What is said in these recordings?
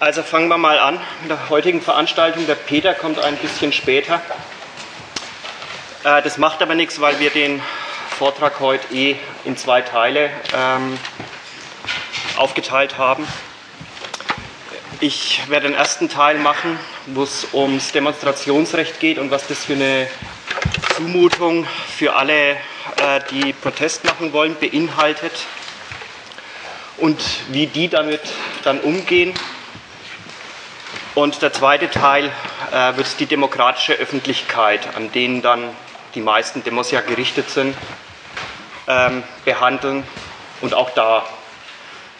Also fangen wir mal an mit der heutigen Veranstaltung. Der Peter kommt ein bisschen später. Äh, das macht aber nichts, weil wir den Vortrag heute eh in zwei Teile ähm, aufgeteilt haben. Ich werde den ersten Teil machen, wo es ums Demonstrationsrecht geht und was das für eine Zumutung für alle, äh, die Protest machen wollen, beinhaltet und wie die damit dann umgehen. Und der zweite Teil äh, wird die demokratische Öffentlichkeit, an denen dann die meisten Demos ja gerichtet sind, ähm, behandeln und auch da,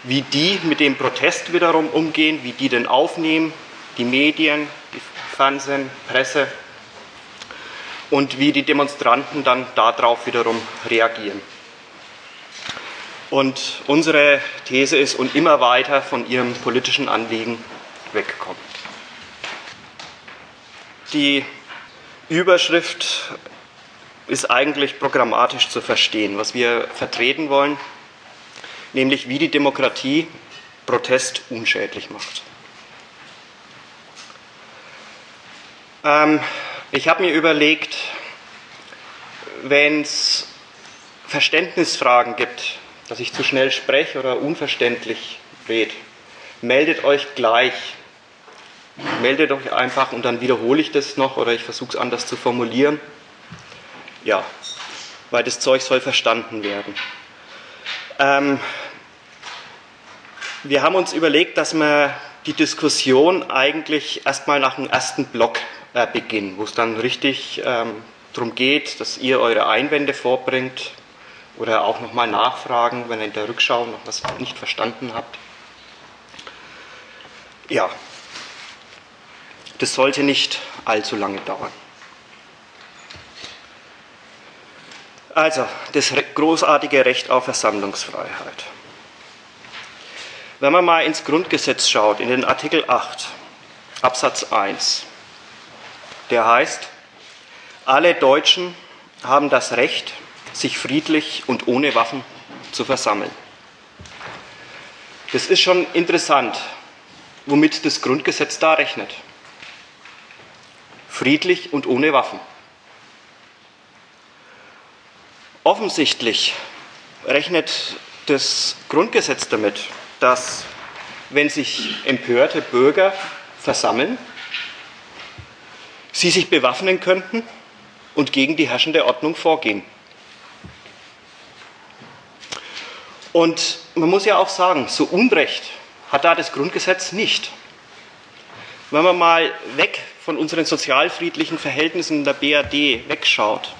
wie die mit dem Protest wiederum umgehen, wie die den aufnehmen, die Medien, die Fernsehen, Presse und wie die Demonstranten dann darauf wiederum reagieren. Und unsere These ist, und immer weiter von ihrem politischen Anliegen wegkommen. Die Überschrift ist eigentlich programmatisch zu verstehen, was wir vertreten wollen, nämlich wie die Demokratie Protest unschädlich macht. Ähm, ich habe mir überlegt, wenn es Verständnisfragen gibt, dass ich zu schnell spreche oder unverständlich rede, meldet euch gleich meldet euch einfach und dann wiederhole ich das noch oder ich versuche es anders zu formulieren. Ja, weil das Zeug soll verstanden werden. Ähm, wir haben uns überlegt, dass wir die Diskussion eigentlich erstmal nach dem ersten Block äh, beginnen, wo es dann richtig ähm, darum geht, dass ihr eure Einwände vorbringt oder auch nochmal nachfragen, wenn ihr in der Rückschau noch was nicht verstanden habt. Ja, das sollte nicht allzu lange dauern. Also, das großartige Recht auf Versammlungsfreiheit. Wenn man mal ins Grundgesetz schaut, in den Artikel 8, Absatz 1, der heißt, alle Deutschen haben das Recht, sich friedlich und ohne Waffen zu versammeln. Das ist schon interessant, womit das Grundgesetz da rechnet friedlich und ohne Waffen. Offensichtlich rechnet das Grundgesetz damit, dass wenn sich empörte Bürger versammeln, sie sich bewaffnen könnten und gegen die herrschende Ordnung vorgehen. Und man muss ja auch sagen, so Unrecht hat da das Grundgesetz nicht. Wenn man mal weg von unseren sozialfriedlichen Verhältnissen in der BRD wegschaut,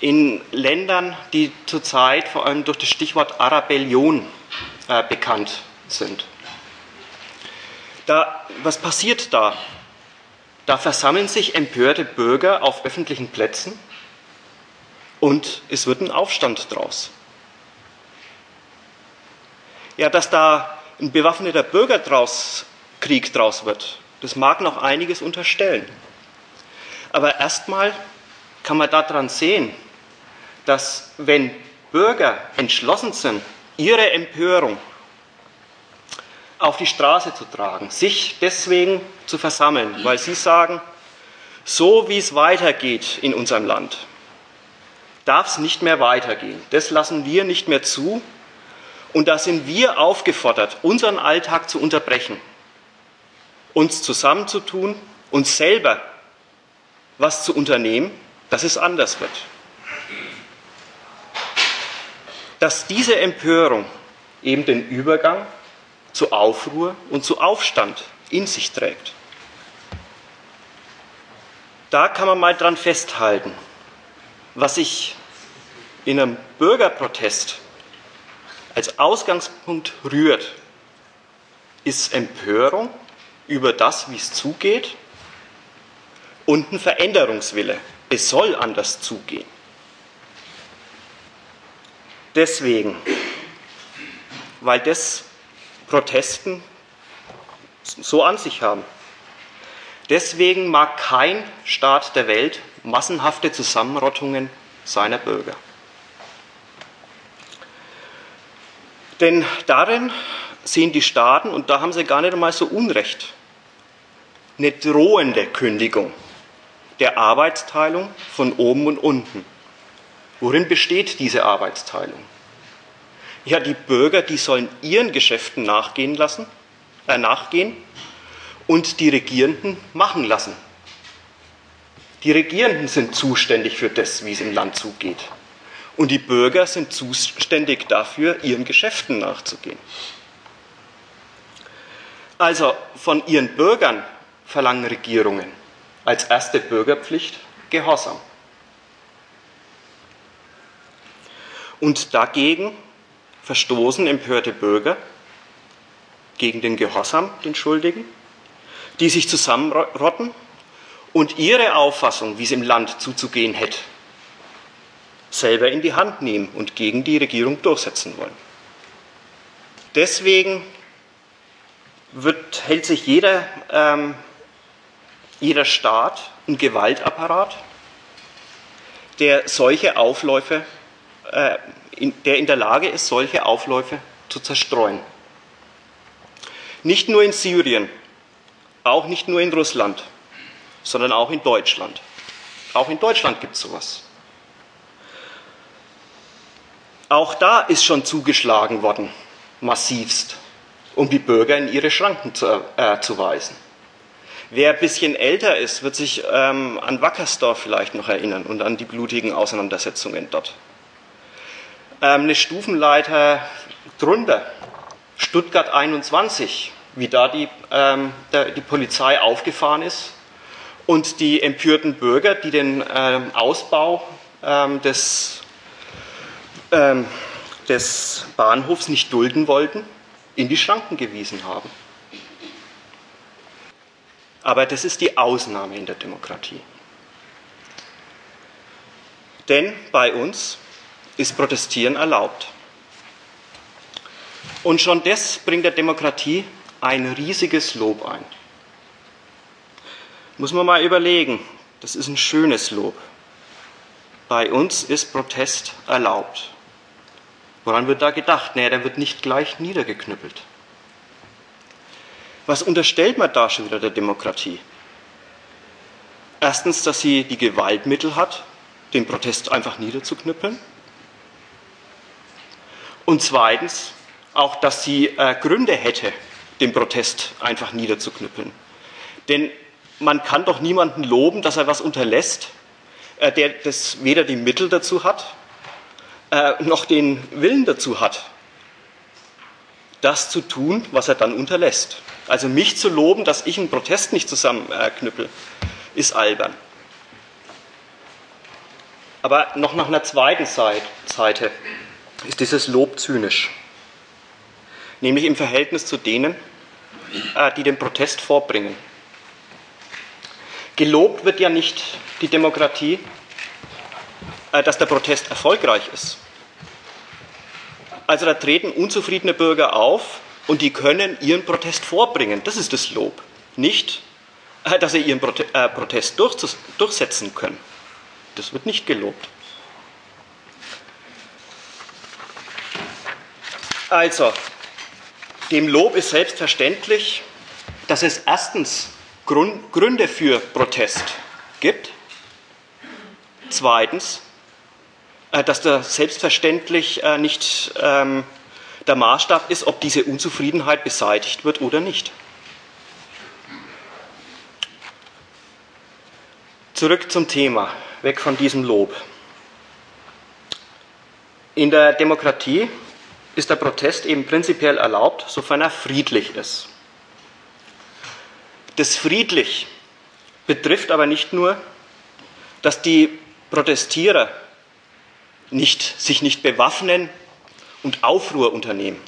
in Ländern, die zurzeit vor allem durch das Stichwort Arabellion äh, bekannt sind. Da, was passiert da? Da versammeln sich empörte Bürger auf öffentlichen Plätzen und es wird ein Aufstand draus. Ja, dass da ein bewaffneter Bürgerkrieg draus wird, das mag noch einiges unterstellen. Aber erstmal kann man daran sehen, dass wenn Bürger entschlossen sind, ihre Empörung auf die Straße zu tragen, sich deswegen zu versammeln, weil sie sagen, so wie es weitergeht in unserem Land, darf es nicht mehr weitergehen. Das lassen wir nicht mehr zu. Und da sind wir aufgefordert, unseren Alltag zu unterbrechen uns zusammenzutun, uns selber was zu unternehmen, dass es anders wird. Dass diese Empörung eben den Übergang zu Aufruhr und zu Aufstand in sich trägt. Da kann man mal dran festhalten, was sich in einem Bürgerprotest als Ausgangspunkt rührt, ist Empörung über das, wie es zugeht und ein Veränderungswille. Es soll anders zugehen. Deswegen, weil das Protesten so an sich haben. Deswegen mag kein Staat der Welt massenhafte Zusammenrottungen seiner Bürger. Denn darin sehen die Staaten, und da haben sie gar nicht einmal so Unrecht, eine drohende Kündigung der Arbeitsteilung von oben und unten. Worin besteht diese Arbeitsteilung? Ja, die Bürger, die sollen ihren Geschäften nachgehen lassen, äh, nachgehen und die Regierenden machen lassen. Die Regierenden sind zuständig für das, wie es im Land zugeht. Und die Bürger sind zuständig dafür, ihren Geschäften nachzugehen. Also von ihren Bürgern verlangen Regierungen als erste Bürgerpflicht Gehorsam. Und dagegen verstoßen empörte Bürger gegen den Gehorsam, den Schuldigen, die sich zusammenrotten und ihre Auffassung, wie es im Land zuzugehen hätte, selber in die Hand nehmen und gegen die Regierung durchsetzen wollen. Deswegen wird, hält sich jeder, ähm, jeder Staat einen Gewaltapparat, der solche Aufläufe, äh, in, der in der Lage ist, solche Aufläufe zu zerstreuen. Nicht nur in Syrien, auch nicht nur in Russland, sondern auch in Deutschland. Auch in Deutschland gibt es sowas. Auch da ist schon zugeschlagen worden, massivst, um die Bürger in ihre Schranken zu, äh, zu weisen. Wer ein bisschen älter ist, wird sich ähm, an Wackersdorf vielleicht noch erinnern und an die blutigen Auseinandersetzungen dort. Ähm, eine Stufenleiter drunter, Stuttgart 21, wie da die, ähm, der, die Polizei aufgefahren ist und die empörten Bürger, die den ähm, Ausbau ähm, des, ähm, des Bahnhofs nicht dulden wollten, in die Schranken gewiesen haben. Aber das ist die Ausnahme in der Demokratie. Denn bei uns ist Protestieren erlaubt. Und schon das bringt der Demokratie ein riesiges Lob ein. Muss man mal überlegen, das ist ein schönes Lob. Bei uns ist Protest erlaubt. Woran wird da gedacht? Naja, der wird nicht gleich niedergeknüppelt. Was unterstellt man da schon wieder der Demokratie? Erstens, dass sie die Gewaltmittel hat, den Protest einfach niederzuknüppeln. Und zweitens, auch, dass sie äh, Gründe hätte, den Protest einfach niederzuknüppeln. Denn man kann doch niemanden loben, dass er was unterlässt, äh, der das weder die Mittel dazu hat, äh, noch den Willen dazu hat, das zu tun, was er dann unterlässt. Also mich zu loben, dass ich einen Protest nicht zusammenknüppel, ist albern. Aber noch nach einer zweiten Seite ist dieses Lob zynisch. Nämlich im Verhältnis zu denen, äh, die den Protest vorbringen. Gelobt wird ja nicht die Demokratie, äh, dass der Protest erfolgreich ist. Also da treten unzufriedene Bürger auf und die können ihren Protest vorbringen. Das ist das Lob. Nicht, äh, dass sie ihren Protest durchsetzen können. Das wird nicht gelobt. Also, dem Lob ist selbstverständlich, dass es erstens Gründe für Protest gibt. Zweitens, äh, dass da selbstverständlich äh, nicht ähm, der Maßstab ist, ob diese Unzufriedenheit beseitigt wird oder nicht. Zurück zum Thema, weg von diesem Lob. In der Demokratie ist der Protest eben prinzipiell erlaubt, sofern er friedlich ist. Das friedlich betrifft aber nicht nur, dass die Protestierer nicht, sich nicht bewaffnen und Aufruhr unternehmen.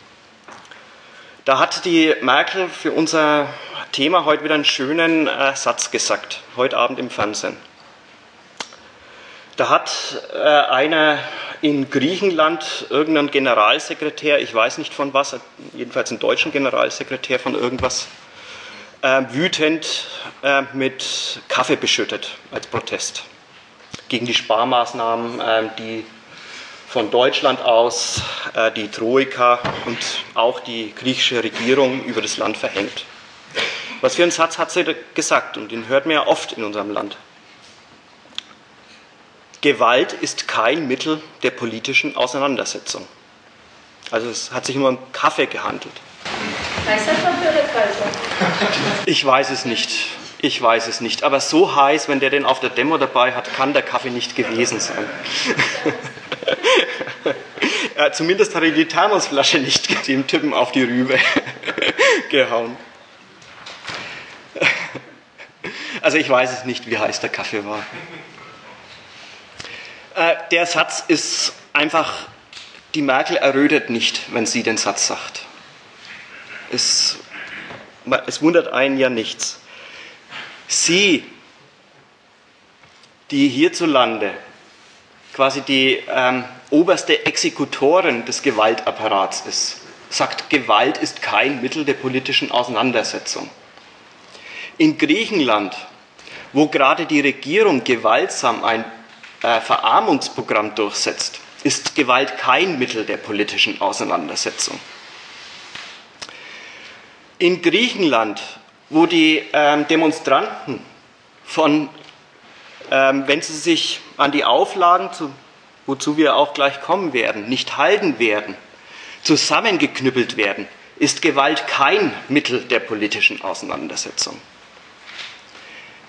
Da hat die Merkel für unser Thema heute wieder einen schönen äh, Satz gesagt, heute Abend im Fernsehen. Da hat äh, einer in Griechenland irgendein Generalsekretär, ich weiß nicht von was, jedenfalls einen deutschen Generalsekretär von irgendwas, äh, wütend äh, mit Kaffee beschüttet als Protest gegen die Sparmaßnahmen, äh, die von Deutschland aus äh, die Troika und auch die griechische Regierung über das Land verhängt. Was für einen Satz hat sie gesagt und den hört man ja oft in unserem Land. Gewalt ist kein Mittel der politischen Auseinandersetzung. Also es hat sich nur um Kaffee gehandelt. Ich weiß es nicht. Ich weiß es nicht. Aber so heiß, wenn der den auf der Demo dabei hat, kann der Kaffee nicht gewesen sein. ja, zumindest hat er die Thermosflasche nicht dem Typen auf die Rübe gehauen. Also ich weiß es nicht, wie heiß der Kaffee war. Äh, der Satz ist einfach, die Merkel errötet nicht, wenn sie den Satz sagt. Es, es wundert einen ja nichts. Sie, die hierzulande quasi die ähm, oberste Exekutorin des Gewaltapparats ist, sagt, Gewalt ist kein Mittel der politischen Auseinandersetzung. In Griechenland, wo gerade die Regierung gewaltsam ein äh, Verarmungsprogramm durchsetzt, ist Gewalt kein Mittel der politischen Auseinandersetzung. In Griechenland, wo die ähm, Demonstranten von, wenn sie sich an die Auflagen, zu, wozu wir auch gleich kommen werden, nicht halten werden, zusammengeknüppelt werden, ist Gewalt kein Mittel der politischen Auseinandersetzung.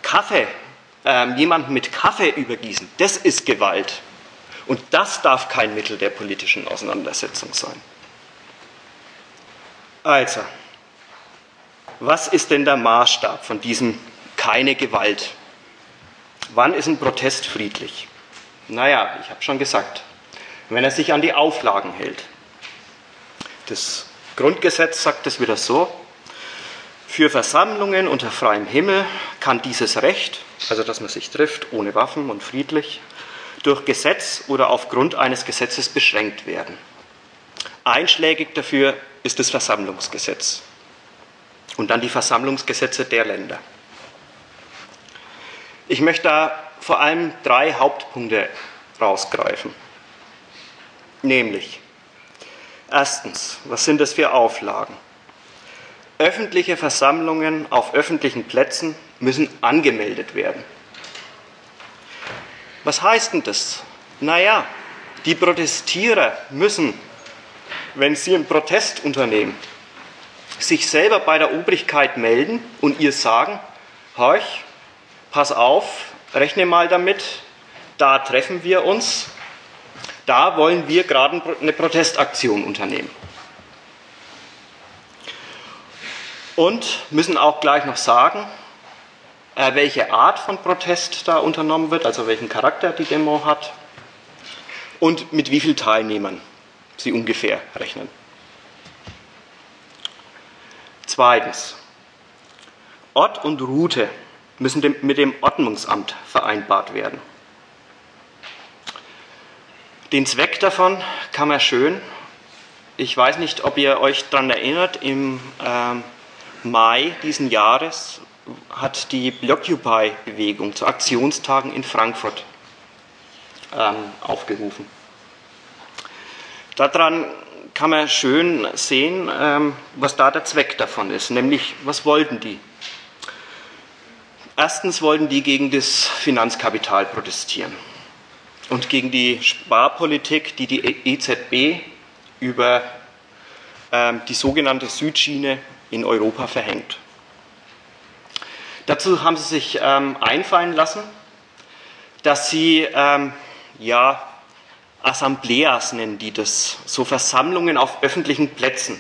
Kaffee ähm, jemanden mit Kaffee übergießen, das ist Gewalt. Und das darf kein Mittel der politischen Auseinandersetzung sein. Also, was ist denn der Maßstab von diesem keine Gewalt? Wann ist ein Protest friedlich? Naja, ich habe schon gesagt, wenn er sich an die Auflagen hält. Das Grundgesetz sagt es wieder so, für Versammlungen unter freiem Himmel kann dieses Recht, also dass man sich trifft ohne Waffen und friedlich, durch Gesetz oder aufgrund eines Gesetzes beschränkt werden. Einschlägig dafür ist das Versammlungsgesetz und dann die Versammlungsgesetze der Länder. Ich möchte da vor allem drei Hauptpunkte rausgreifen. Nämlich, erstens, was sind das für Auflagen? Öffentliche Versammlungen auf öffentlichen Plätzen müssen angemeldet werden. Was heißt denn das? Naja, die Protestierer müssen, wenn sie einen Protest unternehmen, sich selber bei der Obrigkeit melden und ihr sagen, horch, pass auf, rechne mal damit, da treffen wir uns, da wollen wir gerade eine Protestaktion unternehmen. Und müssen auch gleich noch sagen, äh, welche Art von Protest da unternommen wird, also welchen Charakter die Demo hat und mit wie vielen Teilnehmern sie ungefähr rechnen. Zweitens, Ort und Route müssen mit dem Ordnungsamt vereinbart werden. Den Zweck davon kann man schön, ich weiß nicht, ob ihr euch daran erinnert, im ähm, Mai diesen Jahres hat die Blockupy-Bewegung zu Aktionstagen in Frankfurt ähm, aufgerufen. Daran kann man schön sehen, ähm, was da der Zweck davon ist. Nämlich, was wollten die? Erstens wollten die gegen das Finanzkapital protestieren und gegen die Sparpolitik, die die EZB über ähm, die sogenannte Südschiene in Europa verhängt. Dazu haben sie sich ähm, einfallen lassen, dass sie ähm, ja, Assembleas nennen die das, so Versammlungen auf öffentlichen Plätzen.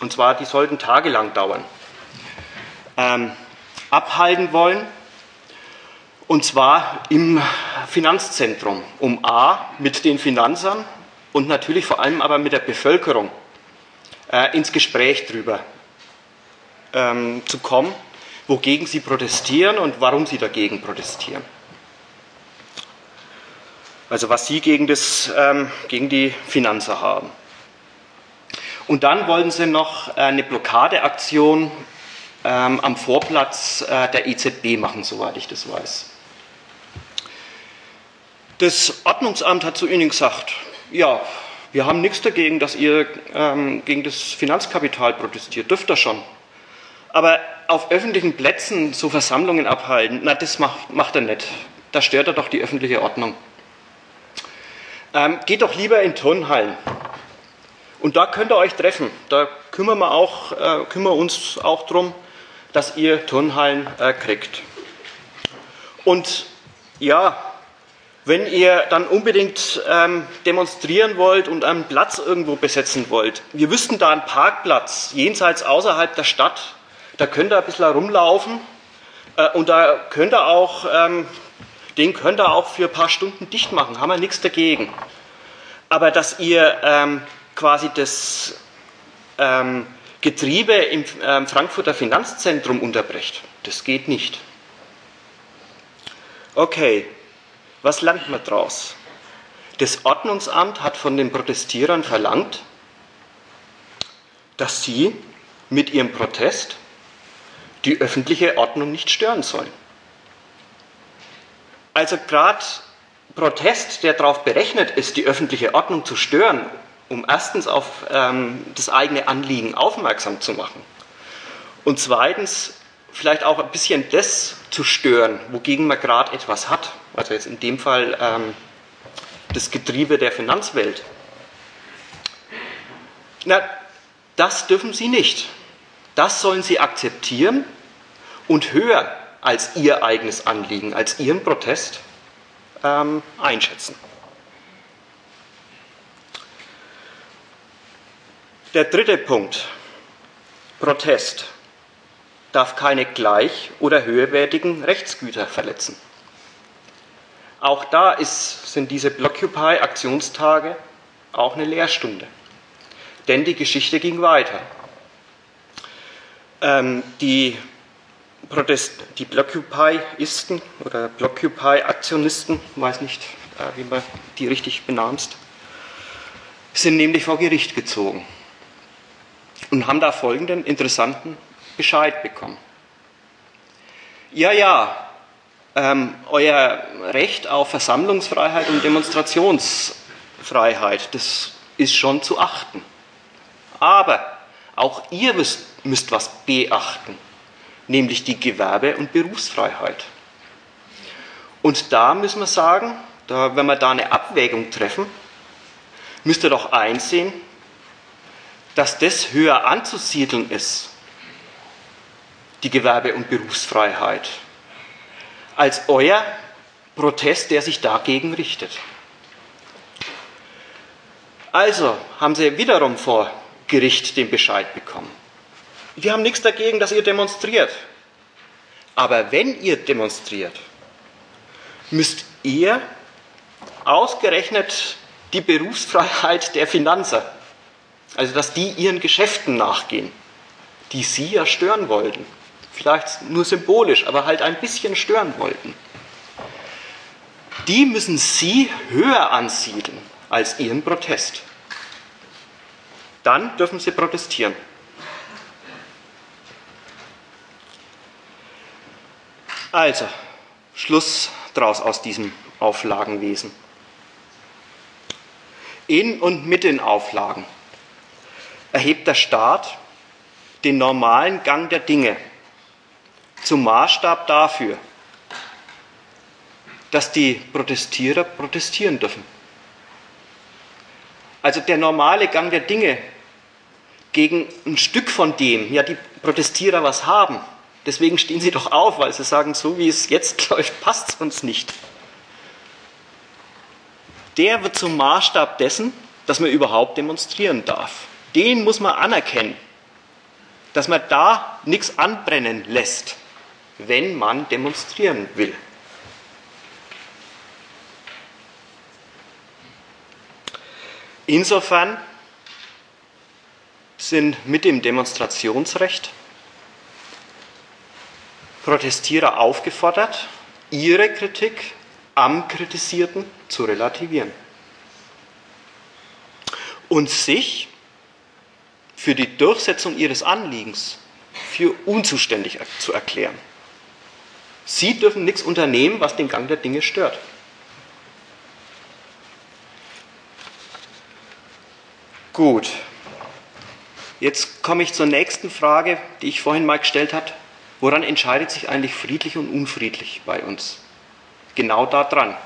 Und zwar, die sollten tagelang dauern. Ähm, abhalten wollen. Und zwar im Finanzzentrum, um A, mit den Finanzern und natürlich vor allem aber mit der Bevölkerung äh, ins Gespräch drüber ähm, zu kommen, wogegen sie protestieren und warum sie dagegen protestieren. Also was sie gegen, das, ähm, gegen die Finanzer haben. Und dann wollen sie noch eine Blockadeaktion ähm, am Vorplatz äh, der EZB machen, soweit ich das weiß. Das Ordnungsamt hat zu ihnen gesagt, ja, wir haben nichts dagegen, dass ihr ähm, gegen das Finanzkapital protestiert, dürft ihr schon. Aber auf öffentlichen Plätzen so Versammlungen abhalten, na, das macht, macht er nicht. Da stört er doch die öffentliche Ordnung. Ähm, geht doch lieber in Turnhallen. Und da könnt ihr euch treffen. Da kümmern wir, auch, äh, kümmern uns auch darum, dass ihr Turnhallen äh, kriegt. Und ja, wenn ihr dann unbedingt ähm, demonstrieren wollt und einen Platz irgendwo besetzen wollt, wir wüssten da einen Parkplatz jenseits außerhalb der Stadt, da könnt ihr ein bisschen rumlaufen äh, und da könnt ihr auch, ähm, den könnt ihr auch für ein paar Stunden dicht machen, haben wir nichts dagegen. Aber dass ihr ähm, quasi das ähm, Getriebe im ähm, Frankfurter Finanzzentrum unterbrecht, das geht nicht. Okay, was lernt man daraus? Das Ordnungsamt hat von den Protestierern verlangt, dass sie mit ihrem Protest die öffentliche Ordnung nicht stören sollen. Also gerade Protest, der darauf berechnet ist, die öffentliche Ordnung zu stören, um erstens auf ähm, das eigene Anliegen aufmerksam zu machen und zweitens vielleicht auch ein bisschen das zu stören, wogegen man gerade etwas hat. Also jetzt in dem Fall ähm, das Getriebe der Finanzwelt. Na, das dürfen Sie nicht. Das sollen Sie akzeptieren und höher als Ihr eigenes Anliegen, als Ihren Protest ähm, einschätzen. Der dritte Punkt, Protest darf keine gleich- oder höherwertigen Rechtsgüter verletzen. Auch da ist, sind diese Blockupy-Aktionstage auch eine Lehrstunde. Denn die Geschichte ging weiter. Ähm, die, Protest, die Blockupy-Isten oder Blockupy-Aktionisten, weiß nicht, äh, wie man die richtig benamst, sind nämlich vor Gericht gezogen und haben da folgenden interessanten Bescheid bekommen. Ja, ja, ähm, euer Recht auf Versammlungsfreiheit und Demonstrationsfreiheit, das ist schon zu achten. Aber auch ihr müsst, müsst was beachten, nämlich die Gewerbe- und Berufsfreiheit. Und da müssen wir sagen, da, wenn wir da eine Abwägung treffen, müsst ihr doch einsehen, dass das höher anzusiedeln ist die Gewerbe- und Berufsfreiheit, als euer Protest, der sich dagegen richtet. Also haben sie wiederum vor Gericht den Bescheid bekommen. Wir haben nichts dagegen, dass ihr demonstriert. Aber wenn ihr demonstriert, müsst ihr ausgerechnet die Berufsfreiheit der Finanzer, also dass die ihren Geschäften nachgehen, die sie ja stören wollten, vielleicht nur symbolisch, aber halt ein bisschen stören wollten, die müssen Sie höher ansiedeln als Ihren Protest. Dann dürfen Sie protestieren. Also, Schluss draus aus diesem Auflagenwesen. In und mit den Auflagen erhebt der Staat den normalen Gang der Dinge zum Maßstab dafür, dass die Protestierer protestieren dürfen. Also der normale Gang der Dinge gegen ein Stück von dem, ja, die Protestierer was haben. Deswegen stehen sie doch auf, weil sie sagen, so wie es jetzt läuft, passt es uns nicht. Der wird zum Maßstab dessen, dass man überhaupt demonstrieren darf. Den muss man anerkennen, dass man da nichts anbrennen lässt wenn man demonstrieren will. Insofern sind mit dem Demonstrationsrecht Protestierer aufgefordert, ihre Kritik am Kritisierten zu relativieren und sich für die Durchsetzung ihres Anliegens für unzuständig zu erklären. Sie dürfen nichts unternehmen, was den Gang der Dinge stört. Gut. Jetzt komme ich zur nächsten Frage, die ich vorhin mal gestellt habe. Woran entscheidet sich eigentlich friedlich und unfriedlich bei uns? Genau daran.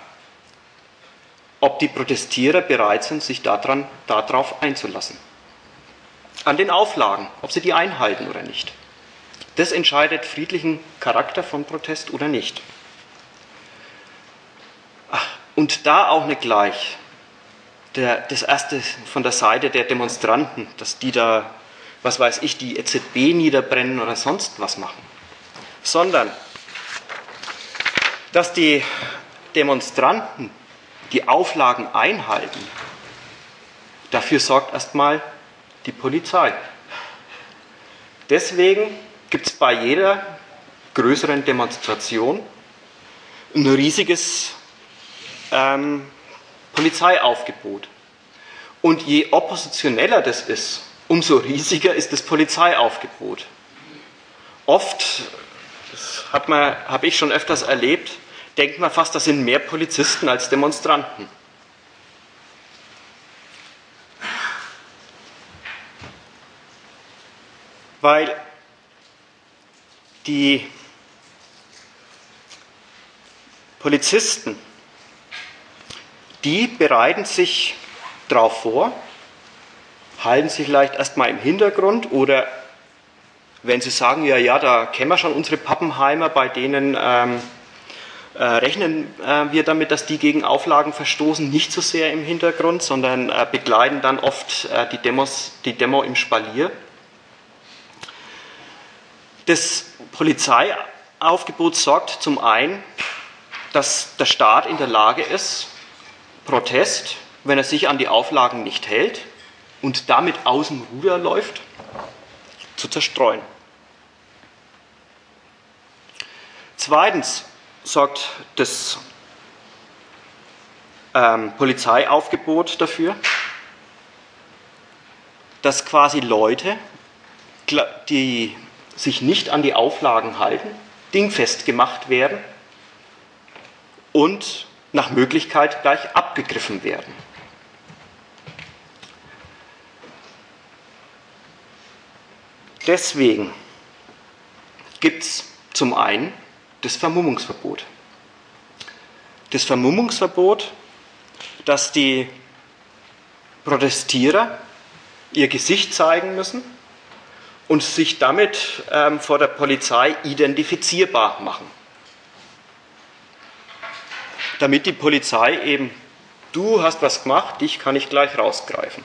Ob die Protestierer bereit sind, sich daran, darauf einzulassen. An den Auflagen, ob sie die einhalten oder nicht. Das entscheidet friedlichen Charakter von Protest oder nicht. Ach, und da auch nicht gleich der, das erste von der Seite der Demonstranten, dass die da, was weiß ich, die EZB niederbrennen oder sonst was machen, sondern dass die Demonstranten die Auflagen einhalten, dafür sorgt erstmal die Polizei. Deswegen gibt es bei jeder größeren Demonstration ein riesiges ähm, Polizeiaufgebot. Und je oppositioneller das ist, umso riesiger ist das Polizeiaufgebot. Oft, das habe ich schon öfters erlebt, denkt man fast, das sind mehr Polizisten als Demonstranten. Weil die Polizisten die bereiten sich darauf vor, halten sich vielleicht erstmal im Hintergrund oder wenn sie sagen, ja, ja, da kennen wir schon unsere Pappenheimer, bei denen ähm, äh, rechnen äh, wir damit, dass die gegen Auflagen verstoßen, nicht so sehr im Hintergrund, sondern äh, begleiten dann oft äh, die, Demos, die Demo im Spalier. Das Polizeiaufgebot sorgt zum einen, dass der Staat in der Lage ist, Protest, wenn er sich an die Auflagen nicht hält und damit aus dem Ruder läuft, zu zerstreuen. Zweitens sorgt das ähm, Polizeiaufgebot dafür, dass quasi Leute, die sich nicht an die Auflagen halten, dingfest gemacht werden und nach Möglichkeit gleich abgegriffen werden. Deswegen gibt es zum einen das Vermummungsverbot. Das Vermummungsverbot, dass die Protestierer ihr Gesicht zeigen müssen und sich damit ähm, vor der Polizei identifizierbar machen damit die Polizei eben, du hast was gemacht, dich kann ich gleich rausgreifen.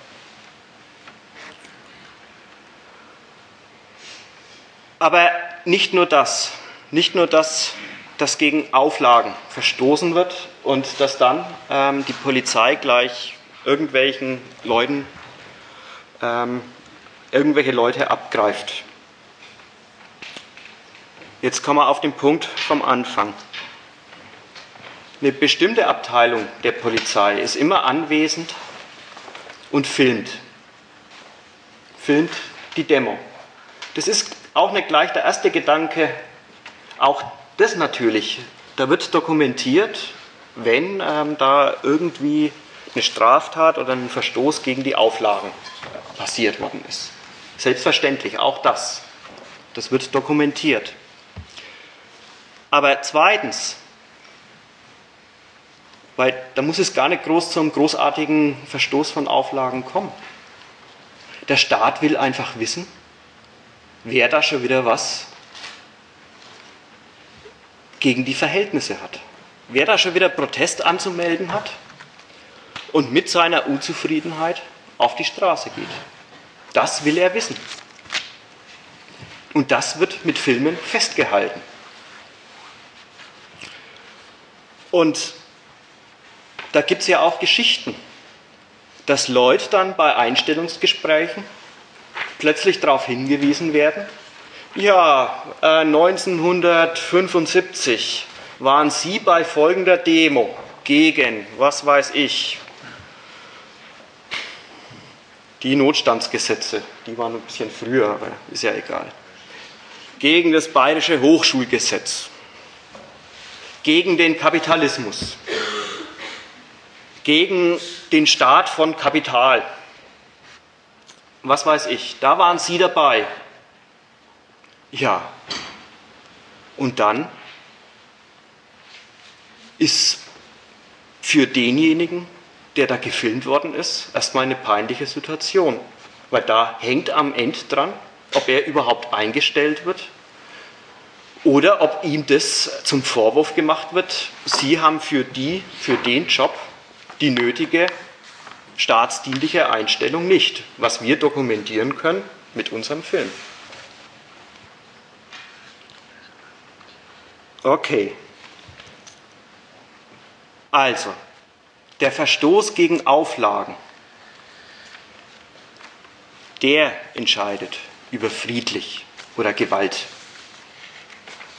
Aber nicht nur das, nicht nur das, dass gegen Auflagen verstoßen wird und dass dann ähm, die Polizei gleich irgendwelchen Leuten, ähm, irgendwelche Leute abgreift. Jetzt kommen wir auf den Punkt vom Anfang. Eine bestimmte Abteilung der Polizei ist immer anwesend und filmt. Filmt die Demo. Das ist auch nicht gleich der erste Gedanke. Auch das natürlich. Da wird dokumentiert, wenn ähm, da irgendwie eine Straftat oder ein Verstoß gegen die Auflagen passiert worden ist. Selbstverständlich, auch das. Das wird dokumentiert. Aber zweitens, weil da muss es gar nicht groß zum großartigen Verstoß von Auflagen kommen. Der Staat will einfach wissen, wer da schon wieder was gegen die Verhältnisse hat. Wer da schon wieder Protest anzumelden hat und mit seiner Unzufriedenheit auf die Straße geht. Das will er wissen. Und das wird mit Filmen festgehalten. Und da gibt es ja auch Geschichten, dass Leute dann bei Einstellungsgesprächen plötzlich darauf hingewiesen werden, ja, äh, 1975 waren Sie bei folgender Demo gegen, was weiß ich, die Notstandsgesetze, die waren ein bisschen früher, aber ist ja egal, gegen das bayerische Hochschulgesetz, gegen den Kapitalismus, gegen den Staat von Kapital. was weiß ich, da waren Sie dabei. Ja. Und dann ist für denjenigen, der da gefilmt worden ist, erstmal eine peinliche Situation. Weil da hängt am Ende dran, ob er überhaupt eingestellt wird oder ob ihm das zum Vorwurf gemacht wird, Sie haben für, die, für den Job die nötige staatsdienliche Einstellung nicht, was wir dokumentieren können mit unserem Film. Okay. Also, der Verstoß gegen Auflagen, der entscheidet über friedlich oder Gewalt,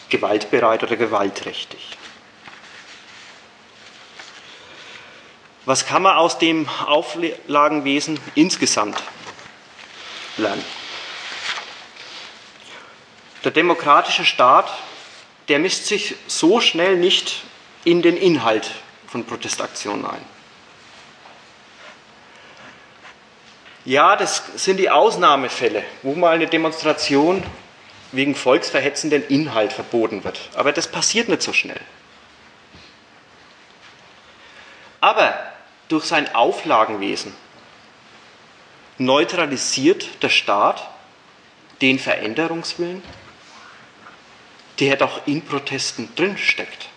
gewaltbereit oder gewaltträchtig. Was kann man aus dem Auflagenwesen insgesamt lernen? Der demokratische Staat, der mischt sich so schnell nicht in den Inhalt von Protestaktionen ein. Ja, das sind die Ausnahmefälle, wo mal eine Demonstration wegen volksverhetzenden Inhalt verboten wird. Aber das passiert nicht so schnell. Aber durch sein Auflagenwesen neutralisiert der Staat den Veränderungswillen, der doch in Protesten drinsteckt.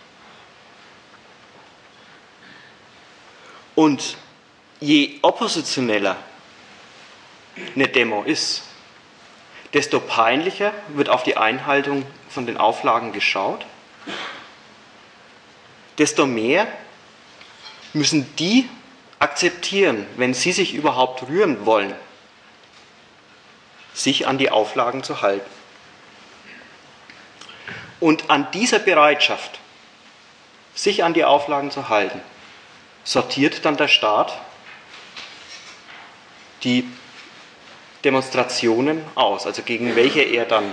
Und je oppositioneller eine Demo ist, desto peinlicher wird auf die Einhaltung von den Auflagen geschaut, desto mehr müssen die akzeptieren, wenn sie sich überhaupt rühren wollen, sich an die Auflagen zu halten. Und an dieser Bereitschaft, sich an die Auflagen zu halten, sortiert dann der Staat die Demonstrationen aus, also gegen welche er dann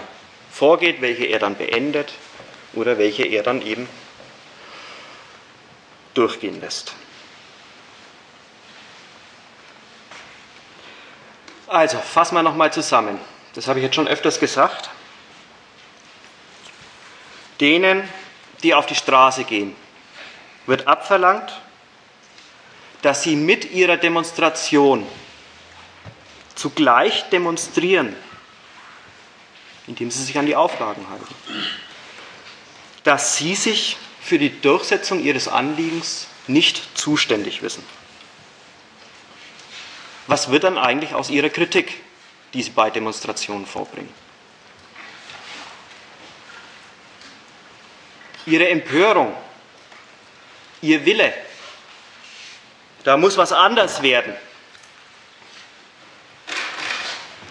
vorgeht, welche er dann beendet oder welche er dann eben durchgehen lässt. Also, fassen wir nochmal zusammen. Das habe ich jetzt schon öfters gesagt. Denen, die auf die Straße gehen, wird abverlangt, dass sie mit ihrer Demonstration zugleich demonstrieren, indem sie sich an die Auflagen halten, dass sie sich für die Durchsetzung ihres Anliegens nicht zuständig wissen. Was wird dann eigentlich aus ihrer Kritik, die sie bei Demonstrationen vorbringen? Ihre Empörung, ihr Wille, da muss was anders werden.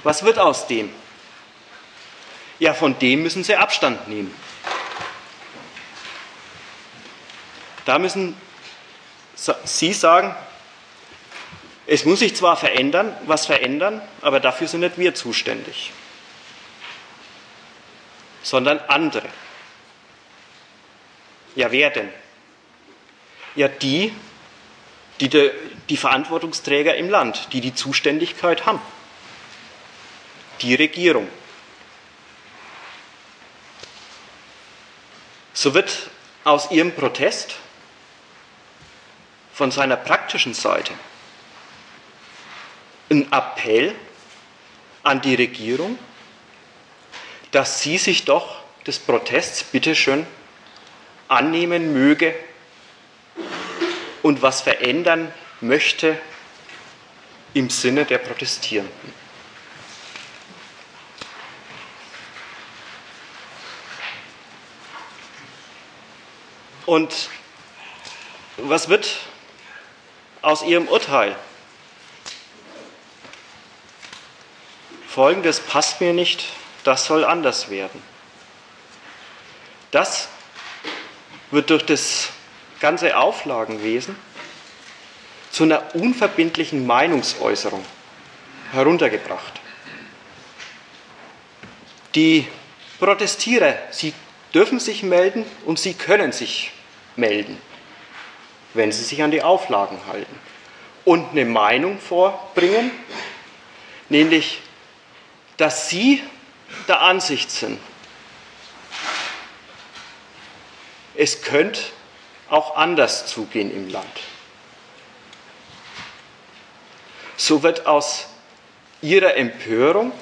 Was wird aus dem? Ja, von dem müssen sie Abstand nehmen. Da müssen Sie sagen, es muss sich zwar verändern, was verändern, aber dafür sind nicht wir zuständig, sondern andere. Ja, wer denn? Ja, die, die, de, die Verantwortungsträger im Land, die die Zuständigkeit haben. Die Regierung. So wird aus ihrem Protest von seiner praktischen Seite ein Appell an die Regierung, dass sie sich doch des Protests bitteschön annehmen möge und was verändern möchte im Sinne der Protestierenden. Und was wird aus ihrem Urteil? Folgendes passt mir nicht, das soll anders werden. Das wird durch das ganze Auflagenwesen zu einer unverbindlichen Meinungsäußerung heruntergebracht. Die Protestierer, sie dürfen sich melden und sie können sich melden, wenn sie sich an die Auflagen halten und eine Meinung vorbringen, nämlich, dass Sie der Ansicht sind, es könnte auch anders zugehen im Land. So wird aus Ihrer Empörung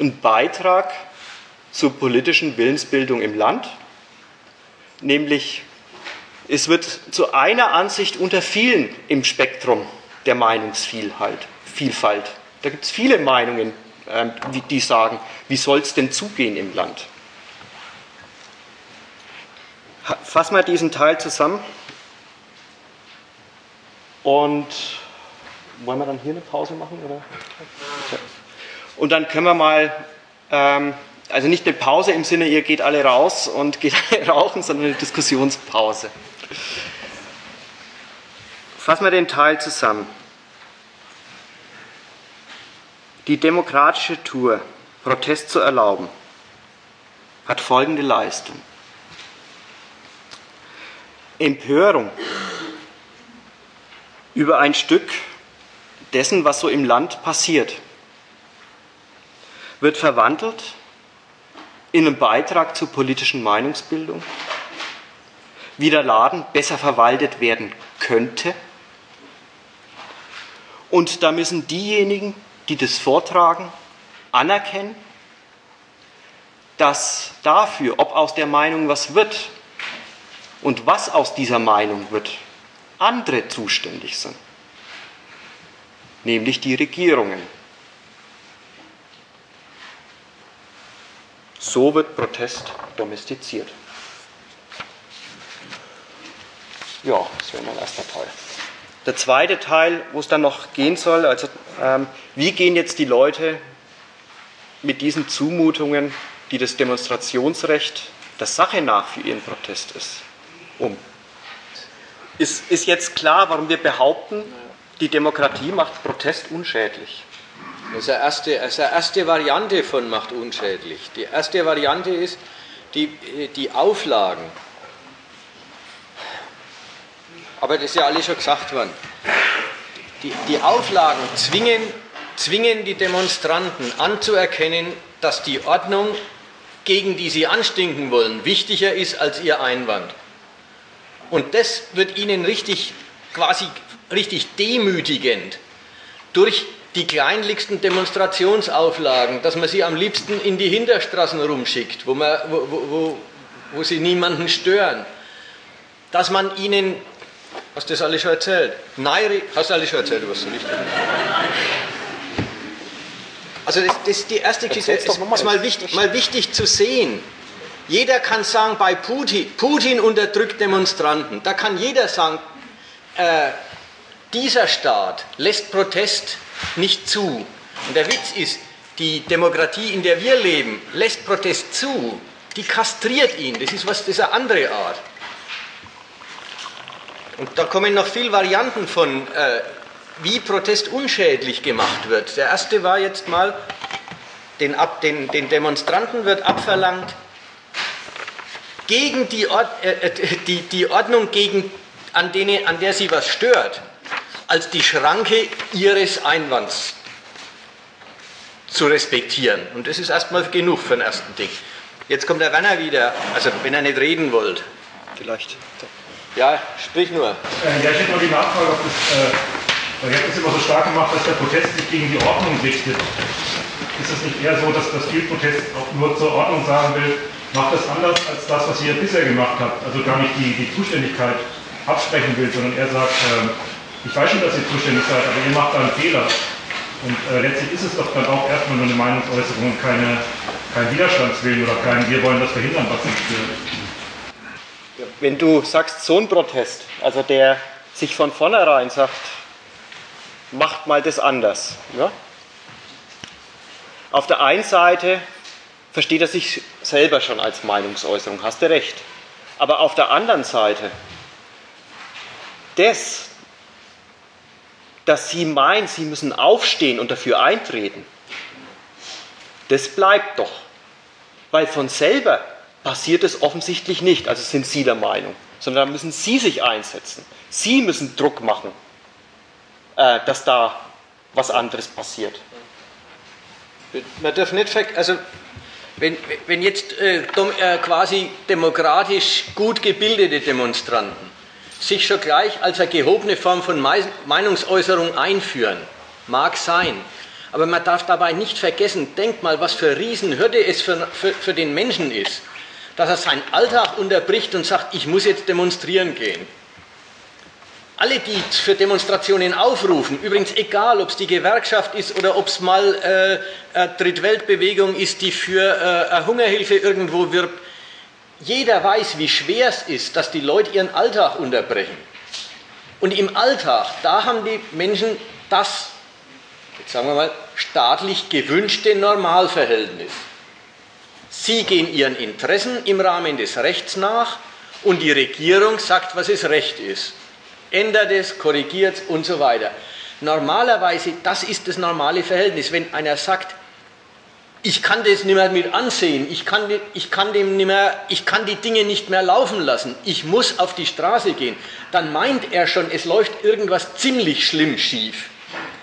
ein Beitrag zur politischen Willensbildung im Land, nämlich es wird zu einer Ansicht unter vielen im Spektrum der Meinungsvielfalt. Vielfalt. Da gibt es viele Meinungen, ähm, die sagen, wie soll es denn zugehen im Land? Fassen wir diesen Teil zusammen. Und wollen wir dann hier eine Pause machen? Oder? Und dann können wir mal, ähm, also nicht eine Pause im Sinne, ihr geht alle raus und geht alle rauchen, sondern eine Diskussionspause. Fassen wir den Teil zusammen. Die demokratische Tour, Protest zu erlauben, hat folgende Leistung. Empörung über ein Stück dessen, was so im Land passiert, wird verwandelt in einen Beitrag zur politischen Meinungsbildung, wie der Laden besser verwaltet werden könnte. Und da müssen diejenigen, die das vortragen, anerkennen, dass dafür, ob aus der Meinung was wird und was aus dieser Meinung wird, andere zuständig sind, nämlich die Regierungen. So wird Protest domestiziert. Ja, das wäre mein erster Teil. Der zweite Teil, wo es dann noch gehen soll, also ähm, wie gehen jetzt die Leute mit diesen Zumutungen, die das Demonstrationsrecht der Sache nach für ihren Protest ist, um? Ist, ist jetzt klar, warum wir behaupten, die Demokratie macht Protest unschädlich? Das ist, erste, das ist eine erste Variante von macht unschädlich. Die erste Variante ist, die, die Auflagen. Aber das ist ja alles schon gesagt worden. Die, die Auflagen zwingen, zwingen die Demonstranten anzuerkennen, dass die Ordnung, gegen die sie anstinken wollen, wichtiger ist als ihr Einwand. Und das wird ihnen richtig, quasi richtig demütigend durch die kleinlichsten Demonstrationsauflagen, dass man sie am liebsten in die Hinterstraßen rumschickt, wo, man, wo, wo, wo sie niemanden stören. Dass man ihnen, hast du das alles schon erzählt? Nein, hast du alles schon erzählt, was so richtig Also das, das, ist die erste Geschichte, es ist mal wichtig, mal wichtig zu sehen. Jeder kann sagen, bei Putin, Putin unterdrückt Demonstranten. Da kann jeder sagen, äh, dieser Staat lässt Protest nicht zu. Und der Witz ist, die Demokratie, in der wir leben, lässt Protest zu. Die kastriert ihn. Das ist, was, das ist eine andere Art. Und da kommen noch viele Varianten von, äh, wie Protest unschädlich gemacht wird. Der erste war jetzt mal, den, ab, den, den Demonstranten wird abverlangt, gegen die, Ord, äh, äh die, die Ordnung, gegen, an, denen, an der sie was stört, als die Schranke ihres Einwands zu respektieren. Und das ist erstmal genug für den ersten Ding. Jetzt kommt der Werner wieder, also wenn er nicht reden wollt. Vielleicht. Ja, sprich nur. Äh, ja, ich hätte noch die Nachfrage, ob das, äh, weil ihr habt das immer so stark gemacht, dass der Protest sich gegen die Ordnung richtet. Ist es nicht eher so, dass das viel Protest auch nur zur Ordnung sagen will, macht das anders als das, was ihr bisher gemacht habt? Also gar nicht die, die Zuständigkeit absprechen will, sondern er sagt, äh, ich weiß schon, dass ihr zuständig seid, aber ihr macht da einen Fehler. Und äh, letztlich ist es doch dann auch erstmal nur eine Meinungsäußerung und keine, kein Widerstandswillen oder kein Wir wollen das verhindern, was nicht stimmt. Wenn du sagst, so ein Protest, also der sich von vornherein sagt, macht mal das anders. Ja? Auf der einen Seite versteht er sich selber schon als Meinungsäußerung, hast du recht. Aber auf der anderen Seite, das, dass sie meinen, sie müssen aufstehen und dafür eintreten, das bleibt doch. Weil von selber passiert es offensichtlich nicht, also sind Sie der Meinung, sondern da müssen Sie sich einsetzen. Sie müssen Druck machen, äh, dass da was anderes passiert. Man darf nicht vergessen, also wenn, wenn jetzt äh, äh, quasi demokratisch gut gebildete Demonstranten sich schon gleich als eine gehobene Form von Meinungsäußerung einführen, mag sein. Aber man darf dabei nicht vergessen, denkt mal, was für Riesenhürde es für, für, für den Menschen ist, dass er seinen Alltag unterbricht und sagt, ich muss jetzt demonstrieren gehen. Alle, die für Demonstrationen aufrufen, übrigens egal, ob es die Gewerkschaft ist oder ob es mal äh, eine Drittweltbewegung ist, die für äh, Hungerhilfe irgendwo wirbt, jeder weiß, wie schwer es ist, dass die Leute ihren Alltag unterbrechen. Und im Alltag, da haben die Menschen das, jetzt sagen wir mal, staatlich gewünschte Normalverhältnis. Sie gehen ihren Interessen im Rahmen des Rechts nach und die Regierung sagt, was es Recht ist ändert es, korrigiert es und so weiter. Normalerweise, das ist das normale Verhältnis. Wenn einer sagt, ich kann das nicht mehr mit ansehen, ich kann, ich, kann dem nicht mehr, ich kann die Dinge nicht mehr laufen lassen, ich muss auf die Straße gehen, dann meint er schon, es läuft irgendwas ziemlich schlimm schief.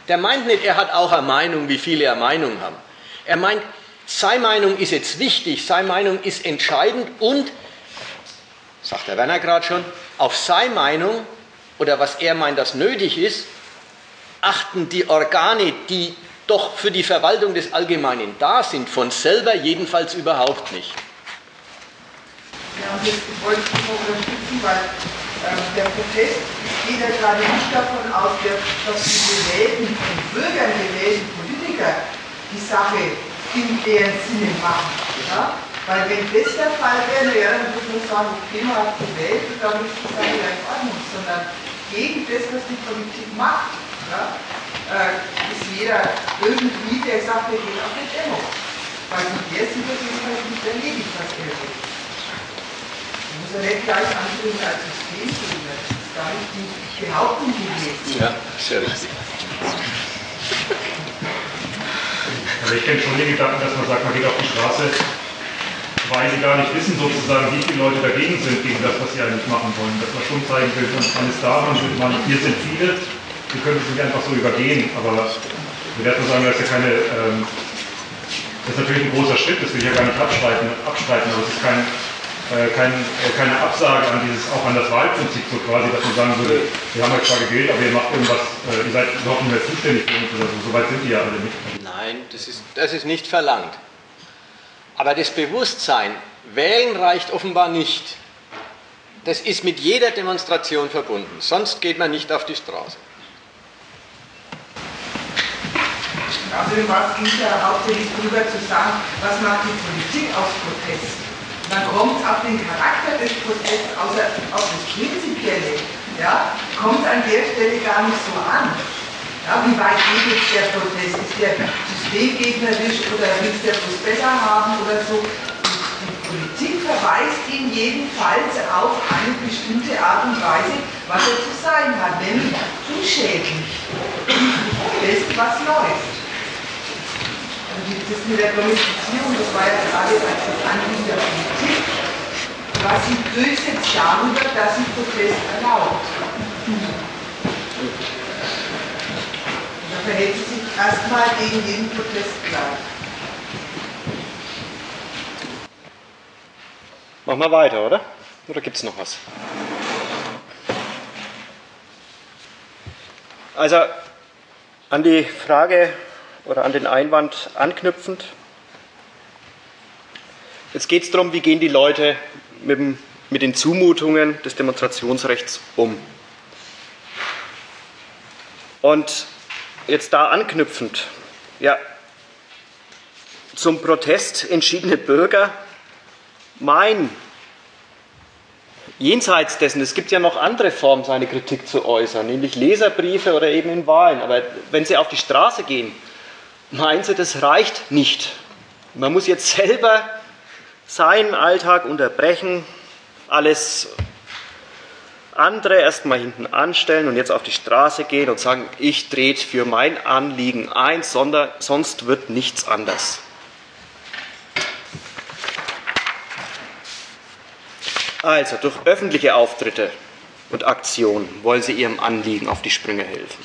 Der meint nicht, er hat auch eine Meinung, wie viele eine Meinung haben. Er meint, seine Meinung ist jetzt wichtig, seine Meinung ist entscheidend und, sagt der Werner gerade schon, auf seine Meinung oder was er meint, das nötig ist, achten die Organe, die doch für die Verwaltung des Allgemeinen da sind, von selber jedenfalls überhaupt nicht. Ja, und jetzt wollte ich noch unterstützen, weil ähm, der Protest geht ja gerade nicht davon aus, dass die gewählten, von Bürgern gewählten Politiker die Sache in deren Sinne machen. Ja? Weil wenn das der Fall wäre, ja, dann würde man sagen, okay, man hat gewählt und dann ist die Sache ja in Ordnung, sondern gegen das, was die Politik macht, ja, äh, ist jeder irgendwie, der sagt, er geht auf eine Demo. Weil von der sieht das halt nicht erledigt, was er will. Man muss ja nicht gleich anbringen als Systemgegner. Das ist gar nicht die Behauptung gewesen. Ja, sehr richtig. Also ich kenne schon den Gedanken, dass man sagt, man geht auf die Straße weil sie gar nicht wissen sozusagen, wie viele Leute dagegen sind, gegen das, was sie eigentlich machen wollen. Dass man schon zeigen will, man ist da, man, man hier sind viele, wir können es nicht einfach so übergehen, aber wir werden sagen, das ist ja keine, ähm, das ist natürlich ein großer Schritt, das will ich ja gar nicht abstreiten, abstreiten aber es ist kein, äh, kein, äh, keine Absage an dieses, auch an das Wahlprinzip so quasi, dass man sagen würde, wir haben euch zwar gewählt, aber ihr macht irgendwas, äh, ihr seid überhaupt nicht mehr zuständig für uns oder so, soweit sind die ja alle nicht. Nein, das ist, das ist nicht verlangt. Aber das Bewusstsein, wählen reicht offenbar nicht. Das ist mit jeder Demonstration verbunden. Sonst geht man nicht auf die Straße. Also was geht ja hauptsächlich darüber zu sagen, was macht die Politik aus Protest? Dann kommt auf den Charakter des Protests, außer auf das Prinzipielle, ja, kommt an der Stelle gar nicht so an. Ja, wie weit geht jetzt der Protest? Ist der systemgegnerisch oder will der bloß besser haben oder so? Die Politik verweist ihn jedenfalls auf eine bestimmte Art und Weise, was er zu sein hat, nämlich unschädlich. Das, was läuft. Also das mit der Domestizierung, das war ja gerade als das Anliegen der Politik, was sie durchsetzt darüber, dass sie Protest erlaubt verhält sie sich erstmal gegen jeden Protest klar. Machen wir weiter, oder? Oder gibt es noch was? Also an die Frage oder an den Einwand anknüpfend. Jetzt geht es darum, wie gehen die Leute mit, dem, mit den Zumutungen des Demonstrationsrechts um. Und jetzt da anknüpfend, ja, zum Protest entschiedene Bürger meinen, jenseits dessen, es gibt ja noch andere Formen, seine Kritik zu äußern, nämlich Leserbriefe oder eben in Wahlen. Aber wenn Sie auf die Straße gehen, meinen Sie, das reicht nicht. Man muss jetzt selber seinen Alltag unterbrechen, alles andere erstmal hinten anstellen und jetzt auf die Straße gehen und sagen, ich trete für mein Anliegen ein, sondern sonst wird nichts anders. Also durch öffentliche Auftritte und Aktionen wollen sie ihrem Anliegen auf die Sprünge helfen.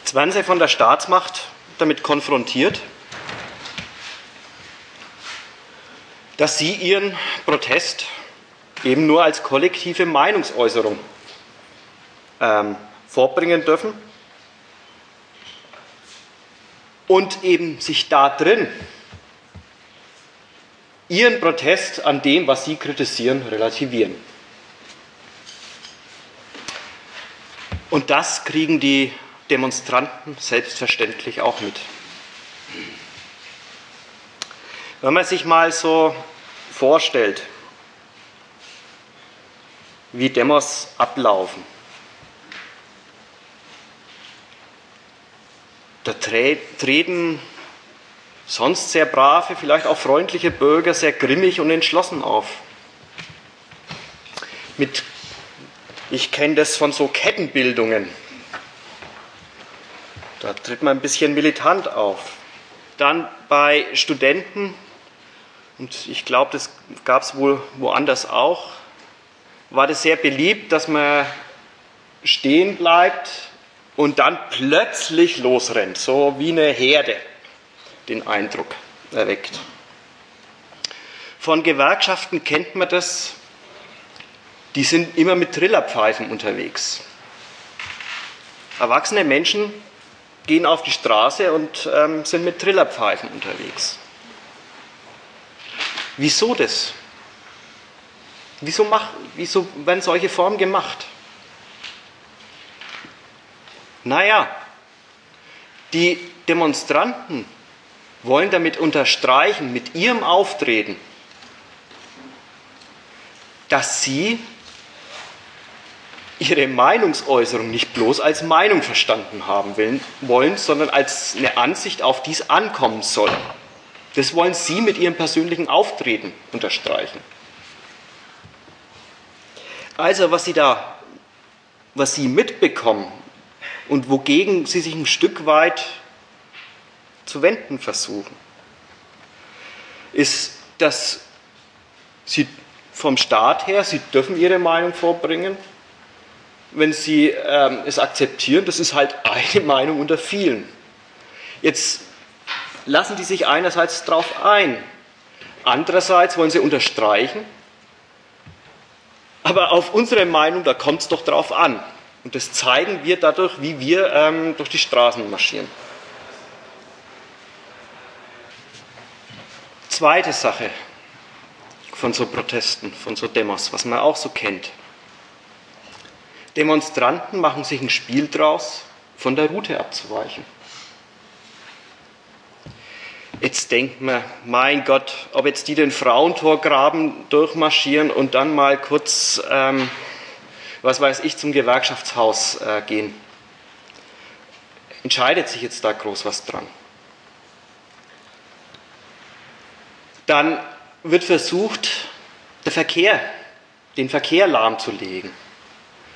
Jetzt werden sie von der Staatsmacht damit konfrontiert, dass sie ihren Protest eben nur als kollektive Meinungsäußerung ähm, vorbringen dürfen und eben sich da drin ihren Protest an dem, was sie kritisieren, relativieren. Und das kriegen die Demonstranten selbstverständlich auch mit. Wenn man sich mal so vorstellt, wie Demos ablaufen, da treten sonst sehr brave, vielleicht auch freundliche Bürger sehr grimmig und entschlossen auf. Mit, ich kenne das von so Kettenbildungen. Da tritt man ein bisschen militant auf. Dann bei Studenten, und ich glaube, das gab es wohl woanders auch, war das sehr beliebt, dass man stehen bleibt und dann plötzlich losrennt, so wie eine Herde den Eindruck erweckt. Von Gewerkschaften kennt man das, die sind immer mit Trillerpfeifen unterwegs. Erwachsene Menschen gehen auf die Straße und ähm, sind mit Trillerpfeifen unterwegs. Wieso das? Wieso, mach, wieso werden solche Formen gemacht? Naja, die Demonstranten wollen damit unterstreichen, mit ihrem Auftreten, dass sie ihre Meinungsäußerung nicht bloß als Meinung verstanden haben wollen, sondern als eine Ansicht, auf die es ankommen soll. Das wollen sie mit ihrem persönlichen Auftreten unterstreichen. Also, was sie da, was sie mitbekommen und wogegen sie sich ein Stück weit zu wenden versuchen, ist, dass sie vom Staat her, sie dürfen ihre Meinung vorbringen, wenn sie ähm, es akzeptieren, das ist halt eine Meinung unter vielen. Jetzt lassen die sich einerseits darauf ein, andererseits wollen sie unterstreichen, aber auf unsere Meinung, da kommt es doch drauf an. Und das zeigen wir dadurch, wie wir ähm, durch die Straßen marschieren. Zweite Sache von so Protesten, von so Demos, was man auch so kennt. Demonstranten machen sich ein Spiel draus, von der Route abzuweichen. Jetzt denkt man, mein Gott, ob jetzt die den Frauentorgraben durchmarschieren und dann mal kurz, ähm, was weiß ich, zum Gewerkschaftshaus äh, gehen. Entscheidet sich jetzt da groß was dran? Dann wird versucht, der Verkehr, den Verkehr lahmzulegen.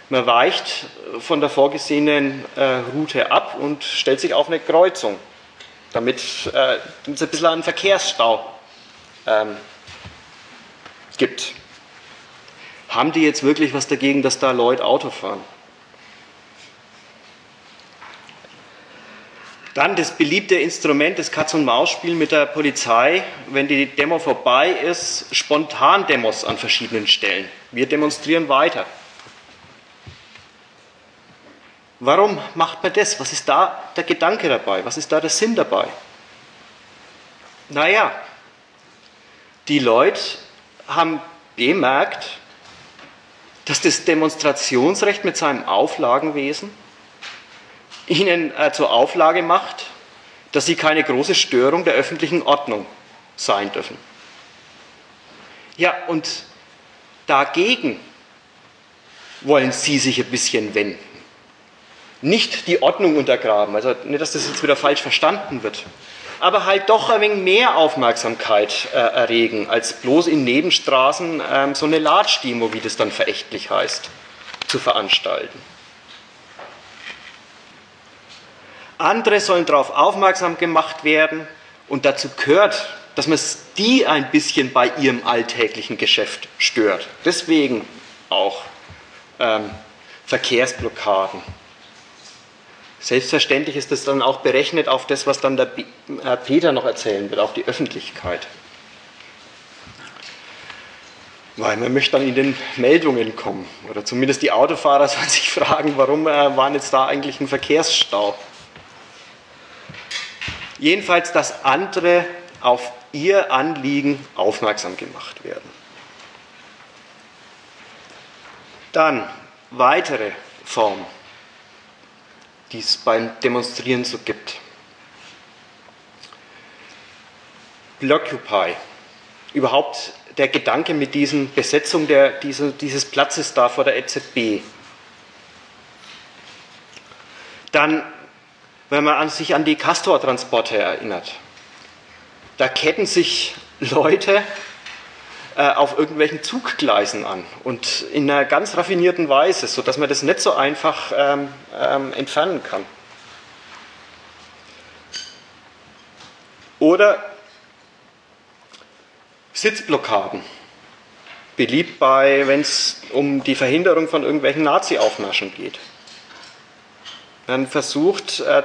Man weicht von der vorgesehenen äh, Route ab und stellt sich auf eine Kreuzung, damit äh, es ein bisschen einen Verkehrsstau ähm, gibt. Haben die jetzt wirklich was dagegen, dass da Leute Auto fahren? Dann das beliebte Instrument, das Katz-und-Maus-Spiel mit der Polizei, wenn die Demo vorbei ist, spontan Demos an verschiedenen Stellen. Wir demonstrieren weiter. Warum macht man das? Was ist da der Gedanke dabei? Was ist da der Sinn dabei? Naja, die Leute haben bemerkt, dass das Demonstrationsrecht mit seinem Auflagenwesen ihnen äh, zur Auflage macht, dass sie keine große Störung der öffentlichen Ordnung sein dürfen. Ja, und dagegen wollen sie sich ein bisschen wenden. Nicht die Ordnung untergraben, also nicht, dass das jetzt wieder falsch verstanden wird, aber halt doch ein wenig mehr Aufmerksamkeit äh, erregen, als bloß in Nebenstraßen äh, so eine Latschdemo, wie das dann verächtlich heißt, zu veranstalten. Andere sollen darauf aufmerksam gemacht werden und dazu gehört, dass man die ein bisschen bei ihrem alltäglichen Geschäft stört. Deswegen auch ähm, Verkehrsblockaden. Selbstverständlich ist das dann auch berechnet auf das, was dann der Peter noch erzählen will, auf die Öffentlichkeit. Weil man möchte dann in den Meldungen kommen. Oder zumindest die Autofahrer sollen sich fragen, warum äh, war jetzt da eigentlich ein Verkehrsstau. Jedenfalls, dass andere auf ihr Anliegen aufmerksam gemacht werden. Dann weitere Formen die es beim Demonstrieren so gibt. Blockupy. Überhaupt der Gedanke mit diesen Besetzung der, diese, dieses Platzes da vor der EZB. Dann, wenn man sich an die Castor-Transporte erinnert, da ketten sich Leute auf irgendwelchen Zuggleisen an und in einer ganz raffinierten Weise, sodass man das nicht so einfach ähm, ähm, entfernen kann. Oder Sitzblockaden. Beliebt bei, wenn es um die Verhinderung von irgendwelchen Nazi-Aufmärschen geht. Man versucht äh,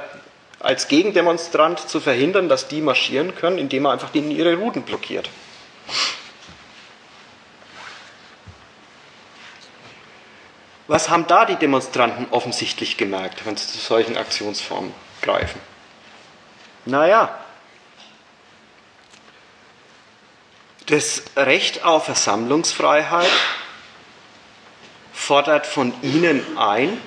als Gegendemonstrant zu verhindern, dass die marschieren können, indem man einfach ihnen ihre Routen blockiert. Was haben da die Demonstranten offensichtlich gemerkt, wenn sie zu solchen Aktionsformen greifen? Naja, das Recht auf Versammlungsfreiheit fordert von ihnen ein,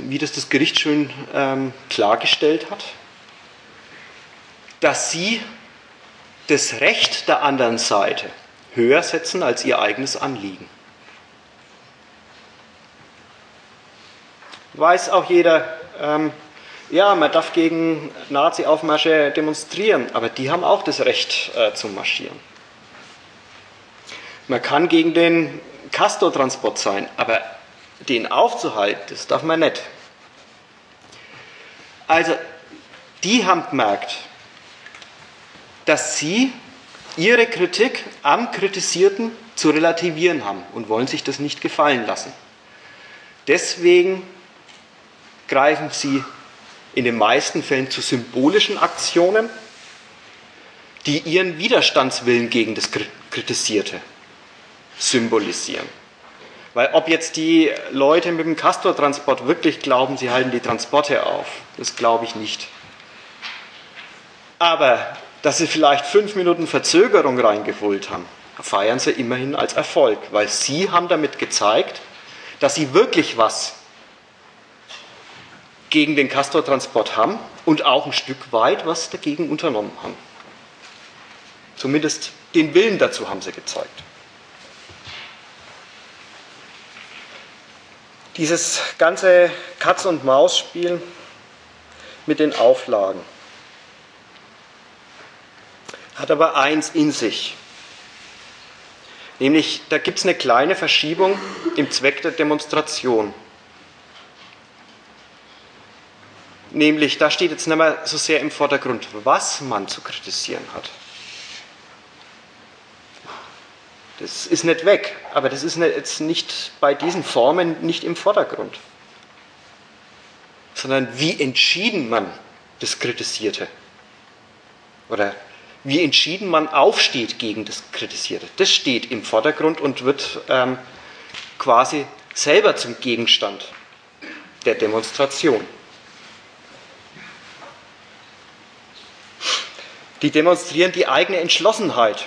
wie das das Gericht schön ähm, klargestellt hat, dass sie das Recht der anderen Seite höher setzen als ihr eigenes Anliegen. Weiß auch jeder, ähm, ja, man darf gegen Nazi-Aufmärsche demonstrieren, aber die haben auch das Recht äh, zu marschieren. Man kann gegen den Castor-Transport sein, aber den aufzuhalten, das darf man nicht. Also, die haben gemerkt, dass sie ihre Kritik am Kritisierten zu relativieren haben und wollen sich das nicht gefallen lassen. Deswegen greifen sie in den meisten Fällen zu symbolischen Aktionen, die ihren Widerstandswillen gegen das Kritisierte symbolisieren. Weil ob jetzt die Leute mit dem Castor-Transport wirklich glauben, sie halten die Transporte auf, das glaube ich nicht. Aber dass sie vielleicht fünf Minuten Verzögerung reingeholt haben, feiern sie immerhin als Erfolg, weil sie haben damit gezeigt, dass sie wirklich was gegen den Castor-Transport haben und auch ein Stück weit was dagegen unternommen haben. Zumindest den Willen dazu haben sie gezeigt. Dieses ganze Katz-und-Maus-Spiel mit den Auflagen hat aber eins in sich. Nämlich, da gibt es eine kleine Verschiebung im Zweck der Demonstration. Nämlich, da steht jetzt nicht mehr so sehr im Vordergrund, was man zu kritisieren hat. Das ist nicht weg, aber das ist jetzt nicht bei diesen Formen nicht im Vordergrund, sondern wie entschieden man das Kritisierte oder wie entschieden man aufsteht gegen das Kritisierte. Das steht im Vordergrund und wird ähm, quasi selber zum Gegenstand der Demonstration. Die demonstrieren die eigene Entschlossenheit,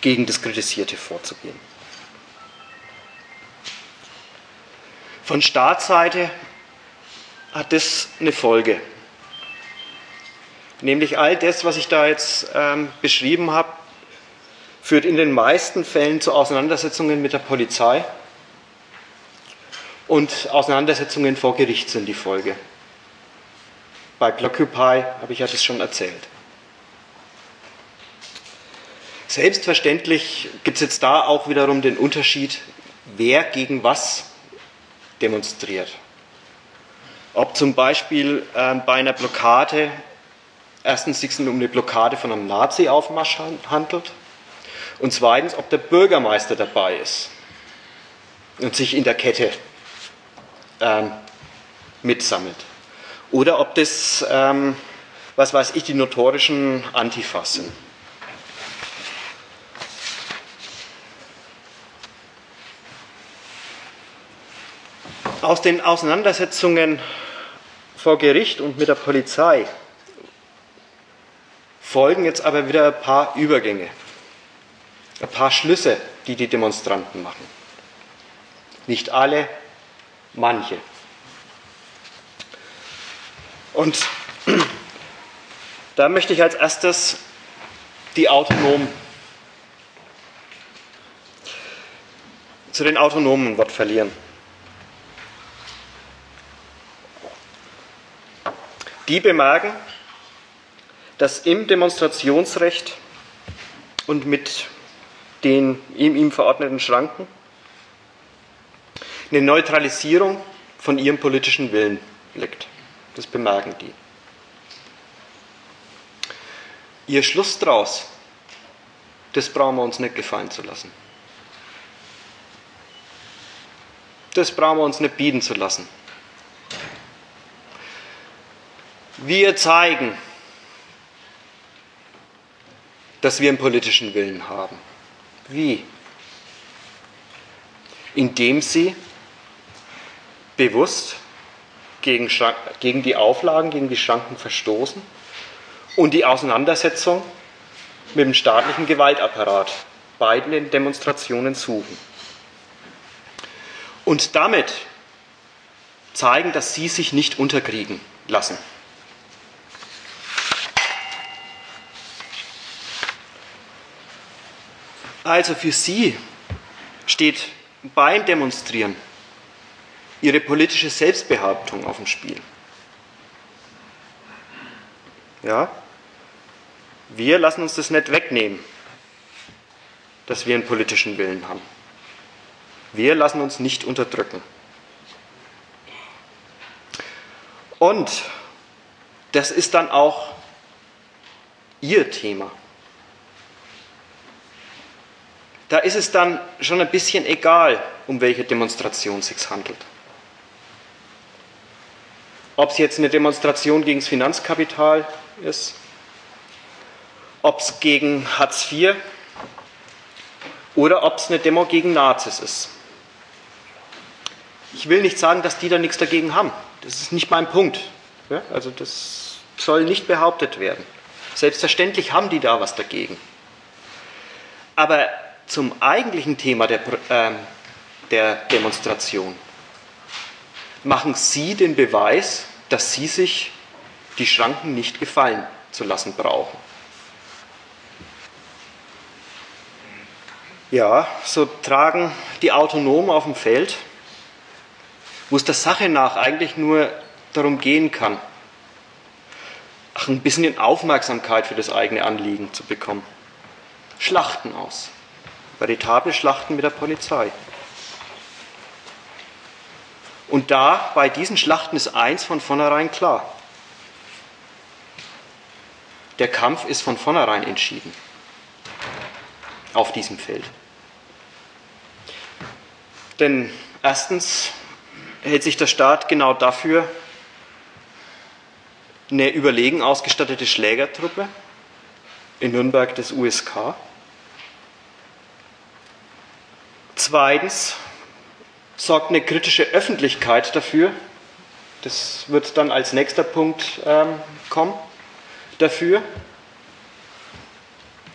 gegen das Kritisierte vorzugehen. Von Staatsseite hat das eine Folge. Nämlich all das, was ich da jetzt ähm, beschrieben habe, führt in den meisten Fällen zu Auseinandersetzungen mit der Polizei und Auseinandersetzungen vor Gericht sind die Folge. Bei Blockupy habe ich ja das schon erzählt. Selbstverständlich gibt es jetzt da auch wiederum den Unterschied, wer gegen was demonstriert. Ob zum Beispiel äh, bei einer Blockade erstens sich um eine Blockade von einem Nazi-Aufmarsch handelt und zweitens, ob der Bürgermeister dabei ist und sich in der Kette ähm, mitsammelt. Oder ob das, ähm, was weiß ich, die notorischen Antifas sind. Aus den Auseinandersetzungen vor Gericht und mit der Polizei folgen jetzt aber wieder ein paar Übergänge, ein paar Schlüsse, die die Demonstranten machen. Nicht alle, manche. Und da möchte ich als erstes die Autonomen zu den Autonomen Wort verlieren. Die bemerken, dass im Demonstrationsrecht und mit den ihm, ihm verordneten Schranken eine Neutralisierung von ihrem politischen Willen liegt. Das bemerken die. Ihr Schluss daraus, das brauchen wir uns nicht gefallen zu lassen. Das brauchen wir uns nicht bieten zu lassen. Wir zeigen, dass wir einen politischen Willen haben. Wie? Indem sie bewusst gegen, gegen die Auflagen, gegen die Schranken verstoßen und die Auseinandersetzung mit dem staatlichen Gewaltapparat bei den Demonstrationen suchen. Und damit zeigen, dass sie sich nicht unterkriegen lassen. Also für Sie steht beim Demonstrieren Ihre politische Selbstbehauptung auf dem Spiel. Ja? Wir lassen uns das nicht wegnehmen, dass wir einen politischen Willen haben. Wir lassen uns nicht unterdrücken. Und das ist dann auch Ihr Thema. da ist es dann schon ein bisschen egal, um welche Demonstration es sich handelt. Ob es jetzt eine Demonstration gegen das Finanzkapital ist, ob es gegen Hartz IV oder ob es eine Demo gegen Nazis ist. Ich will nicht sagen, dass die da nichts dagegen haben. Das ist nicht mein Punkt. Ja, also das soll nicht behauptet werden. Selbstverständlich haben die da was dagegen. Aber zum eigentlichen Thema der, äh, der Demonstration. Machen Sie den Beweis, dass Sie sich die Schranken nicht gefallen zu lassen brauchen. Ja, so tragen die Autonomen auf dem Feld, wo es der Sache nach eigentlich nur darum gehen kann, ach, ein bisschen Aufmerksamkeit für das eigene Anliegen zu bekommen. Schlachten aus veritable Schlachten mit der Polizei. Und da, bei diesen Schlachten ist eins von vornherein klar. Der Kampf ist von vornherein entschieden. Auf diesem Feld. Denn erstens hält sich der Staat genau dafür eine überlegen ausgestattete Schlägertruppe in Nürnberg des USK Zweitens sorgt eine kritische Öffentlichkeit dafür, das wird dann als nächster Punkt ähm, kommen, dafür,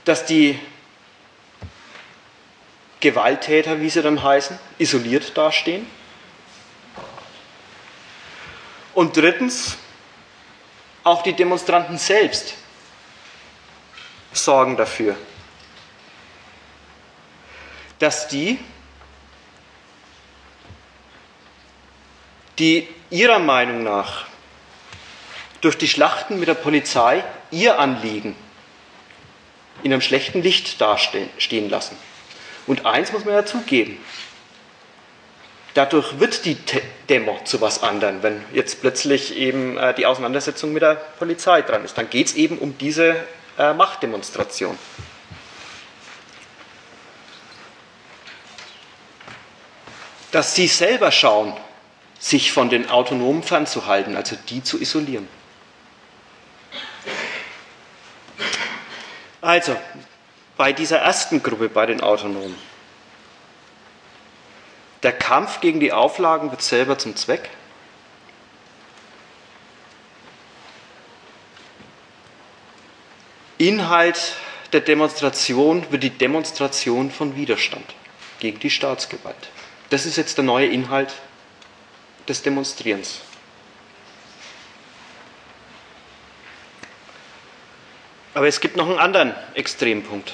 dass die Gewalttäter, wie sie dann heißen, isoliert dastehen. Und drittens, auch die Demonstranten selbst sorgen dafür, dass die die ihrer Meinung nach durch die Schlachten mit der Polizei ihr Anliegen in einem schlechten Licht dastehen lassen. Und eins muss man ja zugeben, dadurch wird die Demo zu was anderem, wenn jetzt plötzlich eben äh, die Auseinandersetzung mit der Polizei dran ist. Dann geht es eben um diese äh, Machtdemonstration. Dass sie selber schauen, sich von den Autonomen fernzuhalten, also die zu isolieren. Also, bei dieser ersten Gruppe, bei den Autonomen, der Kampf gegen die Auflagen wird selber zum Zweck. Inhalt der Demonstration wird die Demonstration von Widerstand gegen die Staatsgewalt. Das ist jetzt der neue Inhalt des Demonstrierens. Aber es gibt noch einen anderen Extrempunkt.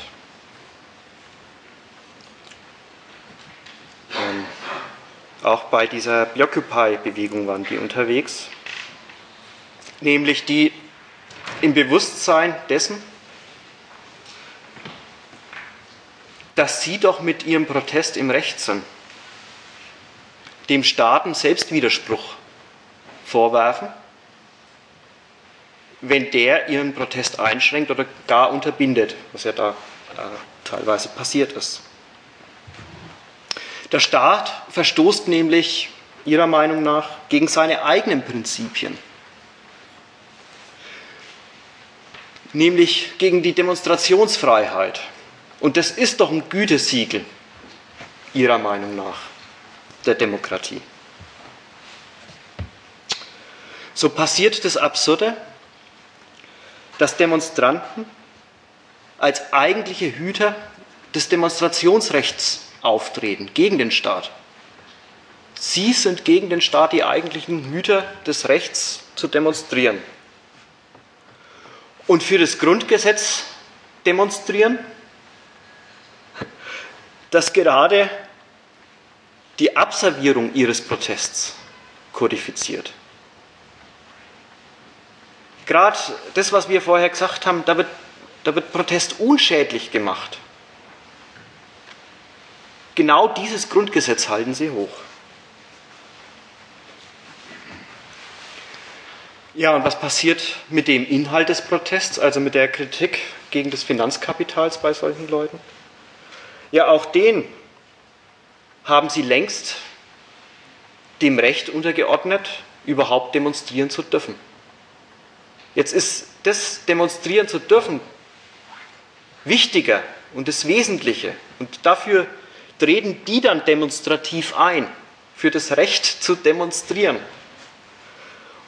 Ähm, auch bei dieser Blockupy-Bewegung waren die unterwegs, nämlich die im Bewusstsein dessen, dass sie doch mit ihrem Protest im Recht sind, dem Staaten Selbstwiderspruch vorwerfen, wenn der ihren Protest einschränkt oder gar unterbindet, was ja da äh, teilweise passiert ist. Der Staat verstoßt nämlich ihrer Meinung nach gegen seine eigenen Prinzipien, nämlich gegen die Demonstrationsfreiheit. Und das ist doch ein Gütesiegel ihrer Meinung nach der Demokratie. So passiert das Absurde, dass Demonstranten als eigentliche Hüter des Demonstrationsrechts auftreten, gegen den Staat. Sie sind gegen den Staat die eigentlichen Hüter des Rechts zu demonstrieren. Und für das Grundgesetz demonstrieren, das gerade die Abservierung ihres Protests kodifiziert. Gerade das, was wir vorher gesagt haben, da wird, da wird Protest unschädlich gemacht. Genau dieses Grundgesetz halten sie hoch. Ja, und was passiert mit dem Inhalt des Protests, also mit der Kritik gegen das Finanzkapitals bei solchen Leuten? Ja, auch den haben sie längst dem Recht untergeordnet, überhaupt demonstrieren zu dürfen. Jetzt ist das demonstrieren zu dürfen wichtiger und das Wesentliche. Und dafür treten die dann demonstrativ ein, für das Recht zu demonstrieren.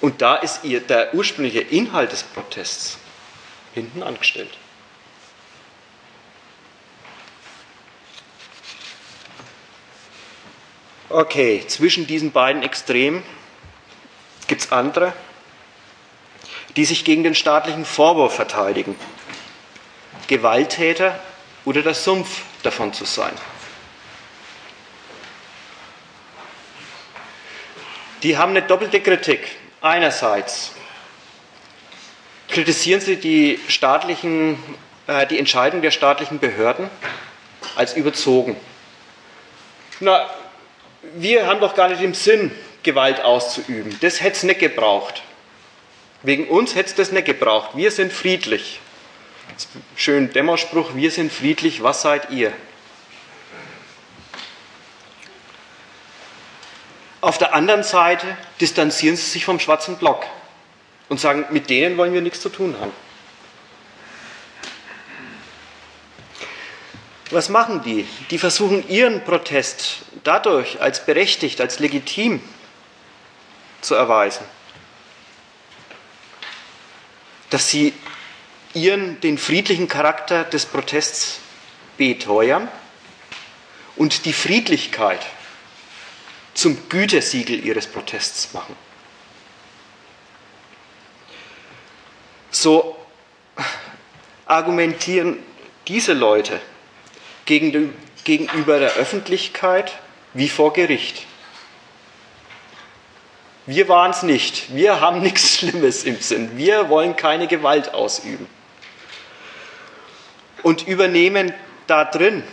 Und da ist ihr der ursprüngliche Inhalt des Protests hinten angestellt. Okay, zwischen diesen beiden Extremen gibt es andere, die sich gegen den staatlichen Vorwurf verteidigen, Gewalttäter oder der Sumpf davon zu sein. Die haben eine doppelte Kritik. Einerseits kritisieren sie die, staatlichen, äh, die Entscheidung der staatlichen Behörden als überzogen. Na, wir haben doch gar nicht im Sinn, Gewalt auszuüben. Das hätte es nicht gebraucht. Wegen uns hätte es das nicht gebraucht. Wir sind friedlich. Schön Dämmerspruch, wir sind friedlich, was seid ihr? Auf der anderen Seite distanzieren sie sich vom schwarzen Block und sagen, mit denen wollen wir nichts zu tun haben. Was machen die? Die versuchen ihren Protest dadurch als berechtigt, als legitim zu erweisen, dass sie ihren den friedlichen Charakter des Protests beteuern und die Friedlichkeit zum Gütesiegel ihres Protests machen. So argumentieren diese Leute gegenüber der Öffentlichkeit wie vor Gericht. Wir waren es nicht. Wir haben nichts Schlimmes im Sinn. Wir wollen keine Gewalt ausüben. Und übernehmen da drin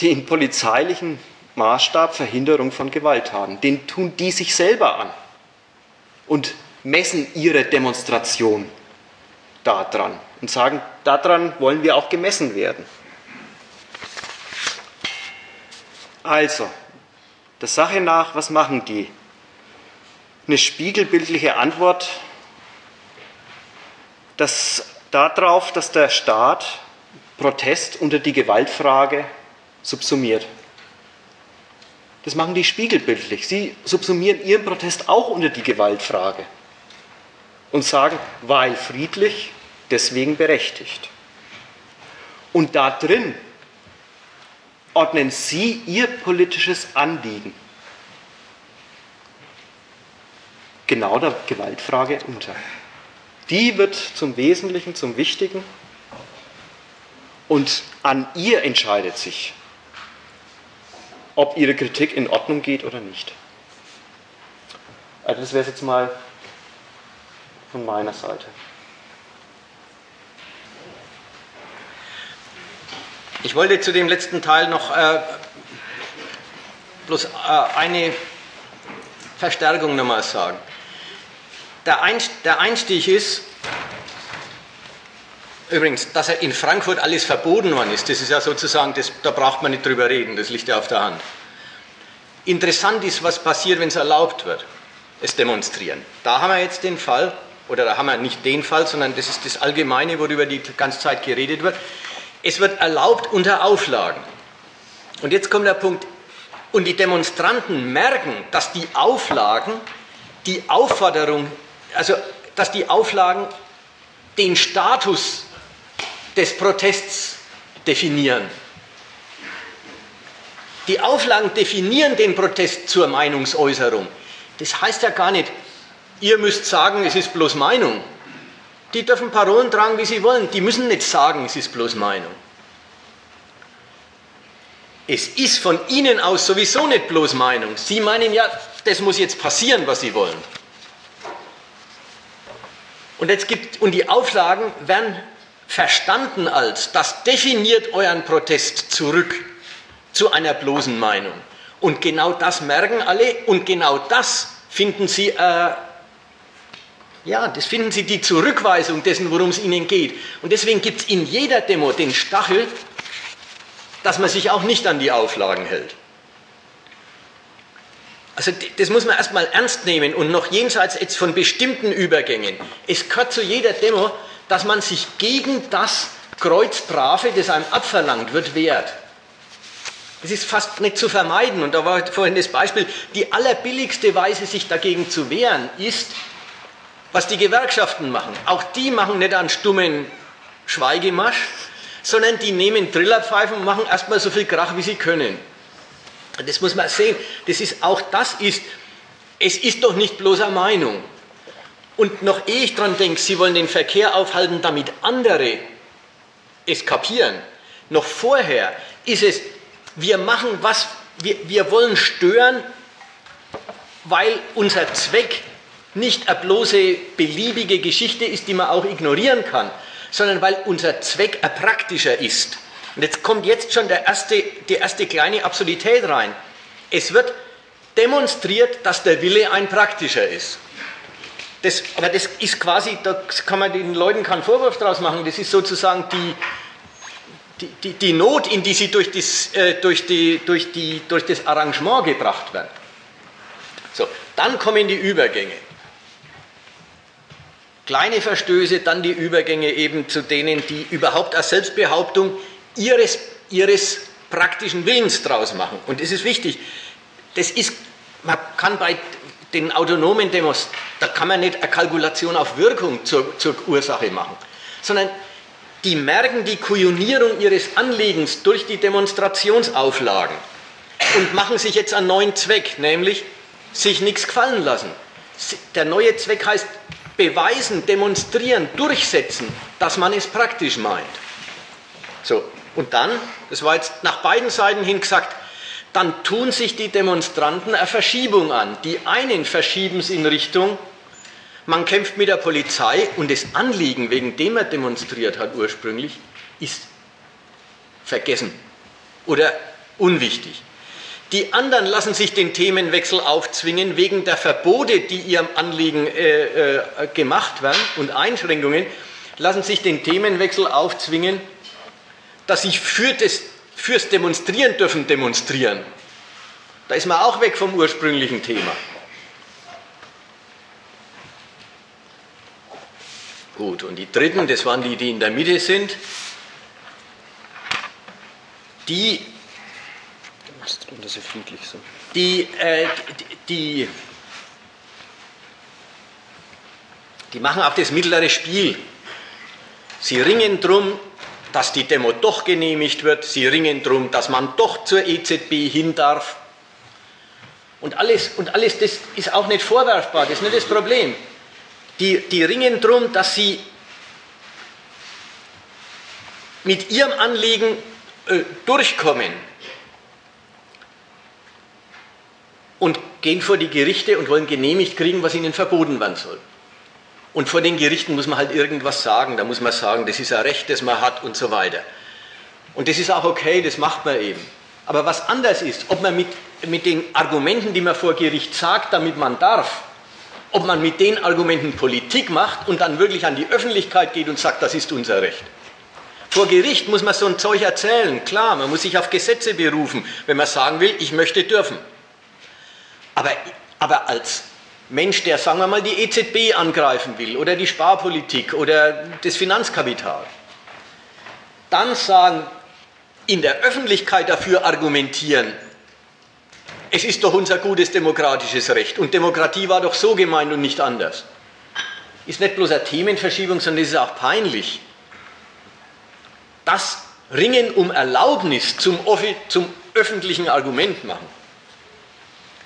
den polizeilichen Maßstab Verhinderung von Gewalttaten. Den tun die sich selber an und messen ihre Demonstration daran und sagen, daran wollen wir auch gemessen werden. Also, der Sache nach, was machen die? eine spiegelbildliche Antwort dass darauf, dass der Staat Protest unter die Gewaltfrage subsumiert. Das machen die spiegelbildlich. Sie subsumieren ihren Protest auch unter die Gewaltfrage und sagen, weil friedlich, deswegen berechtigt. Und da drin ordnen Sie Ihr politisches Anliegen genau der Gewaltfrage unter. Die wird zum Wesentlichen, zum Wichtigen und an ihr entscheidet sich, ob ihre Kritik in Ordnung geht oder nicht. Also das wäre es jetzt mal von meiner Seite. Ich wollte zu dem letzten Teil noch äh, bloß äh, eine Verstärkung nochmal sagen. Der, Einstieg ist, übrigens, dass er in Frankfurt alles verboten worden ist, das ist ja sozusagen, das, da braucht man nicht drüber reden, das liegt ja auf der Hand. Interessant ist, was passiert, wenn es erlaubt wird, es demonstrieren. Da haben wir jetzt den Fall, oder da haben wir nicht den Fall, sondern das ist das Allgemeine, worüber die ganze Zeit geredet wird. Es wird erlaubt unter Auflagen. Und jetzt kommt der Punkt, und die Demonstranten merken, dass die Auflagen die Aufforderung, also dass die Auflagen den Status des Protests definieren. Die Auflagen definieren den Protest zur Meinungsäußerung. Das heißt ja gar nicht, ihr müsst sagen, es ist bloß Meinung. Die dürfen Parolen tragen, wie sie wollen. Die müssen nicht sagen, es ist bloß Meinung. Es ist von Ihnen aus sowieso nicht bloß Meinung. Sie meinen ja, das muss jetzt passieren, was Sie wollen. Und, jetzt gibt, und die Auflagen werden verstanden als, das definiert euren Protest zurück zu einer bloßen Meinung. Und genau das merken alle und genau das finden sie, äh, ja, das finden sie die Zurückweisung dessen, worum es ihnen geht. Und deswegen gibt es in jeder Demo den Stachel, dass man sich auch nicht an die Auflagen hält. Also das muss man erstmal ernst nehmen und noch jenseits jetzt von bestimmten Übergängen. Es gehört zu jeder Demo, dass man sich gegen das Kreuzbrave, das einem abverlangt wird, wehrt. Das ist fast nicht zu vermeiden. Und da war vorhin das Beispiel, die allerbilligste Weise, sich dagegen zu wehren, ist, was die Gewerkschaften machen. Auch die machen nicht einen stummen Schweigemarsch, sondern die nehmen Trillerpfeifen und machen erstmal so viel Krach, wie sie können. Das muss man sehen. Das ist, auch das ist, es ist doch nicht bloßer Meinung. Und noch ehe ich daran denke, Sie wollen den Verkehr aufhalten, damit andere es kapieren, noch vorher ist es, wir machen was, wir, wir wollen stören, weil unser Zweck nicht eine bloße beliebige Geschichte ist, die man auch ignorieren kann, sondern weil unser Zweck ein praktischer ist. Und jetzt kommt jetzt schon der erste, die erste kleine Absurdität rein. Es wird demonstriert, dass der Wille ein praktischer ist. Das, aber das ist quasi, da kann man den Leuten keinen Vorwurf daraus machen, das ist sozusagen die, die, die, die Not, in die sie durch das, äh, durch, die, durch, die, durch das Arrangement gebracht werden. So, dann kommen die Übergänge. Kleine Verstöße, dann die Übergänge eben zu denen, die überhaupt als Selbstbehauptung ihres, ihres praktischen Willens draus machen. Und es ist wichtig, das ist, man kann bei den autonomen Demos, da kann man nicht eine Kalkulation auf Wirkung zur, zur Ursache machen, sondern die merken die Kujonierung ihres Anliegens durch die Demonstrationsauflagen und machen sich jetzt einen neuen Zweck, nämlich sich nichts gefallen lassen. Der neue Zweck heißt beweisen, demonstrieren, durchsetzen, dass man es praktisch meint. So, und dann, das war jetzt nach beiden Seiten hin gesagt, dann tun sich die Demonstranten eine Verschiebung an. Die einen verschieben es in Richtung, man kämpft mit der Polizei und das Anliegen, wegen dem er demonstriert hat ursprünglich, ist vergessen oder unwichtig. Die anderen lassen sich den Themenwechsel aufzwingen wegen der Verbote, die ihrem Anliegen äh, äh, gemacht werden und Einschränkungen, lassen sich den Themenwechsel aufzwingen, dass sie für das, fürs Demonstrieren dürfen demonstrieren. Da ist man auch weg vom ursprünglichen Thema. Gut, und die dritten, das waren die, die in der Mitte sind, die die, äh, die, die machen auch das mittlere Spiel. Sie ringen darum, dass die Demo doch genehmigt wird. Sie ringen darum, dass man doch zur EZB hin darf. Und alles, und alles das ist auch nicht vorwerfbar, das ist nicht das Problem. Die, die ringen darum, dass sie mit ihrem Anliegen äh, durchkommen und gehen vor die Gerichte und wollen genehmigt kriegen, was ihnen verboten werden soll. Und vor den Gerichten muss man halt irgendwas sagen. Da muss man sagen, das ist ein Recht, das man hat und so weiter. Und das ist auch okay, das macht man eben. Aber was anders ist, ob man mit, mit den Argumenten, die man vor Gericht sagt, damit man darf, ob man mit den Argumenten Politik macht und dann wirklich an die Öffentlichkeit geht und sagt, das ist unser Recht. Vor Gericht muss man so ein Zeug erzählen, klar, man muss sich auf Gesetze berufen, wenn man sagen will, ich möchte dürfen. Aber, aber als Mensch, der, sagen wir mal, die EZB angreifen will oder die Sparpolitik oder das Finanzkapital, dann sagen, in der Öffentlichkeit dafür argumentieren, es ist doch unser gutes demokratisches Recht und Demokratie war doch so gemeint und nicht anders. Ist nicht bloß eine Themenverschiebung, sondern es ist auch peinlich. Das Ringen um Erlaubnis zum, zum öffentlichen Argument machen.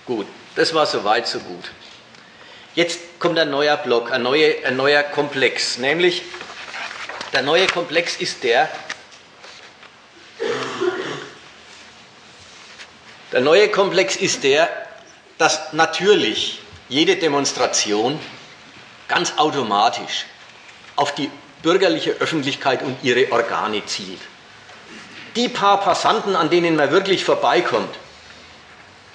Gut, das war soweit, so gut. Jetzt kommt ein neuer Block, ein, neue, ein neuer Komplex. Nämlich, der neue Komplex ist der, der neue Komplex ist der, dass natürlich jede Demonstration ganz automatisch auf die bürgerliche Öffentlichkeit und ihre Organe zielt. Die paar Passanten, an denen man wirklich vorbeikommt,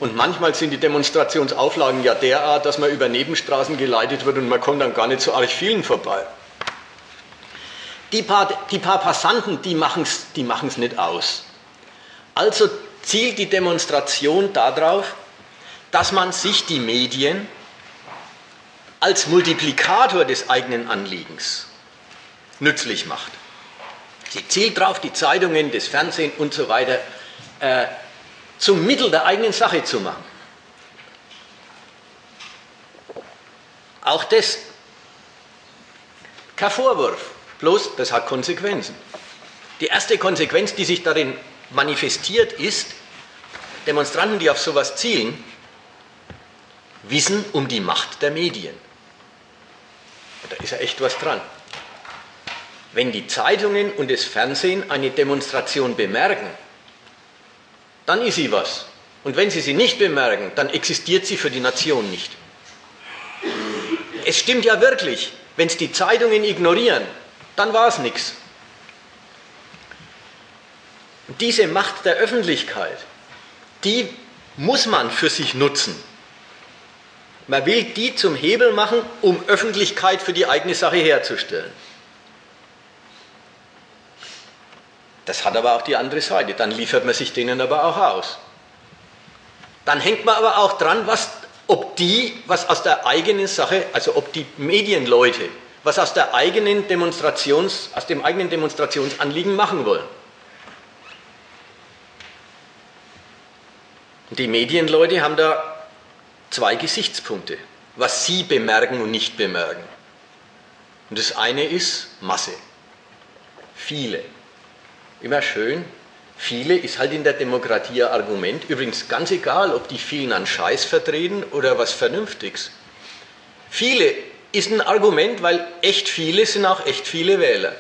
und manchmal sind die Demonstrationsauflagen ja derart, dass man über Nebenstraßen geleitet wird und man kommt dann gar nicht zu arg vielen vorbei. Die paar, die paar Passanten, die machen es die machen's nicht aus. Also zielt die Demonstration darauf, dass man sich die Medien als Multiplikator des eigenen Anliegens nützlich macht. Sie zielt darauf, die Zeitungen, das Fernsehen und so weiter äh, zum Mittel der eigenen Sache zu machen. Auch das kein Vorwurf, bloß das hat Konsequenzen. Die erste Konsequenz, die sich darin manifestiert, ist, Demonstranten, die auf sowas zielen, wissen um die Macht der Medien. Da ist ja echt was dran. Wenn die Zeitungen und das Fernsehen eine Demonstration bemerken, dann ist sie was. Und wenn sie sie nicht bemerken, dann existiert sie für die Nation nicht. Es stimmt ja wirklich, wenn es die Zeitungen ignorieren, dann war es nichts. Diese Macht der Öffentlichkeit, die muss man für sich nutzen. Man will die zum Hebel machen, um Öffentlichkeit für die eigene Sache herzustellen. Das hat aber auch die andere Seite. Dann liefert man sich denen aber auch aus. Dann hängt man aber auch dran, was, ob die, was aus der eigenen Sache, also ob die Medienleute, was aus, der eigenen Demonstrations, aus dem eigenen Demonstrationsanliegen machen wollen. Und die Medienleute haben da zwei Gesichtspunkte, was sie bemerken und nicht bemerken. Und das eine ist Masse. Viele. Immer schön. Viele ist halt in der Demokratie ein Argument. Übrigens ganz egal, ob die vielen an Scheiß vertreten oder was Vernünftiges. Viele ist ein Argument, weil echt viele sind auch echt viele Wähler.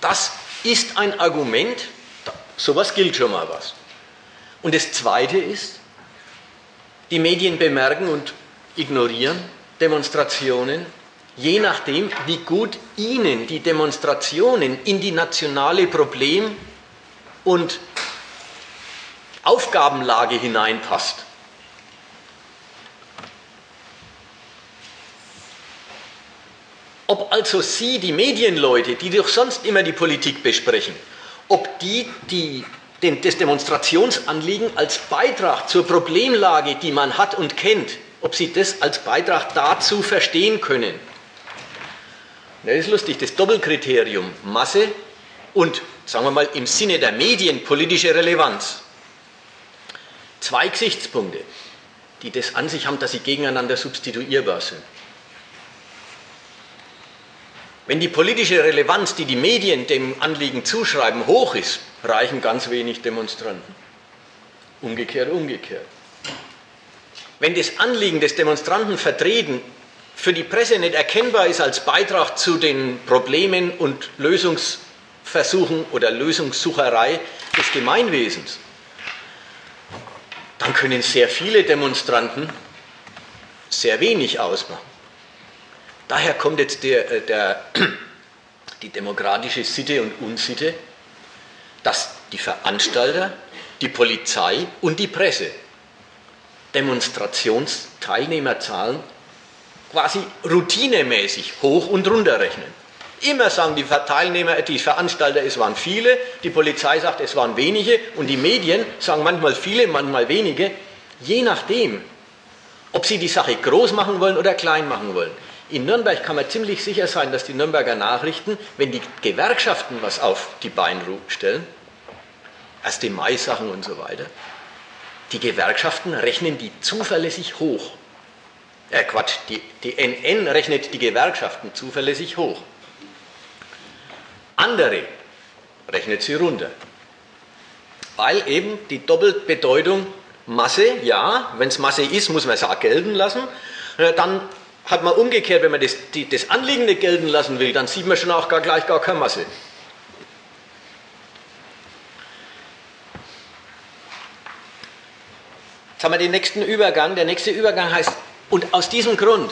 Das ist ein Argument, sowas gilt schon mal was. Und das Zweite ist, die Medien bemerken und ignorieren Demonstrationen, je nachdem, wie gut Ihnen die Demonstrationen in die nationale Problem- und Aufgabenlage hineinpasst. Ob also Sie, die Medienleute, die doch sonst immer die Politik besprechen, ob die, die den, das Demonstrationsanliegen als Beitrag zur Problemlage, die man hat und kennt, ob Sie das als Beitrag dazu verstehen können, Das ist lustig, das Doppelkriterium Masse und, sagen wir mal, im Sinne der Medien politische Relevanz. Zwei Gesichtspunkte, die das an sich haben, dass sie gegeneinander substituierbar sind. Wenn die politische Relevanz, die die Medien dem Anliegen zuschreiben, hoch ist, reichen ganz wenig Demonstranten. Umgekehrt, umgekehrt. Wenn das Anliegen des Demonstranten vertreten für die Presse nicht erkennbar ist als Beitrag zu den Problemen und Lösungsversuchen oder Lösungssucherei des Gemeinwesens, dann können sehr viele Demonstranten sehr wenig ausmachen. Daher kommt jetzt der, äh, der, die demokratische Sitte und Unsitte, dass die Veranstalter, die Polizei und die Presse Demonstrationsteilnehmerzahlen quasi routinemäßig hoch und runter rechnen. Immer sagen die Teilnehmer, die Veranstalter, es waren viele, die Polizei sagt, es waren wenige und die Medien sagen manchmal viele, manchmal wenige, je nachdem, ob sie die Sache groß machen wollen oder klein machen wollen. In Nürnberg kann man ziemlich sicher sein, dass die Nürnberger Nachrichten, wenn die Gewerkschaften was auf die Beine stellen, erst die Mai-Sachen und so weiter, die Gewerkschaften rechnen die zuverlässig hoch. Äh Quatsch, die, die NN rechnet die Gewerkschaften zuverlässig hoch. Andere rechnet sie runter. Weil eben die Doppelbedeutung Masse, ja, wenn es Masse ist, muss man es auch gelten lassen. Äh, dann hat man umgekehrt, wenn man das, die, das Anliegen gelten lassen will, dann sieht man schon auch gar gleich gar keine Masse. Jetzt haben wir den nächsten Übergang. Der nächste Übergang heißt, und aus diesem Grund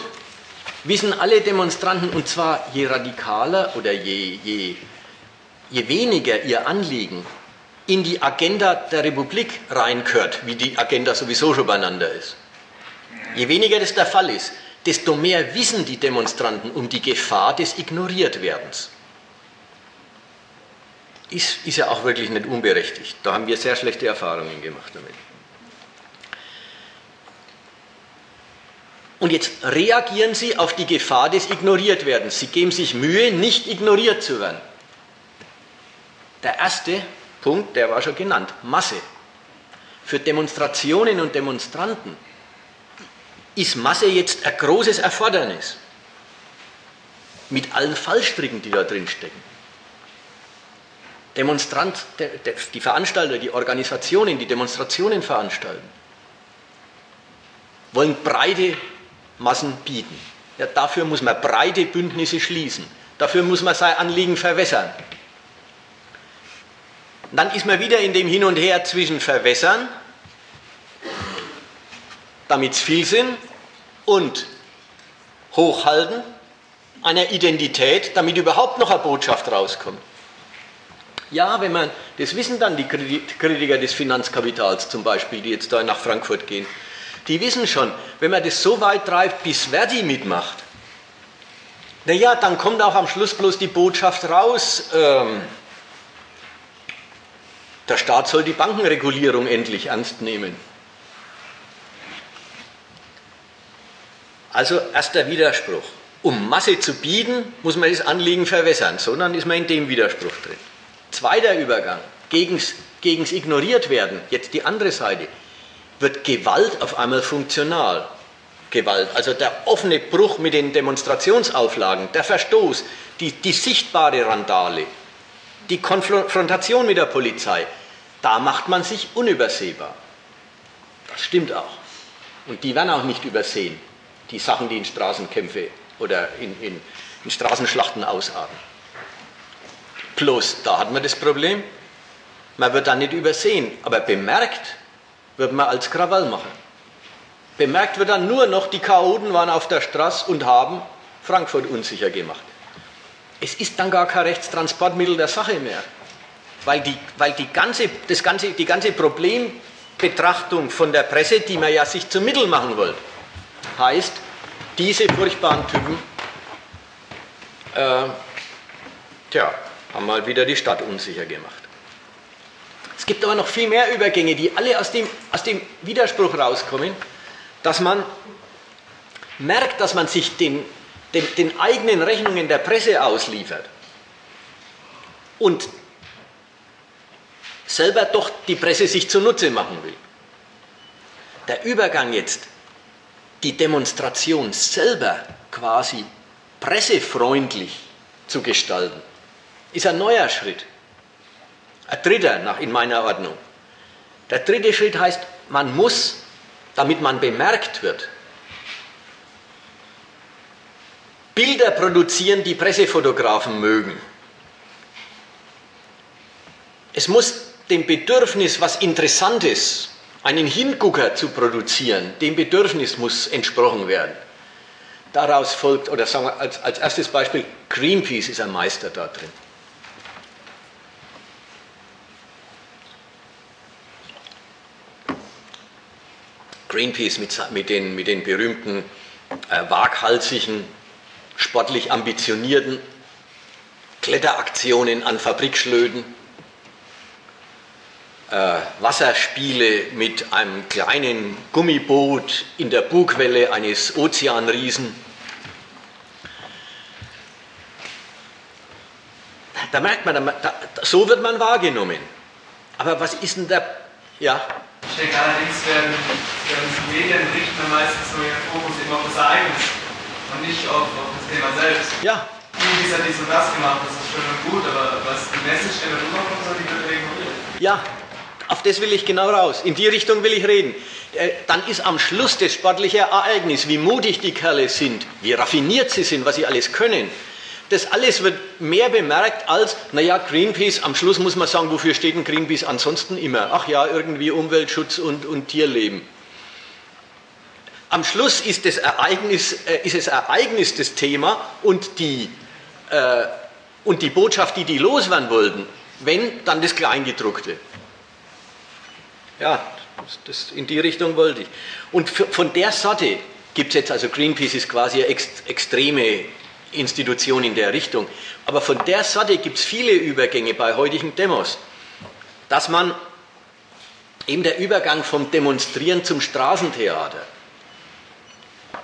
wissen alle Demonstranten, und zwar je radikaler oder je, je, je weniger ihr Anliegen in die Agenda der Republik reinkört, wie die Agenda sowieso schon beieinander ist. Je weniger das der Fall ist, desto mehr wissen die Demonstranten um die Gefahr des Ignoriertwerdens. Ist, ist ja auch wirklich nicht unberechtigt. Da haben wir sehr schlechte Erfahrungen gemacht damit. Und jetzt reagieren Sie auf die Gefahr des Ignoriertwerdens. Sie geben sich Mühe, nicht ignoriert zu werden. Der erste Punkt, der war schon genannt, Masse. Für Demonstrationen und Demonstranten ist Masse jetzt ein großes Erfordernis. Mit allen Fallstricken, die da drin stecken. Demonstrant, die Veranstalter, die Organisationen, die Demonstrationen veranstalten, wollen breite Massen bieten. Ja, dafür muss man breite Bündnisse schließen. Dafür muss man sein Anliegen verwässern. Und dann ist man wieder in dem Hin und Her zwischen verwässern, damit es viel sind, und hochhalten einer Identität, damit überhaupt noch eine Botschaft rauskommt. Ja, wenn man, das wissen dann die Kritiker des Finanzkapitals zum Beispiel, die jetzt da nach Frankfurt gehen, die wissen schon, wenn man das so weit treibt, bis Verdi mitmacht, naja, dann kommt auch am Schluss bloß die Botschaft raus, ähm, der Staat soll die Bankenregulierung endlich ernst nehmen. Also erster Widerspruch. Um Masse zu bieten, muss man das Anliegen verwässern, sondern ist man in dem Widerspruch drin. Zweiter Übergang, gegens, gegens ignoriert werden, jetzt die andere Seite, wird Gewalt auf einmal funktional. Gewalt, also der offene Bruch mit den Demonstrationsauflagen, der Verstoß, die, die sichtbare Randale, die Konfrontation mit der Polizei, da macht man sich unübersehbar. Das stimmt auch. Und die werden auch nicht übersehen die Sachen, die in Straßenkämpfe oder in, in, in Straßenschlachten ausarten. Bloß da hat man das Problem, man wird dann nicht übersehen, aber bemerkt wird man als Krawallmacher. Bemerkt wird dann nur noch, die Chaoten waren auf der Straße und haben Frankfurt unsicher gemacht. Es ist dann gar kein Rechtstransportmittel der Sache mehr, weil, die, weil die, ganze, das ganze, die ganze Problembetrachtung von der Presse, die man ja sich zum Mittel machen wollte, heißt, diese furchtbaren Typen äh, tja, haben mal wieder die Stadt unsicher gemacht. Es gibt aber noch viel mehr Übergänge, die alle aus dem, aus dem Widerspruch rauskommen, dass man merkt, dass man sich den, den, den eigenen Rechnungen der Presse ausliefert und selber doch die Presse sich zunutze machen will. Der Übergang jetzt, die Demonstration selber quasi pressefreundlich zu gestalten, ist ein neuer Schritt. Ein dritter nach in meiner Ordnung. Der dritte Schritt heißt, man muss, damit man bemerkt wird, Bilder produzieren, die Pressefotografen mögen. Es muss dem Bedürfnis, was Interessantes, einen Hingucker zu produzieren, dem Bedürfnis muss entsprochen werden. Daraus folgt, oder sagen wir als, als erstes Beispiel, Greenpeace ist ein Meister da drin. Greenpeace mit, mit, den, mit den berühmten äh, waghalsigen, sportlich ambitionierten Kletteraktionen an Fabrikschlöden, äh, Wasserspiele mit einem kleinen Gummiboot in der Bugwelle eines Ozeanriesen. Da merkt man, da, so wird man wahrgenommen. Aber was ist denn der, ja? Ich denke allerdings werden, werden die Medien richten meistens so ihren Fokus immer auf das Ereignis und nicht auf, auf das Thema selbst. Ja. Wie hat dies und das gemacht, das ist schön und gut, aber was die Message, die da rüberkommt, soll die wird ignoriert. Ja, auf das will ich genau raus. In die Richtung will ich reden. Äh, dann ist am Schluss das sportliche Ereignis, wie mutig die Kerle sind, wie raffiniert sie sind, was sie alles können. Das alles wird mehr bemerkt als, naja, Greenpeace, am Schluss muss man sagen, wofür steht ein Greenpeace ansonsten immer? Ach ja, irgendwie Umweltschutz und, und Tierleben. Am Schluss ist, das Ereignis, äh, ist das Ereignis das Thema und die, äh, und die Botschaft, die die loswerden wollten, wenn, dann das Kleingedruckte. Ja, das, in die Richtung wollte ich. Und für, von der Sorte gibt es jetzt, also Greenpeace ist quasi eine ex, extreme Institution in der Richtung, aber von der Sorte gibt es viele Übergänge bei heutigen Demos, dass man eben der Übergang vom Demonstrieren zum Straßentheater.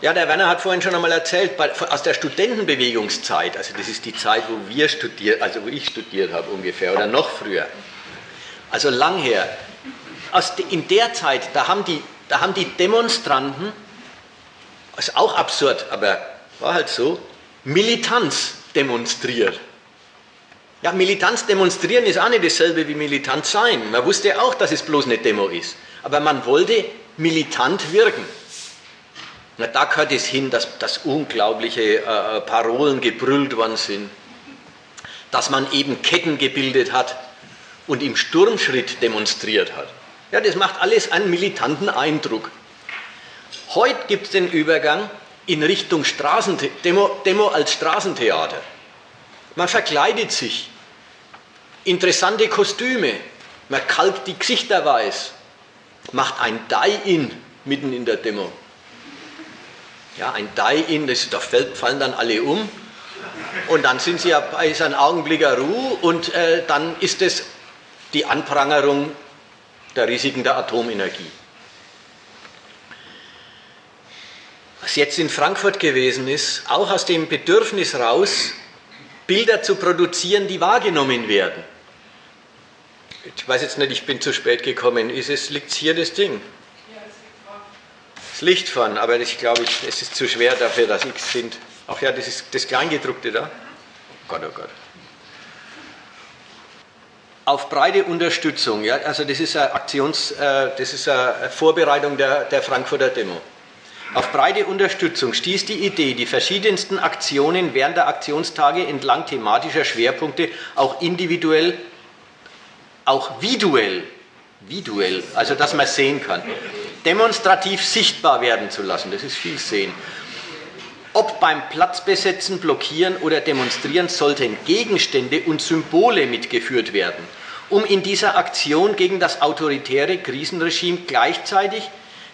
Ja, der Werner hat vorhin schon einmal erzählt, bei, aus der Studentenbewegungszeit, also das ist die Zeit, wo wir studiert, also wo ich studiert habe ungefähr, oder noch früher, also lang her, in der Zeit, da haben die, da haben die Demonstranten, ist auch absurd, aber war halt so, Militanz demonstriert. Ja, Militanz demonstrieren ist auch nicht dasselbe wie militant sein. Man wusste auch, dass es bloß eine Demo ist. Aber man wollte militant wirken. Na, da gehört es hin, dass, dass unglaubliche äh, Parolen gebrüllt worden sind, dass man eben Ketten gebildet hat und im Sturmschritt demonstriert hat. Ja, das macht alles einen militanten Eindruck. Heute gibt es den Übergang in Richtung Straßenthe Demo, Demo als Straßentheater. Man verkleidet sich, interessante Kostüme, man kalkt die Gesichter weiß, macht ein Die-In mitten in der Demo. Ja, ein Die-In, da fallen dann alle um und dann sind sie ja bei einem Augenblick Ruhe und äh, dann ist es die Anprangerung der Risiken der Atomenergie. Was jetzt in Frankfurt gewesen ist, auch aus dem Bedürfnis raus, Bilder zu produzieren, die wahrgenommen werden. Ich weiß jetzt nicht, ich bin zu spät gekommen. Ist es, liegt hier das Ding? Das Licht vorn, aber ich glaube, es ist zu schwer dafür, dass ich es finde. Ach ja, das ist das Kleingedruckte da. Oh Gott, oh Gott auf breite Unterstützung. Ja, also das ist eine Aktions, äh, das ist eine Vorbereitung der, der Frankfurter Demo. Auf breite Unterstützung stieß die Idee, die verschiedensten Aktionen während der Aktionstage entlang thematischer Schwerpunkte auch individuell, auch visuell, visuell, also dass man sehen kann, demonstrativ sichtbar werden zu lassen. Das ist viel sehen. Ob beim Platzbesetzen, Blockieren oder Demonstrieren sollten Gegenstände und Symbole mitgeführt werden, um in dieser Aktion gegen das autoritäre Krisenregime gleichzeitig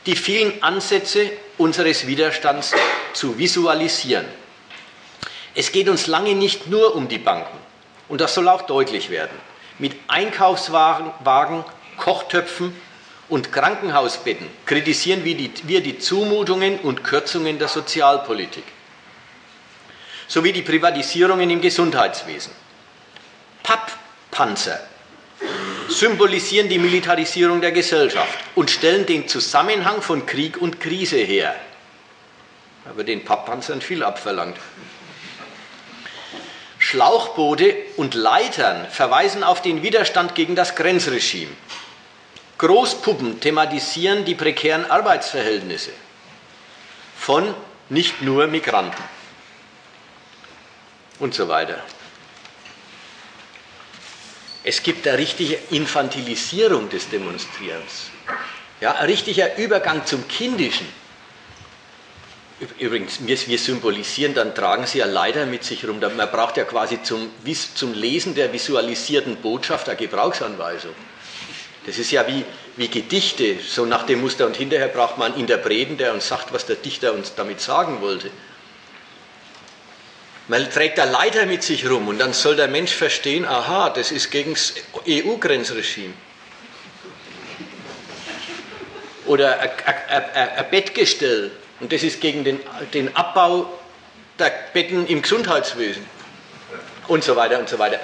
die vielen Ansätze unseres Widerstands zu visualisieren. Es geht uns lange nicht nur um die Banken, und das soll auch deutlich werden. Mit Einkaufswagen, Kochtöpfen und Krankenhausbetten kritisieren wir die, Zumutungen und Kürzungen der Sozialpolitik. sowie die Privatisierungen im Gesundheitswesen. Papppanzer symbolisieren die Militarisierung der Gesellschaft und stellen den Zusammenhang von Krieg und Krise her. Aber den Papppanzern viel abverlangt. Schlauchboote und Leitern verweisen auf den Widerstand gegen das Grenzregime. Großpuppen thematisieren die prekären Arbeitsverhältnisse von nicht nur Migranten und so weiter. Es gibt eine richtige Infantilisierung des Demonstrierens, ja, ein richtiger Übergang zum Kindischen. Übrigens, wir, symbolisieren, dann tragen sie ja leider mit sich rum. Man braucht ja quasi zum, zum Lesen der visualisierten Botschaft eine Gebrauchsanweisung. Das ist ja wie, wie Gedichte, so nach dem Muster. Und hinterher braucht man einen Interpreten, der uns sagt, was der Dichter uns damit sagen wollte. Man trägt da Leiter mit sich rum und dann soll der Mensch verstehen, aha, das ist gegen das EU-Grenzregime. Oder ein, Bettgestell und das ist gegen den, den Abbau der Betten im Gesundheitswesen und so weiter und so weiter.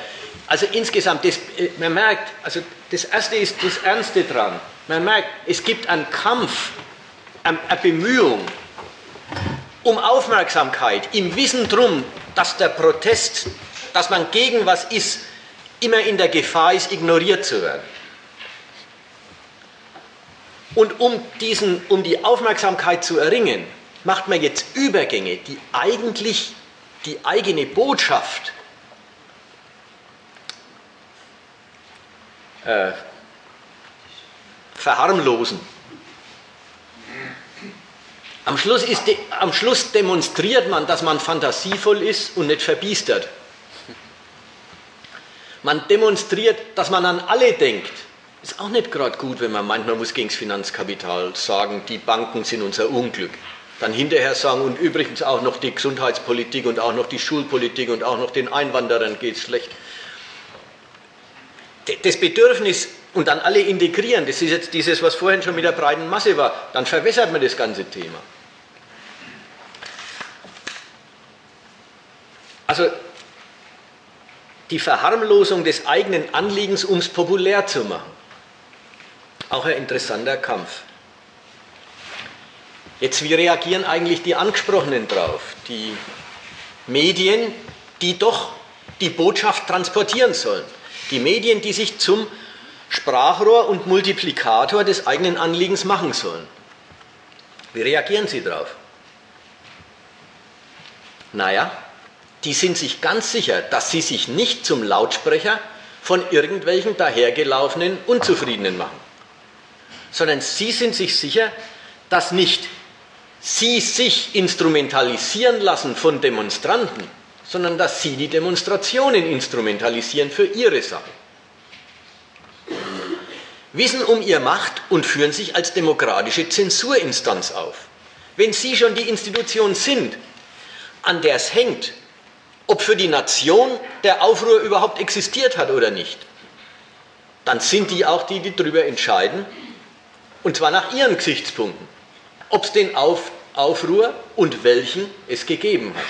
Also insgesamt, das, äh, man merkt, also das Erste ist das Ernste dran. Man merkt, es gibt einen Kampf, eine Bemühung um Aufmerksamkeit, im Wissen drum, dass der Protest, dass man gegen was ist, immer in der Gefahr ist, ignoriert zu werden. Und um, diesen, um die Aufmerksamkeit zu erringen, macht man jetzt Übergänge, die eigentlich die eigene Botschaft äh, verharmlosen. Am Schluss, ist de, am Schluss demonstriert man, dass man fantasievoll ist und nicht verbiestert. Man demonstriert, dass man an alle denkt ist auch nicht gerade gut, wenn man meint, man muss gegen das Finanzkapital sagen, die Banken sind unser Unglück. Dann hinterher sagen, und übrigens auch noch die Gesundheitspolitik und auch noch die Schulpolitik und auch noch den Einwanderern geht es schlecht. Das Bedürfnis und dann alle integrieren, das ist jetzt dieses, was vorhin schon mit der breiten Masse war, dann verwässert man das ganze Thema. Also die Verharmlosung des eigenen Anliegens, um es populär zu machen. Auch ein interessanter Kampf. Jetzt, wie reagieren eigentlich die Angesprochenen drauf? Die Medien, die doch die Botschaft transportieren sollen. Die Medien, die sich zum Sprachrohr und Multiplikator des eigenen Anliegens machen sollen. Wie reagieren sie darauf? Naja, die sind sich ganz sicher, dass sie sich nicht zum Lautsprecher von irgendwelchen dahergelaufenen Unzufriedenen machen sondern sie sind sich sicher, dass nicht sie sich instrumentalisieren lassen von Demonstranten, sondern dass sie die Demonstrationen instrumentalisieren für ihre Sache. Wissen um ihr Macht und führen sich als demokratische Zensurinstanz auf. Wenn sie schon die Institution sind, an der es hängt, ob für die Nation der Aufruhr überhaupt existiert hat oder nicht, dann sind die auch die, die darüber entscheiden, und zwar nach ihren Gesichtspunkten. Ob es den Auf, Aufruhr und welchen es gegeben hat.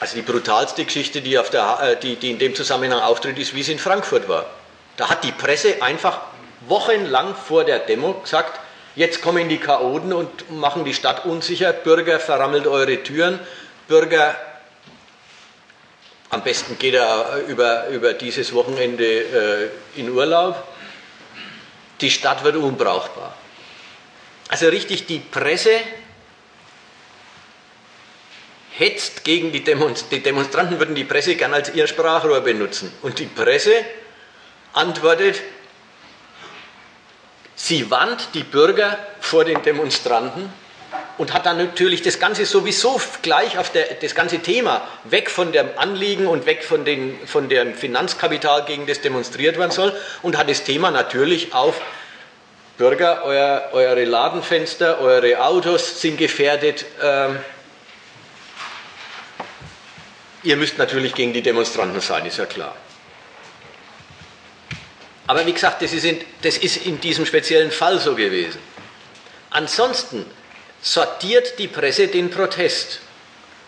Also die brutalste Geschichte, die, der, äh, die, die in dem Zusammenhang auftritt, ist, wie es in Frankfurt war. Da hat die Presse einfach wochenlang vor der Demo gesagt, jetzt kommen die Chaoten und machen die Stadt unsicher, Bürger verrammelt eure Türen, Bürger am besten geht er über, über dieses Wochenende äh, in Urlaub. Die Stadt wird unbrauchbar. Also richtig, die Presse hetzt gegen die Demonstranten. Die Demonstranten würden die Presse gern als ihr Sprachrohr benutzen. Und die Presse antwortet, sie warnt die Bürger vor den Demonstranten und hat dann natürlich das Ganze sowieso gleich auf der, das ganze Thema weg von dem Anliegen und weg von, den, von dem Finanzkapital, gegen das demonstriert werden soll, und hat das Thema natürlich auf Bürger, euer, eure Ladenfenster, eure Autos sind gefährdet. Ähm, ihr müsst natürlich gegen die Demonstranten sein, ist ja klar. Aber wie gesagt, das ist in, das ist in diesem speziellen Fall so gewesen. Ansonsten sortiert die Presse den Protest.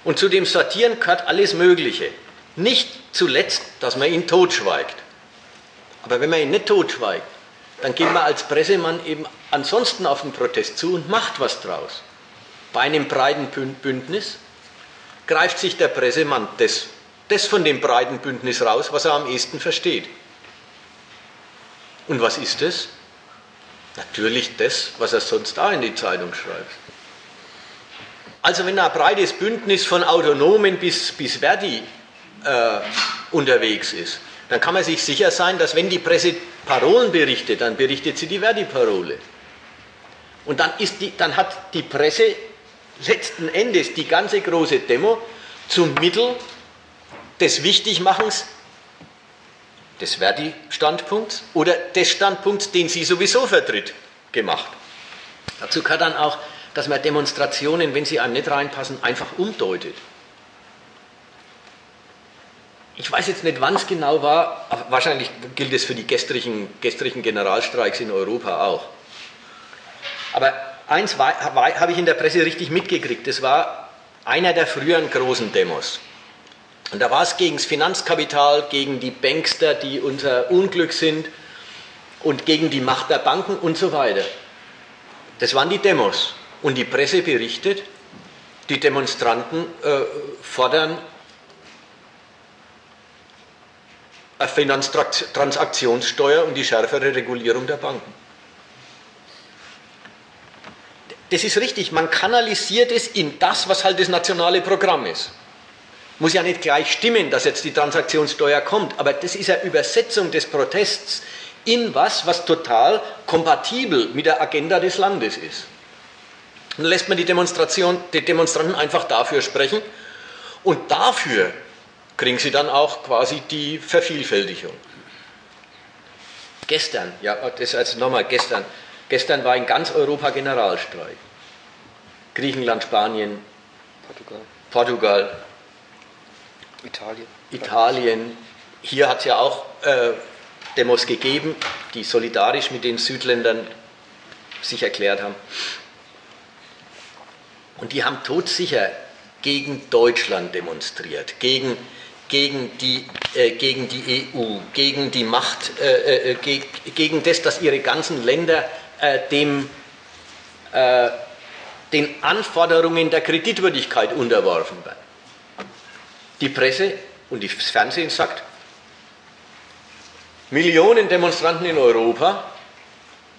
Und zu dem Sortieren gehört alles Mögliche. Nicht zuletzt, dass man ihn totschweigt. Aber wenn man ihn nicht totschweigt, dann geht man als Pressemann eben ansonsten auf den Protest zu und macht was draus. Bei einem breiten Bündnis greift sich der Pressemann das, das von dem breiten Bündnis raus, was er am ehesten versteht. Und was ist es? Natürlich das, was er sonst auch in die Zeitung schreibt. Also wenn ein breites Bündnis von Autonomen bis, bis Verdi äh, unterwegs ist, dann kann man sich sicher sein, dass wenn die Presse Parolen berichtet, dann berichtet sie die Verdi-Parole. Und dann, ist die, dann hat die Presse letzten Endes die ganze große Demo zum Mittel des Wichtigmachens des Verdi-Standpunkts oder des Standpunkts, den sie sowieso vertritt, gemacht. Dazu gehört dann auch, dass man Demonstrationen, wenn sie einem nicht reinpassen, einfach umdeutet. Ich weiß jetzt nicht, wann es genau war, aber wahrscheinlich gilt es für die gestrigen, gestrigen Generalstreiks in Europa auch. Aber eins habe ich in der Presse richtig mitgekriegt, das war einer der früheren großen Demos. Und da war es gegen das Finanzkapital, gegen die Bankster, die unser Unglück sind und gegen die Macht der Banken und so weiter. Das waren die Demos. Und die Presse berichtet, die Demonstranten äh, fordern eine Finanztransaktionssteuer und die schärfere Regulierung der Banken. Das ist richtig, man kanalisiert es in das, was halt das nationale Programm ist. Muss ja nicht gleich stimmen, dass jetzt die Transaktionssteuer kommt, aber das ist eine Übersetzung des Protests in was, was total kompatibel mit der Agenda des Landes ist. Dann lässt man die, Demonstration, die Demonstranten einfach dafür sprechen und dafür kriegen sie dann auch quasi die Vervielfältigung. Gestern, ja, das also nochmal gestern, gestern war in ganz Europa Generalstreik. Griechenland, Spanien, Portugal, Portugal Italien. Italien. Hier hat es ja auch äh, Demos gegeben, die solidarisch mit den Südländern sich erklärt haben. Und die haben todsicher gegen Deutschland demonstriert, gegen gegen die, äh, gegen die EU, gegen die Macht, äh, äh, ge gegen das, dass ihre ganzen Länder äh, dem, äh, den Anforderungen der Kreditwürdigkeit unterworfen werden. Die Presse und das Fernsehen sagt, Millionen Demonstranten in Europa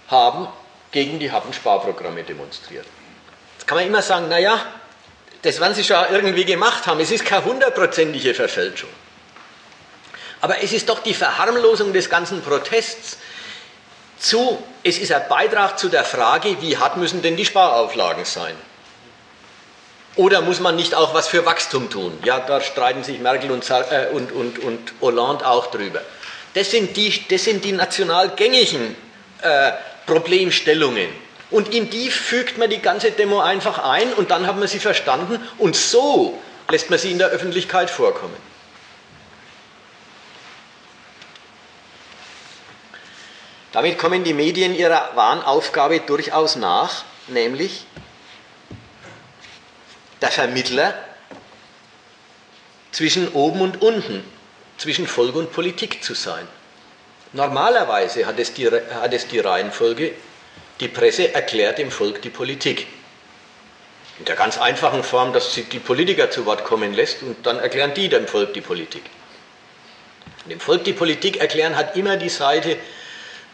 haben gegen die Happensparprogramme demonstriert. Jetzt kann man immer sagen, naja, das werden sie schon irgendwie gemacht haben. Es ist keine hundertprozentige Verfälschung. Aber es ist doch die Verharmlosung des ganzen Protests zu, es ist ein Beitrag zu der Frage, wie hart müssen denn die Sparauflagen sein? Oder muss man nicht auch was für Wachstum tun? Ja, da streiten sich Merkel und, äh, und, und, und Hollande auch drüber. Das sind die, das sind die national gängigen äh, Problemstellungen. Und in die fügt man die ganze Demo einfach ein und dann hat man sie verstanden und so lässt man sie in der Öffentlichkeit vorkommen. Damit kommen die Medien ihrer wahren Aufgabe durchaus nach, nämlich der Vermittler zwischen oben und unten, zwischen Volk und Politik zu sein. Normalerweise hat es die, hat es die Reihenfolge, die Presse erklärt dem Volk die Politik. In der ganz einfachen Form, dass sie die Politiker zu Wort kommen lässt und dann erklären die dem Volk die Politik. Dem Volk die Politik erklären hat immer die Seite,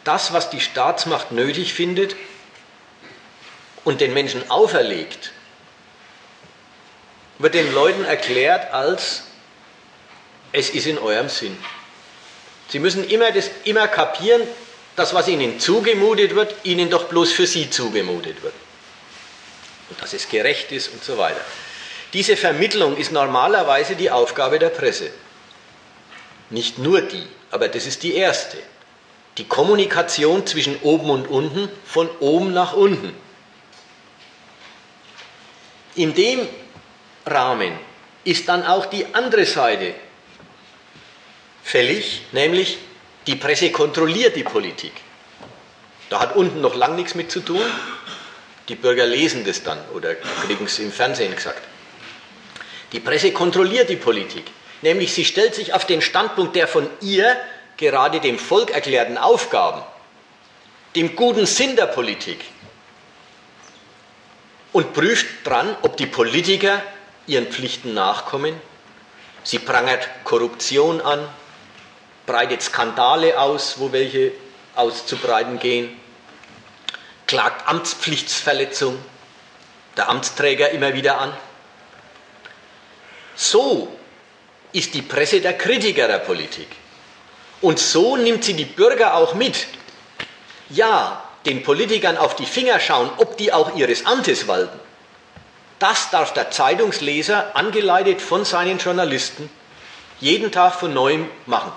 das, was die Staatsmacht nötig findet und den Menschen auferlegt, wird den Leuten erklärt als es ist in eurem Sinn. Sie müssen immer, das, immer kapieren, das, was ihnen zugemutet wird, ihnen doch bloß für sie zugemutet wird. Und dass es gerecht ist und so weiter. Diese Vermittlung ist normalerweise die Aufgabe der Presse. Nicht nur die, aber das ist die erste. Die Kommunikation zwischen oben und unten, von oben nach unten. In dem Rahmen ist dann auch die andere Seite fällig, nämlich die Presse kontrolliert die Politik. Da hat unten noch lang nichts mit zu tun. Die Bürger lesen das dann oder kriegen es im Fernsehen gesagt. Die Presse kontrolliert die Politik, nämlich sie stellt sich auf den Standpunkt der von ihr gerade dem Volk erklärten Aufgaben, dem guten Sinn der Politik und prüft dran, ob die Politiker ihren Pflichten nachkommen. Sie prangert Korruption an, breitet Skandale aus, wo welche auszubreiten gehen, klagt Amtspflichtsverletzung der Amtsträger immer wieder an. So ist die Presse der Kritiker der Politik. Und so nimmt sie die Bürger auch mit. Ja, den Politikern auf die Finger schauen, ob die auch ihres Amtes walten. Das darf der Zeitungsleser, angeleitet von seinen Journalisten, jeden Tag von neuem machen.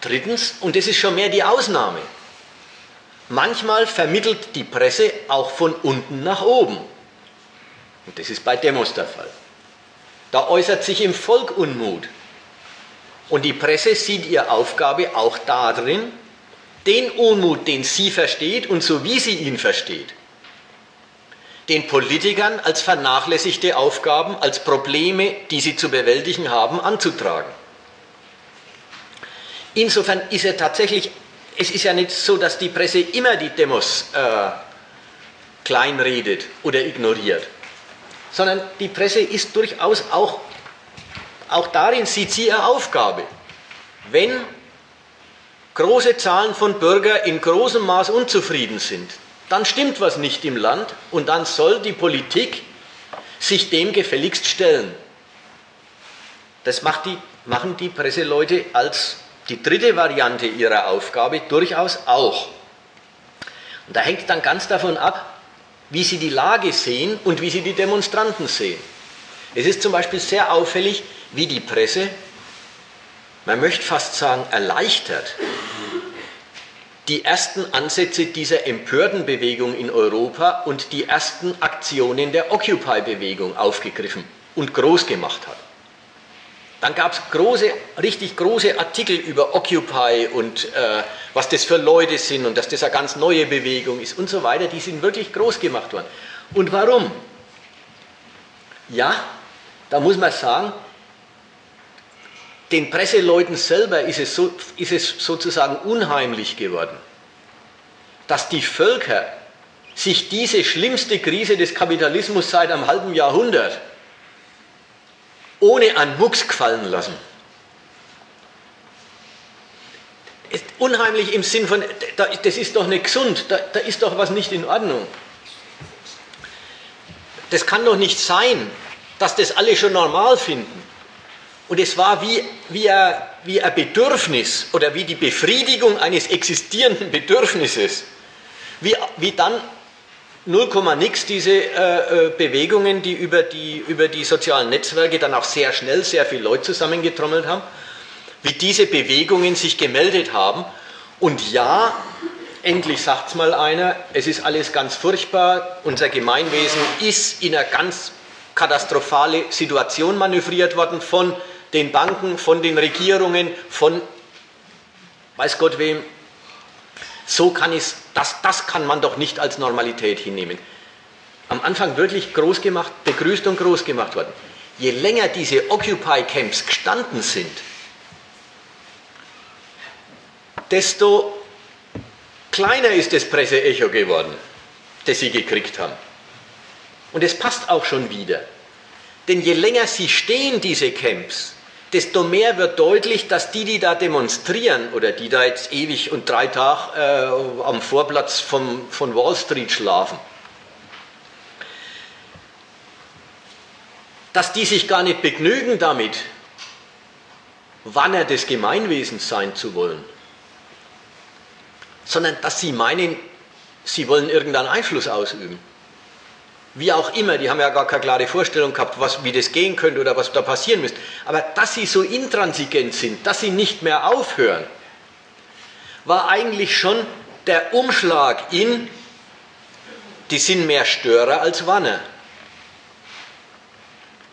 Drittens, und das ist schon mehr die Ausnahme, manchmal vermittelt die Presse auch von unten nach oben. Und das ist bei Demos der Fall. Da äußert sich im Volk Unmut. Und die Presse sieht ihre Aufgabe auch darin, den Unmut, den sie versteht und so wie sie ihn versteht, den Politikern als vernachlässigte Aufgaben, als Probleme, die sie zu bewältigen haben, anzutragen. Insofern ist er tatsächlich, es ist ja nicht so, dass die Presse immer die Demos äh, kleinredet oder ignoriert, sondern die Presse ist durchaus auch, auch darin sieht sie ihre Aufgabe. Wenn große Zahlen von Bürgern in großem Maß unzufrieden sind, dann stimmt was nicht im Land und dann soll die Politik sich dem gefälligst stellen. Das die, machen die Presseleute als die dritte Variante ihrer Aufgabe durchaus auch. Und da hängt dann ganz davon ab, wie sie die Lage sehen und wie sie die Demonstranten sehen. Es ist zum Beispiel sehr auffällig, wie die Presse, man möchte fast sagen, erleichtert die ersten Ansätze dieser empörten Bewegung in Europa und die ersten Aktionen der Occupy-Bewegung aufgegriffen und groß gemacht hat. Dann gab es große, richtig große Artikel über Occupy und äh, was das für Leute sind und dass das eine ganz neue Bewegung ist und so weiter. Die sind wirklich groß gemacht worden. Und warum? Ja, da muss man sagen, den Presseleuten selber ist es, so, ist es sozusagen unheimlich geworden, dass die Völker sich diese schlimmste Krise des Kapitalismus seit einem halben Jahrhundert ohne einen Mucks gefallen lassen. Ist unheimlich im Sinn von, das ist doch nicht gesund, da, da ist doch was nicht in Ordnung. Das kann doch nicht sein, dass das alle schon normal finden. Und es war wie, wie, ein, wie ein Bedürfnis oder wie die Befriedigung eines existierenden Bedürfnisses, wie, wie dann 0, nix diese äh, äh, Bewegungen, die über, die über die sozialen Netzwerke dann auch sehr schnell sehr viele Leute zusammengetrommelt haben, wie diese Bewegungen sich gemeldet haben. Und ja, endlich sagt es mal einer, es ist alles ganz furchtbar, unser Gemeinwesen ist in eine ganz katastrophale Situation manövriert worden von den Banken, von den Regierungen, von weiß Gott wem, so kann es, das, das kann man doch nicht als Normalität hinnehmen. Am Anfang wirklich groß gemacht, begrüßt und groß gemacht worden. Je länger diese Occupy-Camps gestanden sind, desto kleiner ist das Presseecho geworden, das sie gekriegt haben. Und es passt auch schon wieder. Denn je länger sie stehen, diese Camps, desto mehr wird deutlich, dass die, die da demonstrieren oder die da jetzt ewig und drei Tage äh, am Vorplatz vom, von Wall Street schlafen, dass die sich gar nicht begnügen damit, Wanner des Gemeinwesens sein zu wollen, sondern dass sie meinen, sie wollen irgendeinen Einfluss ausüben. Wie auch immer, die haben ja gar keine klare Vorstellung gehabt, was, wie das gehen könnte oder was da passieren müsste. Aber dass sie so intransigent sind, dass sie nicht mehr aufhören, war eigentlich schon der Umschlag in, die sind mehr Störer als Wanner.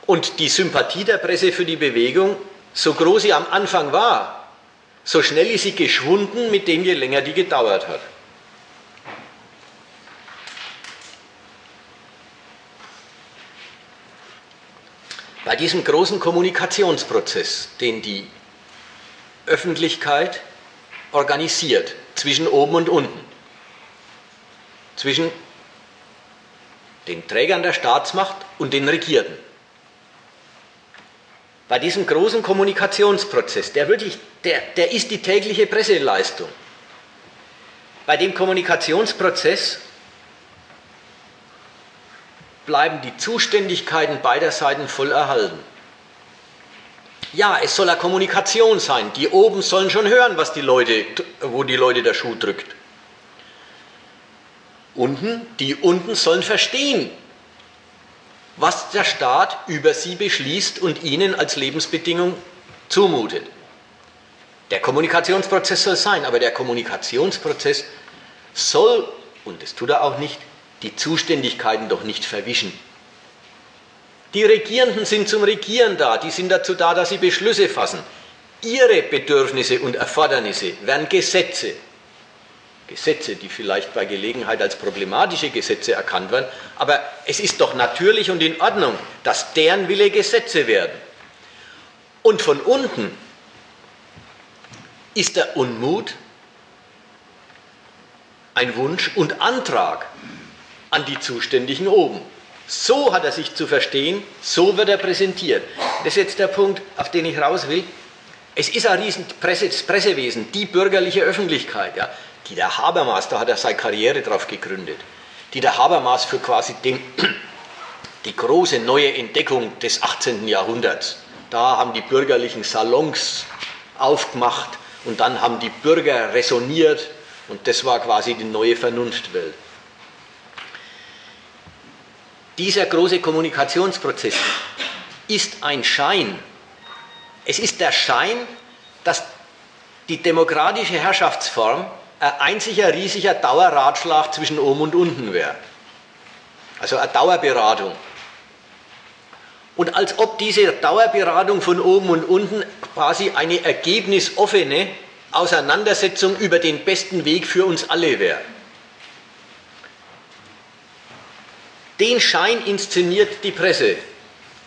Und die Sympathie der Presse für die Bewegung, so groß sie am Anfang war, so schnell ist sie geschwunden, mit dem je länger die gedauert hat. Bei diesem großen Kommunikationsprozess, den die Öffentlichkeit organisiert zwischen oben und unten, zwischen den Trägern der Staatsmacht und den Regierten. Bei diesem großen Kommunikationsprozess, der wirklich, der, der ist die tägliche Presseleistung. Bei dem Kommunikationsprozess bleiben die Zuständigkeiten beider Seiten voll erhalten. Ja, es soll eine Kommunikation sein. Die oben sollen schon hören, was die Leute, wo die Leute der Schuh drückt. Unten, die unten sollen verstehen, was der Staat über sie beschließt und ihnen als Lebensbedingung zumutet. Der Kommunikationsprozess soll sein, aber der Kommunikationsprozess soll, und das tut er auch nicht, die Zuständigkeiten doch nicht verwischen. Die Regierenden sind zum Regieren da, die sind dazu da, dass sie Beschlüsse fassen. Ihre Bedürfnisse und Erfordernisse werden Gesetze. Gesetze, die vielleicht bei Gelegenheit als problematische Gesetze erkannt werden, aber es ist doch natürlich und in Ordnung, dass deren Wille Gesetze werden. Und von unten ist der Unmut ein Wunsch und Antrag an die Zuständigen oben. So hat er sich zu verstehen, so wird er präsentiert. Das ist jetzt der Punkt, auf den ich raus will. Es ist ein riesen Pressewesen, die bürgerliche Öffentlichkeit. Ja. Die der Habermas, da hat er seine Karriere drauf gegründet, die der Habermas für quasi den, die große neue Entdeckung des 18. Jahrhunderts. Da haben die bürgerlichen Salons aufgemacht und dann haben die Bürger resoniert und das war quasi die neue Vernunftwelt. Dieser große Kommunikationsprozess ist ein Schein. Es ist der Schein, dass die demokratische Herrschaftsform ein einziger riesiger Dauerratschlag zwischen oben und unten wäre. Also eine Dauerberatung. Und als ob diese Dauerberatung von oben und unten quasi eine ergebnisoffene Auseinandersetzung über den besten Weg für uns alle wäre. Den Schein inszeniert die Presse,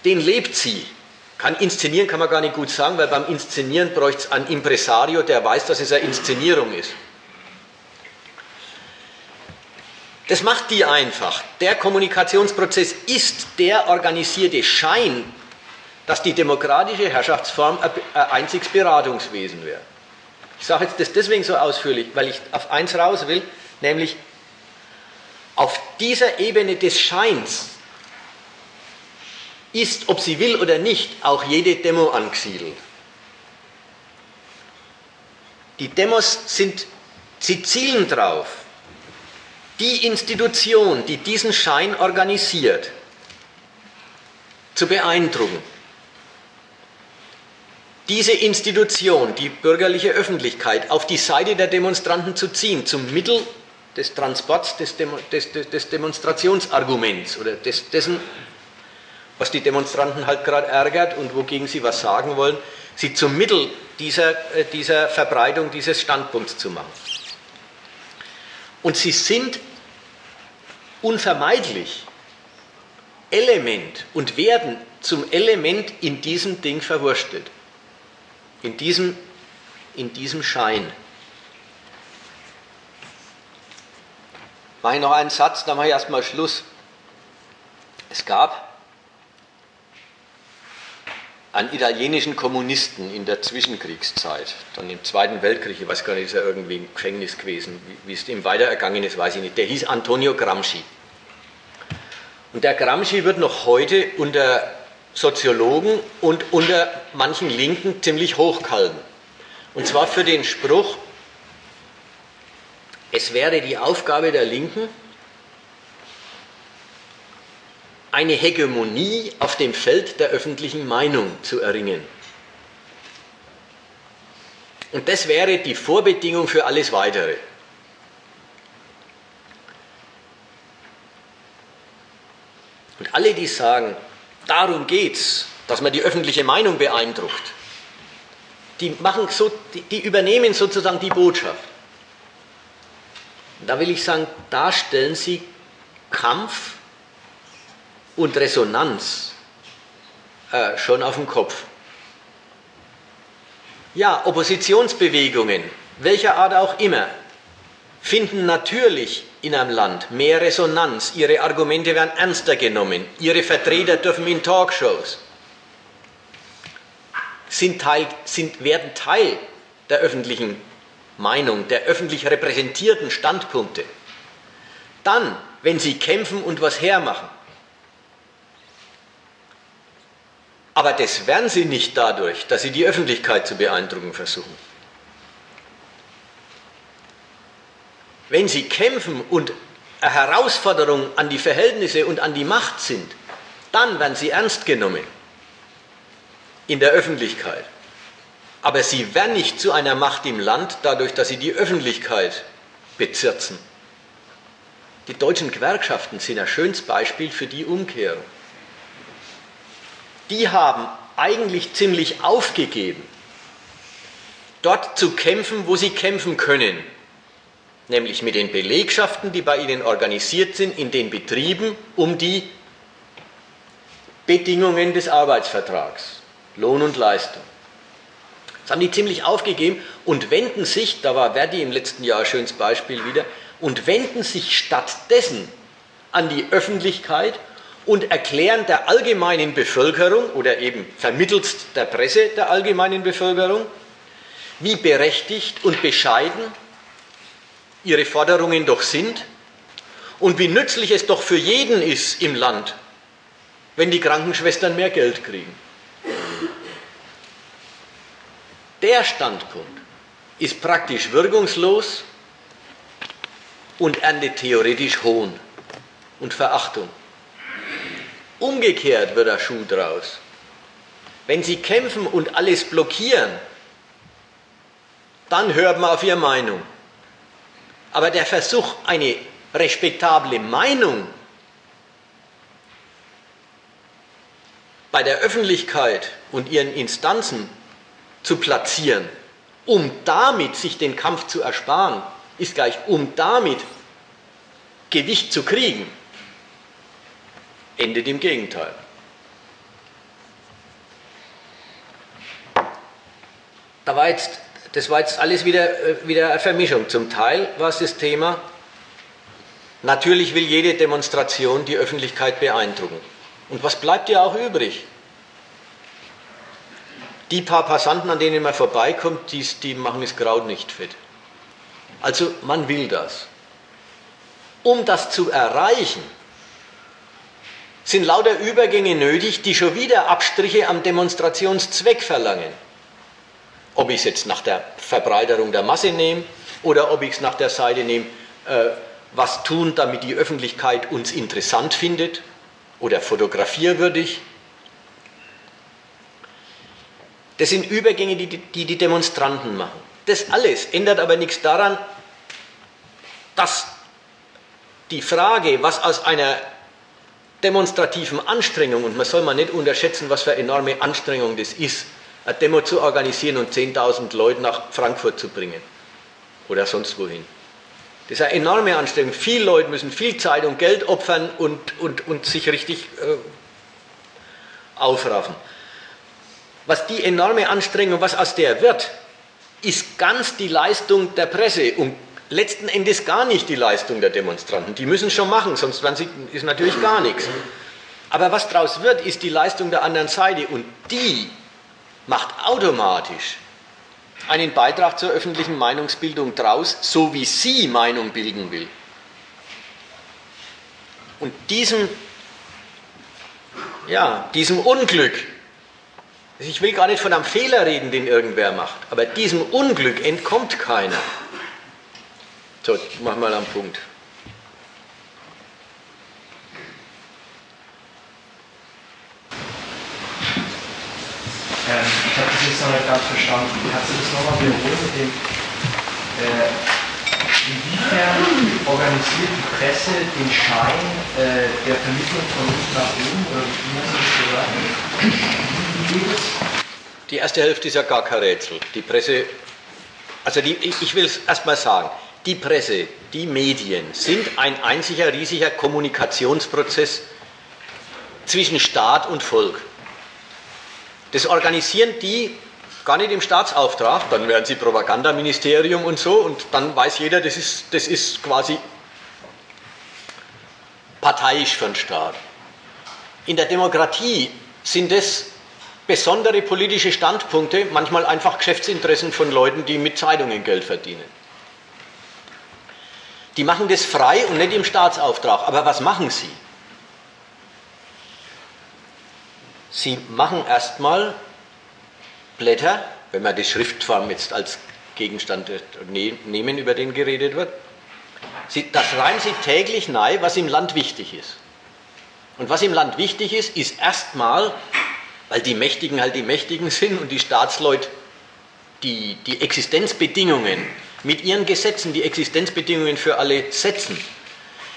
den lebt sie. Kann inszenieren kann man gar nicht gut sagen, weil beim Inszenieren bräuchte es einen Impresario, der weiß, dass es eine Inszenierung ist. Das macht die einfach. Der Kommunikationsprozess ist der organisierte Schein, dass die demokratische Herrschaftsform ein einziges Beratungswesen wäre. Ich sage jetzt das deswegen so ausführlich, weil ich auf eins raus will, nämlich auf dieser Ebene des Scheins ist, ob sie will oder nicht, auch jede Demo angesiedelt. Die Demos sind, sie zielen darauf, die Institution, die diesen Schein organisiert, zu beeindrucken. Diese Institution, die bürgerliche Öffentlichkeit, auf die Seite der Demonstranten zu ziehen, zum Mittel des Transports des, Demo, des, des, des Demonstrationsarguments oder des, dessen, was die Demonstranten halt gerade ärgert und wogegen sie was sagen wollen, sie zum Mittel dieser, äh, dieser Verbreitung dieses Standpunkts zu machen. Und sie sind unvermeidlich Element und werden zum Element in diesem Ding verwurstet, in diesem, in diesem Schein. Mache ich noch einen Satz, dann mache ich erstmal Schluss. Es gab einen italienischen Kommunisten in der Zwischenkriegszeit, dann im Zweiten Weltkrieg, ich weiß gar nicht, ist er irgendwie im Gefängnis gewesen, wie, es ihm weiter ergangen ist, weiß ich nicht. Der hieß Antonio Gramsci. Und der Gramsci wird noch heute unter Soziologen und unter manchen Linken ziemlich hochgehalten. Und zwar für den Spruch, es wäre die Aufgabe der Linken, eine Hegemonie auf dem Feld der öffentlichen Meinung zu erringen. Und das wäre die Vorbedingung für alles Weitere. Und alle, die sagen, darum geht's, dass man die öffentliche Meinung beeindruckt, die, machen so, die, die übernehmen sozusagen die Botschaft. Da will ich sagen, da stellen Sie Kampf und Resonanz äh, schon auf dem Kopf. Ja, Oppositionsbewegungen, welcher Art auch immer, finden natürlich in einem Land mehr Resonanz, ihre Argumente werden ernster genommen, ihre Vertreter dürfen in Talkshows, sind, Teil, sind, werden Teil der öffentlichen Meinung, der öffentlich repräsentierten Standpunkte. Dann, wenn sie kämpfen und was hermachen. Aber das werden sie nicht dadurch, dass sie die Öffentlichkeit zu beeindrucken versuchen. Wenn sie kämpfen und eine Herausforderung an die Verhältnisse und an die Macht sind, dann werden sie ernst genommen in der Öffentlichkeit. Aber sie werden nicht zu einer Macht im Land, dadurch, dass sie die Öffentlichkeit bezirzen. Die deutschen Gewerkschaften sind ein schönes Beispiel für die Umkehrung. Die haben eigentlich ziemlich aufgegeben, dort zu kämpfen, wo sie kämpfen können, nämlich mit den Belegschaften, die bei ihnen organisiert sind, in den Betrieben, um die Bedingungen des Arbeitsvertrags, Lohn und Leistung. Das haben die ziemlich aufgegeben und wenden sich, da war Verdi im letzten Jahr ein schönes Beispiel wieder, und wenden sich stattdessen an die Öffentlichkeit und erklären der allgemeinen Bevölkerung oder eben vermittelt der Presse der allgemeinen Bevölkerung, wie berechtigt und bescheiden ihre Forderungen doch sind und wie nützlich es doch für jeden ist im Land, wenn die Krankenschwestern mehr Geld kriegen. Der Standpunkt ist praktisch wirkungslos und erntet theoretisch Hohn und Verachtung. Umgekehrt wird der Schuh draus. Wenn sie kämpfen und alles blockieren, dann hört man auf ihre Meinung. Aber der Versuch, eine respektable Meinung bei der Öffentlichkeit und ihren Instanzen zu platzieren, um damit sich den Kampf zu ersparen, ist gleich, um damit Gewicht zu kriegen, endet im Gegenteil. Da war jetzt das war jetzt alles wieder, äh, wieder eine Vermischung. Zum Teil war es das Thema, natürlich will jede Demonstration die Öffentlichkeit beeindrucken. Und was bleibt ja auch übrig? Die paar Passanten, an denen man vorbeikommt, die, die machen das Kraut nicht fett. Also man will das. Um das zu erreichen, sind lauter Übergänge nötig, die schon wieder Abstriche am Demonstrationszweck verlangen. Ob ich es jetzt nach der Verbreiterung der Masse nehme oder ob ich es nach der Seite nehme, äh, was tun, damit die Öffentlichkeit uns interessant findet oder fotografierwürdig. Das sind Übergänge, die die, die Demonstranten machen. Das alles ändert aber nichts daran, dass die Frage, was aus einer demonstrativen Anstrengung, und man soll mal nicht unterschätzen, was für enorme Anstrengung das ist, eine Demo zu organisieren und 10.000 Leute nach Frankfurt zu bringen oder sonst wohin. Das ist eine enorme Anstrengung. Viele Leute müssen viel Zeit und Geld opfern und, und, und sich richtig äh, aufraffen. Was die enorme Anstrengung, was aus der wird, ist ganz die Leistung der Presse und letzten Endes gar nicht die Leistung der Demonstranten. Die müssen schon machen, sonst ist natürlich gar nichts. Aber was daraus wird, ist die Leistung der anderen Seite und die macht automatisch einen Beitrag zur öffentlichen Meinungsbildung draus, so wie sie Meinung bilden will. Und diesem, ja, diesem Unglück, ich will gar nicht von einem Fehler reden, den irgendwer macht, aber diesem Unglück entkommt keiner. So, mach mal am Punkt. Ähm, ich habe das jetzt noch nicht ganz verstanden. Kannst du das nochmal wiederholen äh, inwiefern organisiert die Presse den Schein äh, der Vermittlung von unten nach oben? Oder wie muss ich das sagen? Die erste Hälfte ist ja gar kein Rätsel. Die Presse, also die, ich will es erstmal sagen, die Presse, die Medien sind ein einziger riesiger Kommunikationsprozess zwischen Staat und Volk. Das organisieren die gar nicht im Staatsauftrag, dann werden sie Propagandaministerium und so und dann weiß jeder, das ist, das ist quasi parteiisch für den Staat. In der Demokratie sind es besondere politische Standpunkte, manchmal einfach Geschäftsinteressen von Leuten, die mit Zeitungen Geld verdienen. Die machen das frei und nicht im Staatsauftrag. Aber was machen sie? Sie machen erstmal Blätter, wenn wir die Schriftform jetzt als Gegenstand ne-, nehmen, über den geredet wird. Sie, da schreiben sie täglich nahe, was im Land wichtig ist. Und was im Land wichtig ist, ist erstmal, weil die Mächtigen halt die Mächtigen sind und die Staatsleute die, die Existenzbedingungen mit ihren Gesetzen, die Existenzbedingungen für alle setzen,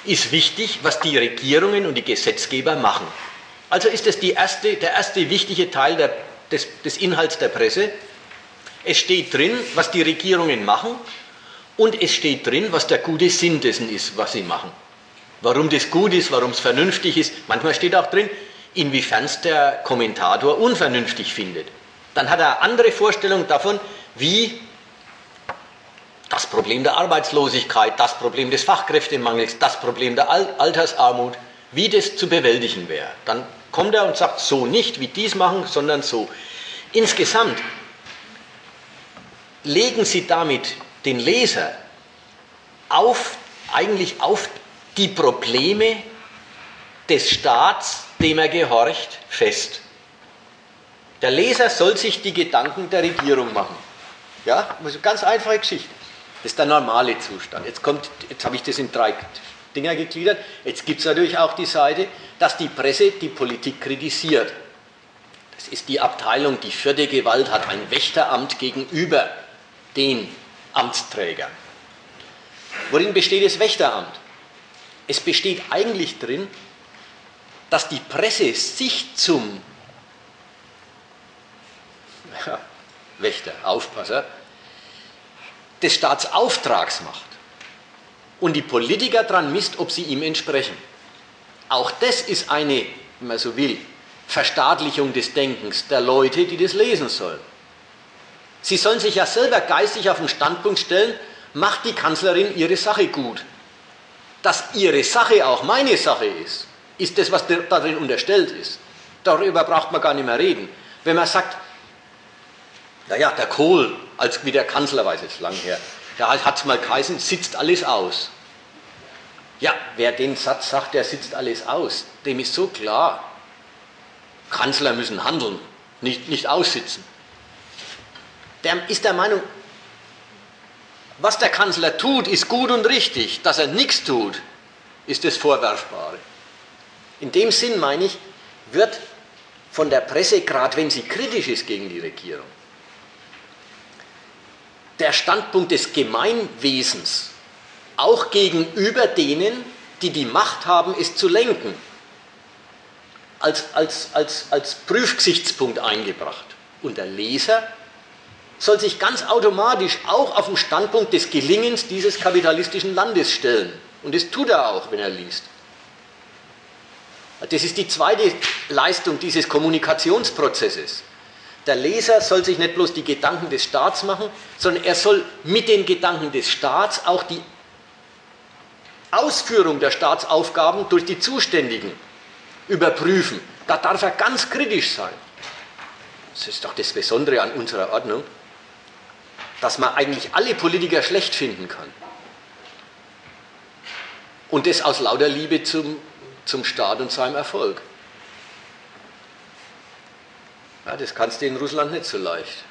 ist wichtig, was die Regierungen und die Gesetzgeber machen. Also ist das erste, der erste wichtige Teil der, des, des Inhalts der Presse. Es steht drin, was die Regierungen machen und es steht drin, was der gute Sinn dessen ist, was sie machen warum das gut ist, warum es vernünftig ist. Manchmal steht auch drin, inwiefern es der Kommentator unvernünftig findet. Dann hat er andere Vorstellungen davon, wie das Problem der Arbeitslosigkeit, das Problem des Fachkräftemangels, das Problem der Altersarmut, wie das zu bewältigen wäre. Dann kommt er und sagt, so nicht, wie dies machen, sondern so. Insgesamt legen Sie damit den Leser auf, eigentlich auf die Probleme des Staats, dem er gehorcht, fest. Der Leser soll sich die Gedanken der Regierung machen. Ja, ganz einfache Geschichte. Das ist der normale Zustand. Jetzt, kommt, jetzt habe ich das in drei Dinger gegliedert. Jetzt gibt es natürlich auch die Seite, dass die Presse die Politik kritisiert. Das ist die Abteilung, die vierte Gewalt hat ein Wächteramt gegenüber den Amtsträgern. Worin besteht das Wächteramt? Es besteht eigentlich drin, dass die Presse sich zum Wächter, Aufpasser des Staatsauftrags macht und die Politiker daran misst, ob sie ihm entsprechen. Auch das ist eine, wenn man so will, Verstaatlichung des Denkens der Leute, die das lesen sollen. Sie sollen sich ja selber geistig auf den Standpunkt stellen, macht die Kanzlerin ihre Sache gut dass ihre Sache auch meine Sache ist, ist das, was darin unterstellt ist. Darüber braucht man gar nicht mehr reden. Wenn man sagt, naja, der Kohl, als wie der Kanzler, weiß jetzt lang her, da hat es mal geheißen, sitzt alles aus. Ja, wer den Satz sagt, der sitzt alles aus, dem ist so klar, Kanzler müssen handeln, nicht, nicht aussitzen. Der ist der Meinung, was der Kanzler tut, ist gut und richtig. Dass er nichts tut, ist das Vorwerfbare. In dem Sinn meine ich, wird von der Presse, gerade wenn sie kritisch ist gegen die Regierung, der Standpunkt des Gemeinwesens auch gegenüber denen, die die Macht haben, es zu lenken, als, als, als, als Prüfgesichtspunkt eingebracht. Und der Leser soll sich ganz automatisch auch auf den Standpunkt des Gelingens dieses kapitalistischen Landes stellen. Und das tut er auch, wenn er liest. Das ist die zweite Leistung dieses Kommunikationsprozesses. Der Leser soll sich nicht bloß die Gedanken des Staats machen, sondern er soll mit den Gedanken des Staats auch die Ausführung der Staatsaufgaben durch die Zuständigen überprüfen. Da darf er ganz kritisch sein. Das ist doch das Besondere an unserer Ordnung dass man eigentlich alle Politiker schlecht finden kann. Und das aus lauter Liebe zum, zum Staat und seinem Erfolg. Ja, das kannst du in Russland nicht so leicht.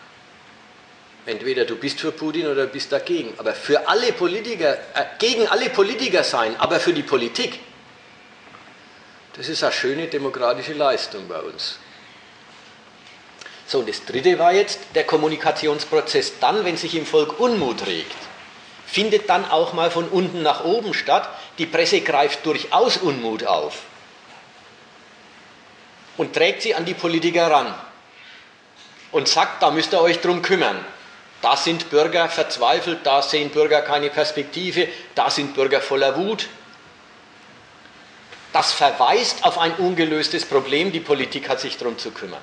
Entweder du bist für Putin oder bist dagegen. Aber für alle Politiker, äh, gegen alle Politiker sein, aber für die Politik, das ist eine schöne demokratische Leistung bei uns. So, und das dritte war jetzt der Kommunikationsprozess dann, wenn sich im Volk Unmut regt. Findet dann auch mal von unten nach oben statt. Die Presse greift durchaus Unmut auf und trägt sie an die Politiker ran und sagt, da müsst ihr euch drum kümmern. Da sind Bürger verzweifelt, da sehen Bürger keine Perspektive, da sind Bürger voller Wut. Das verweist auf ein ungelöstes Problem, die Politik hat sich darum zu kümmern.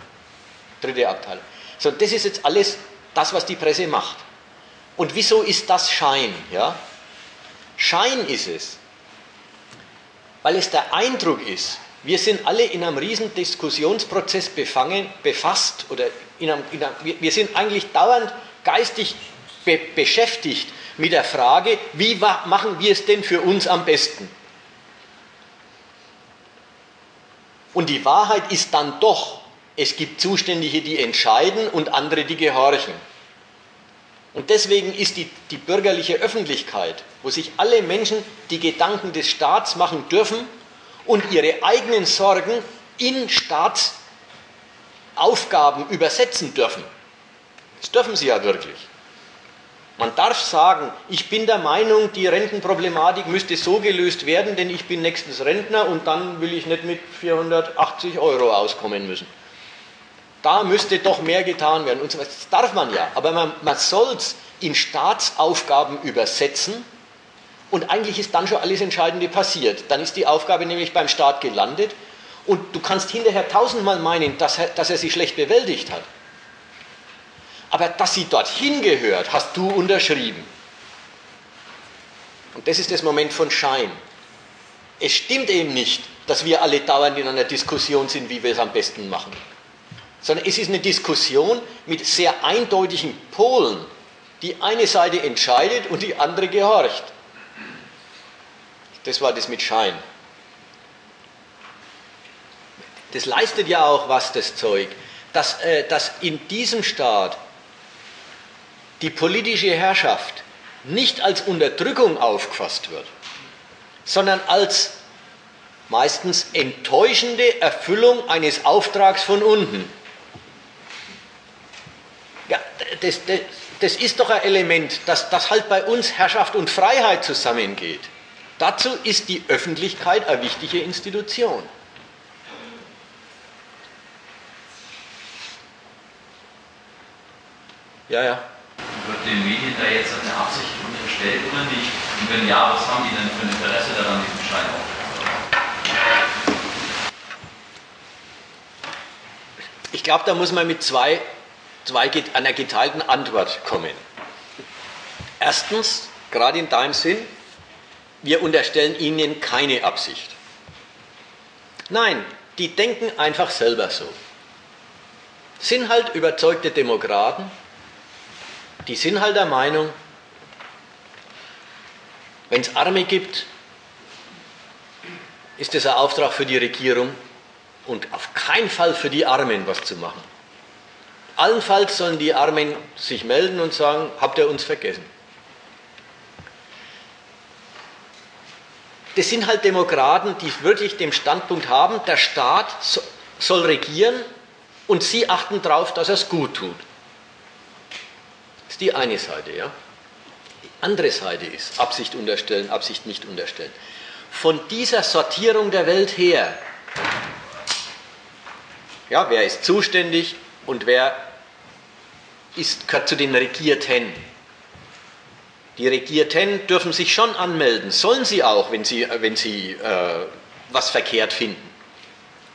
dritte Abteilung. So, das ist jetzt alles das, was die Presse macht. Und wieso ist das Schein? Ja? Schein ist es, weil es der Eindruck ist, wir sind alle in einem riesen Diskussionsprozess befangen, befasst oder in einem, in einem, wir sind eigentlich dauernd geistig be beschäftigt mit der Frage, wie machen wir es denn für uns am besten? Und die Wahrheit ist dann doch, es gibt Zuständige, die entscheiden und andere, die gehorchen. Und deswegen ist die, die bürgerliche Öffentlichkeit, wo sich alle Menschen die Gedanken des Staats machen dürfen und ihre eigenen Sorgen in Staatsaufgaben übersetzen dürfen. Das dürfen sie ja wirklich. Man darf sagen, ich bin der Meinung, die Rentenproblematik müsste so gelöst werden, denn ich bin nächstens Rentner und dann will ich nicht mit 480 Euro auskommen müssen. Da müsste doch mehr getan werden und so. Das darf man ja, aber man, man soll es in Staatsaufgaben übersetzen und eigentlich ist dann schon alles Entscheidende passiert. Dann ist die Aufgabe nämlich beim Staat gelandet und du kannst hinterher tausendmal meinen, dass er, dass er sie schlecht bewältigt hat. Aber dass sie dorthin gehört, hast du unterschrieben. Und das ist das Moment von Schein. Es stimmt eben nicht, dass wir alle dauernd in einer Diskussion sind, wie wir es am besten machen. Sondern es ist eine Diskussion mit sehr eindeutigen Polen. Die eine Seite entscheidet und die andere gehorcht. Das war das mit Schein. Das leistet ja auch was, das Zeug, dass, äh, dass in diesem Staat die politische Herrschaft nicht als Unterdrückung aufgefasst wird, sondern als meistens enttäuschende Erfüllung eines Auftrags von unten. Ja, das, das, das ist doch ein Element, dass, dass halt bei uns Herrschaft und Freiheit zusammengeht. Dazu ist die Öffentlichkeit eine wichtige Institution. Ja, ja wird den Medien da jetzt eine Absicht unterstellt oder nicht? Und wenn ja, was haben die denn für ein Interesse daran, diesen Schein aufzunehmen? Ich glaube, da muss man mit zwei, zwei, einer geteilten Antwort kommen. Erstens, gerade in deinem Sinn, wir unterstellen ihnen keine Absicht. Nein, die denken einfach selber so. Sind halt überzeugte Demokraten, die sind halt der Meinung, wenn es Arme gibt, ist das ein Auftrag für die Regierung und auf keinen Fall für die Armen was zu machen. Allenfalls sollen die Armen sich melden und sagen, habt ihr uns vergessen. Das sind halt Demokraten, die wirklich den Standpunkt haben, der Staat soll regieren und sie achten darauf, dass er es gut tut ist die eine Seite. Ja? Die andere Seite ist Absicht unterstellen, Absicht nicht unterstellen. Von dieser Sortierung der Welt her, ja, wer ist zuständig und wer ist, gehört zu den Regierten. Die Regierten dürfen sich schon anmelden, sollen sie auch, wenn sie, wenn sie äh, was verkehrt finden.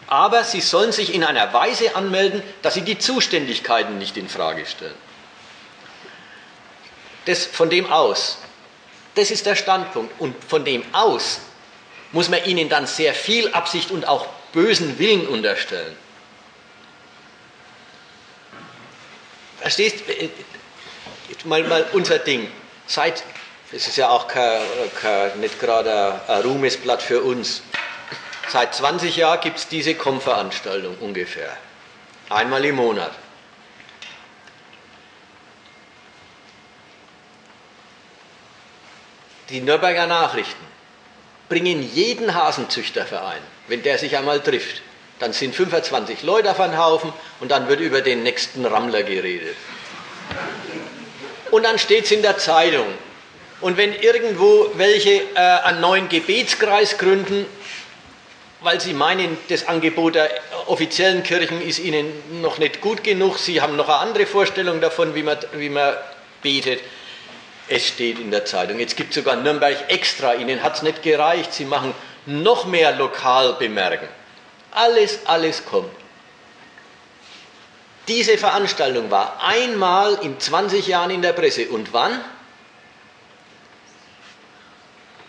Aber sie sollen sich in einer Weise anmelden, dass sie die Zuständigkeiten nicht in Frage stellen das von dem aus. Das ist der Standpunkt. Und von dem aus muss man ihnen dann sehr viel Absicht und auch bösen Willen unterstellen. Verstehst du? Mal, mal unser Ding. Seit, das ist ja auch kein, kein, nicht gerade ein Ruhmesblatt für uns. Seit 20 Jahren gibt es diese Kompveranstaltung ungefähr. Einmal im Monat. Die Nürnberger Nachrichten bringen jeden Hasenzüchterverein, wenn der sich einmal trifft. Dann sind 25 Leute auf einem Haufen und dann wird über den nächsten Rammler geredet. Und dann steht es in der Zeitung. Und wenn irgendwo welche äh, einen neuen Gebetskreis gründen, weil sie meinen, das Angebot der offiziellen Kirchen ist ihnen noch nicht gut genug, sie haben noch eine andere Vorstellung davon, wie man, wie man betet, es steht in der Zeitung. Jetzt gibt es sogar Nürnberg extra. Ihnen hat es nicht gereicht. Sie machen noch mehr lokal bemerken. Alles, alles kommt. Diese Veranstaltung war einmal in 20 Jahren in der Presse. Und wann?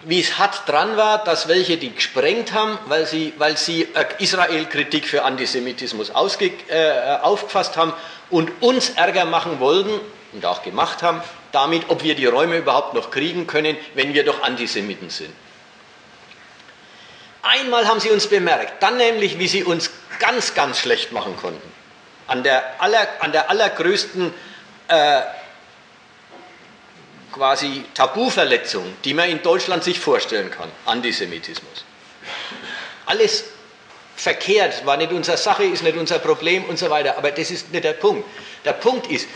Wie es hart dran war, dass welche die gesprengt haben, weil sie, weil sie äh, Israel-Kritik für Antisemitismus ausge, äh, aufgefasst haben und uns Ärger machen wollten und auch gemacht haben, damit, ob wir die Räume überhaupt noch kriegen können, wenn wir doch Antisemiten sind. Einmal haben sie uns bemerkt, dann nämlich, wie sie uns ganz, ganz schlecht machen konnten. An der, aller, an der allergrößten äh, quasi Tabuverletzung, die man in Deutschland sich vorstellen kann, Antisemitismus. Alles verkehrt, war nicht unsere Sache, ist nicht unser Problem und so weiter. Aber das ist nicht der Punkt. Der Punkt ist,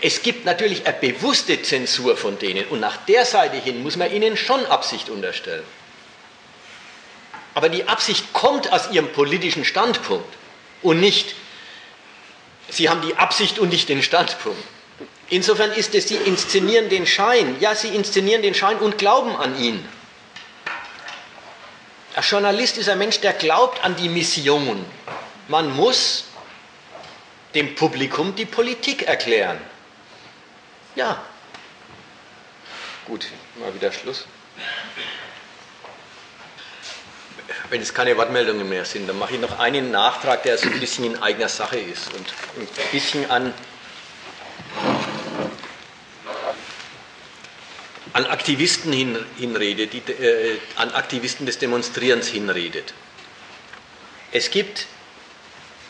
es gibt natürlich eine bewusste Zensur von denen und nach der Seite hin muss man ihnen schon Absicht unterstellen. Aber die Absicht kommt aus ihrem politischen Standpunkt und nicht, sie haben die Absicht und nicht den Standpunkt. Insofern ist es, sie inszenieren den Schein. Ja, sie inszenieren den Schein und glauben an ihn. Ein Journalist ist ein Mensch, der glaubt an die Mission. Man muss dem Publikum die Politik erklären. Ja. Gut, mal wieder Schluss. Wenn es keine Wortmeldungen mehr sind, dann mache ich noch einen Nachtrag, der so ein bisschen in eigener Sache ist und ein bisschen an, an Aktivisten hin, hinredet, die, äh, an Aktivisten des Demonstrierens hinredet. Es gibt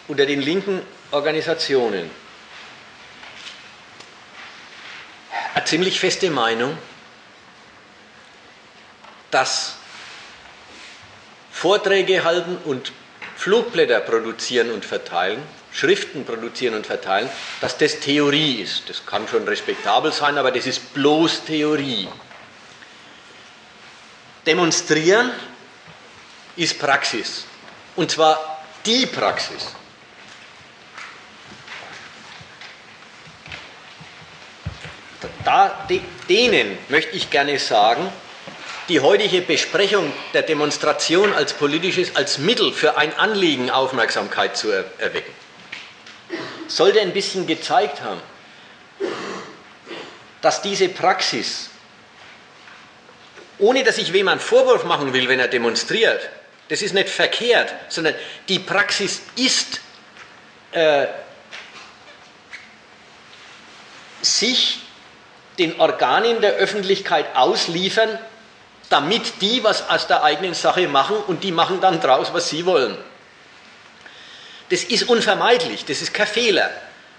unter den linken Organisationen eine ziemlich feste Meinung, dass Vorträge halten und Flugblätter produzieren und verteilen, Schriften produzieren und verteilen, dass das Theorie ist. Das kann schon respektabel sein, aber das ist bloß Theorie. Demonstrieren ist Praxis. Und zwar die Praxis. Da, denen möchte ich gerne sagen, die heutige Besprechung der Demonstration als politisches, als Mittel für ein Anliegen Aufmerksamkeit zu erwecken, sollte ein bisschen gezeigt haben, dass diese Praxis, ohne dass ich wem einen Vorwurf machen will, wenn er demonstriert, das ist nicht verkehrt, sondern die Praxis ist, äh, sich den Organen der Öffentlichkeit ausliefern, damit die was aus der eigenen Sache machen und die machen dann draus, was sie wollen. Das ist unvermeidlich, das ist kein Fehler,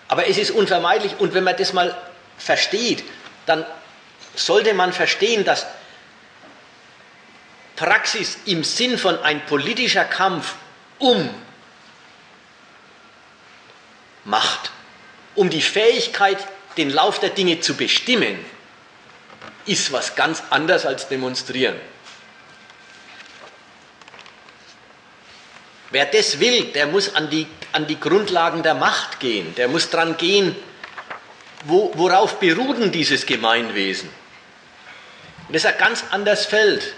aber es ist unvermeidlich und wenn man das mal versteht, dann sollte man verstehen, dass Praxis im Sinn von ein politischer Kampf um Macht, um die Fähigkeit, den Lauf der Dinge zu bestimmen, ist was ganz anderes als demonstrieren. Wer das will, der muss an die, an die Grundlagen der Macht gehen, der muss dran gehen, wo, worauf beruht denn dieses Gemeinwesen. Und das ist ein ganz anderes Feld.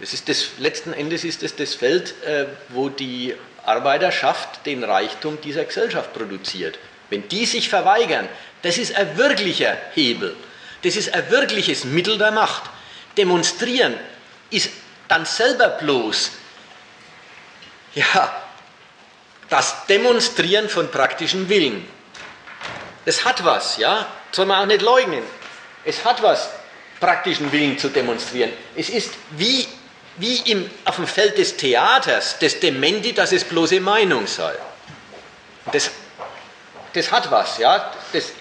Das ist das, letzten Endes ist es das, das Feld, äh, wo die Arbeiterschaft den Reichtum dieser Gesellschaft produziert. Wenn die sich verweigern, das ist ein wirklicher Hebel. Das ist ein wirkliches Mittel der Macht. Demonstrieren ist dann selber bloß ja, das Demonstrieren von praktischen Willen. Das hat was, ja, soll man auch nicht leugnen. Es hat was, praktischen Willen zu demonstrieren. Es ist wie, wie im, auf dem Feld des Theaters, des Dementi, dass es bloße Meinung sei. Das, das hat was, ja, das,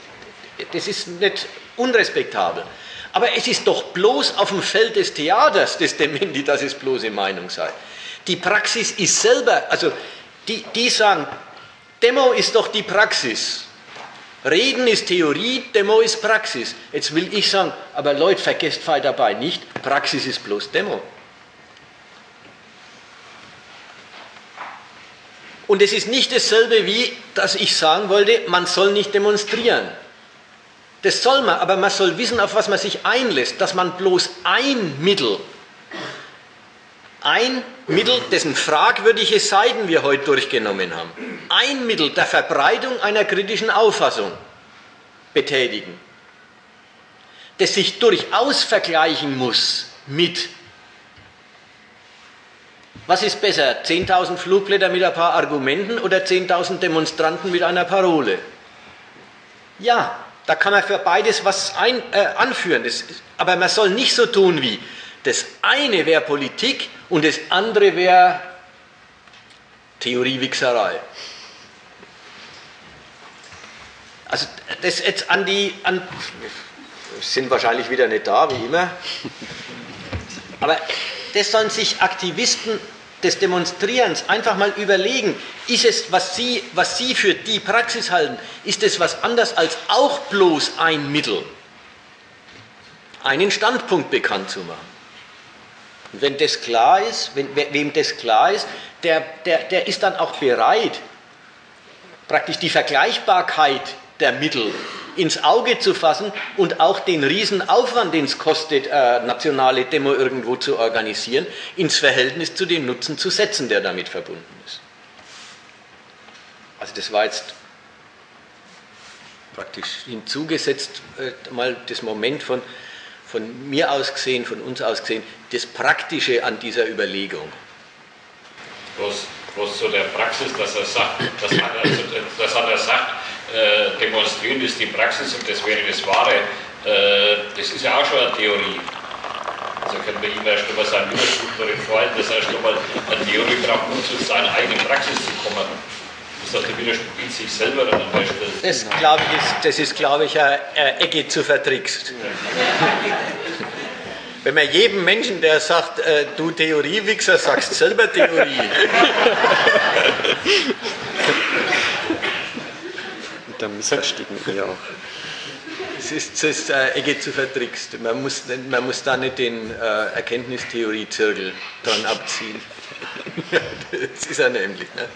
das ist nicht unrespektabel. Aber es ist doch bloß auf dem Feld des Theaters des Dementi, dass es bloße Meinung sei. Die Praxis ist selber, also die, die sagen, Demo ist doch die Praxis. Reden ist Theorie, Demo ist Praxis. Jetzt will ich sagen, aber Leute, vergesst fall dabei nicht, Praxis ist bloß Demo. Und es ist nicht dasselbe wie, dass ich sagen wollte, man soll nicht demonstrieren. Das soll man, aber man soll wissen, auf was man sich einlässt, dass man bloß ein Mittel ein Mittel, dessen fragwürdige Seiten wir heute durchgenommen haben, ein Mittel der Verbreitung einer kritischen Auffassung betätigen, das sich durchaus vergleichen muss mit, was ist besser, 10.000 Flugblätter mit ein paar Argumenten oder 10.000 Demonstranten mit einer Parole? Ja, da kann man für beides was ein, äh, anführen, das, aber man soll nicht so tun wie, das eine wäre Politik und das andere wäre Theoriewichserei. Also das jetzt an die, an, sind wahrscheinlich wieder nicht da, wie immer, aber das sollen sich Aktivisten des Demonstrierens einfach mal überlegen, ist es, was Sie, was Sie für die Praxis halten, ist es was anderes als auch bloß ein Mittel, einen Standpunkt bekannt zu machen. Und wenn das klar ist, wenn, wem das klar ist, der, der, der ist dann auch bereit, praktisch die Vergleichbarkeit der Mittel ins Auge zu fassen und auch den Riesenaufwand, den es kostet, äh, nationale Demo irgendwo zu organisieren, ins Verhältnis zu dem Nutzen zu setzen, der damit verbunden ist. Also das war jetzt praktisch hinzugesetzt äh, mal das Moment von, von mir aus gesehen, von uns aus gesehen, das Praktische an dieser Überlegung. Bloß, bloß zu der Praxis, dass er sagt, das hat er, das hat er sagt, äh, demonstrieren ist die Praxis und das wäre das Wahre. Äh, das ist ja auch schon eine Theorie. Also können wir ihm erst einmal seinen Widerspruch darin vorhalten, dass er erst einmal eine Theorie braucht, um zu seiner eigenen Praxis zu kommen. Das ist doch der Widerspruch in sich selber dann an der Stelle. Das, glaube ich, ist, das ist, glaube ich, eine, eine Ecke zu vertrickst. Wenn man jedem Menschen, der sagt, äh, du Theoriewichser, sagst selber Theorie. da missverstehen wir auch. Es ist, es ist äh, Ecke zu vertrickst. Man muss, man muss da nicht den äh, Erkenntnistheorie-Zirkel dran abziehen. das ist er nämlich. Ne?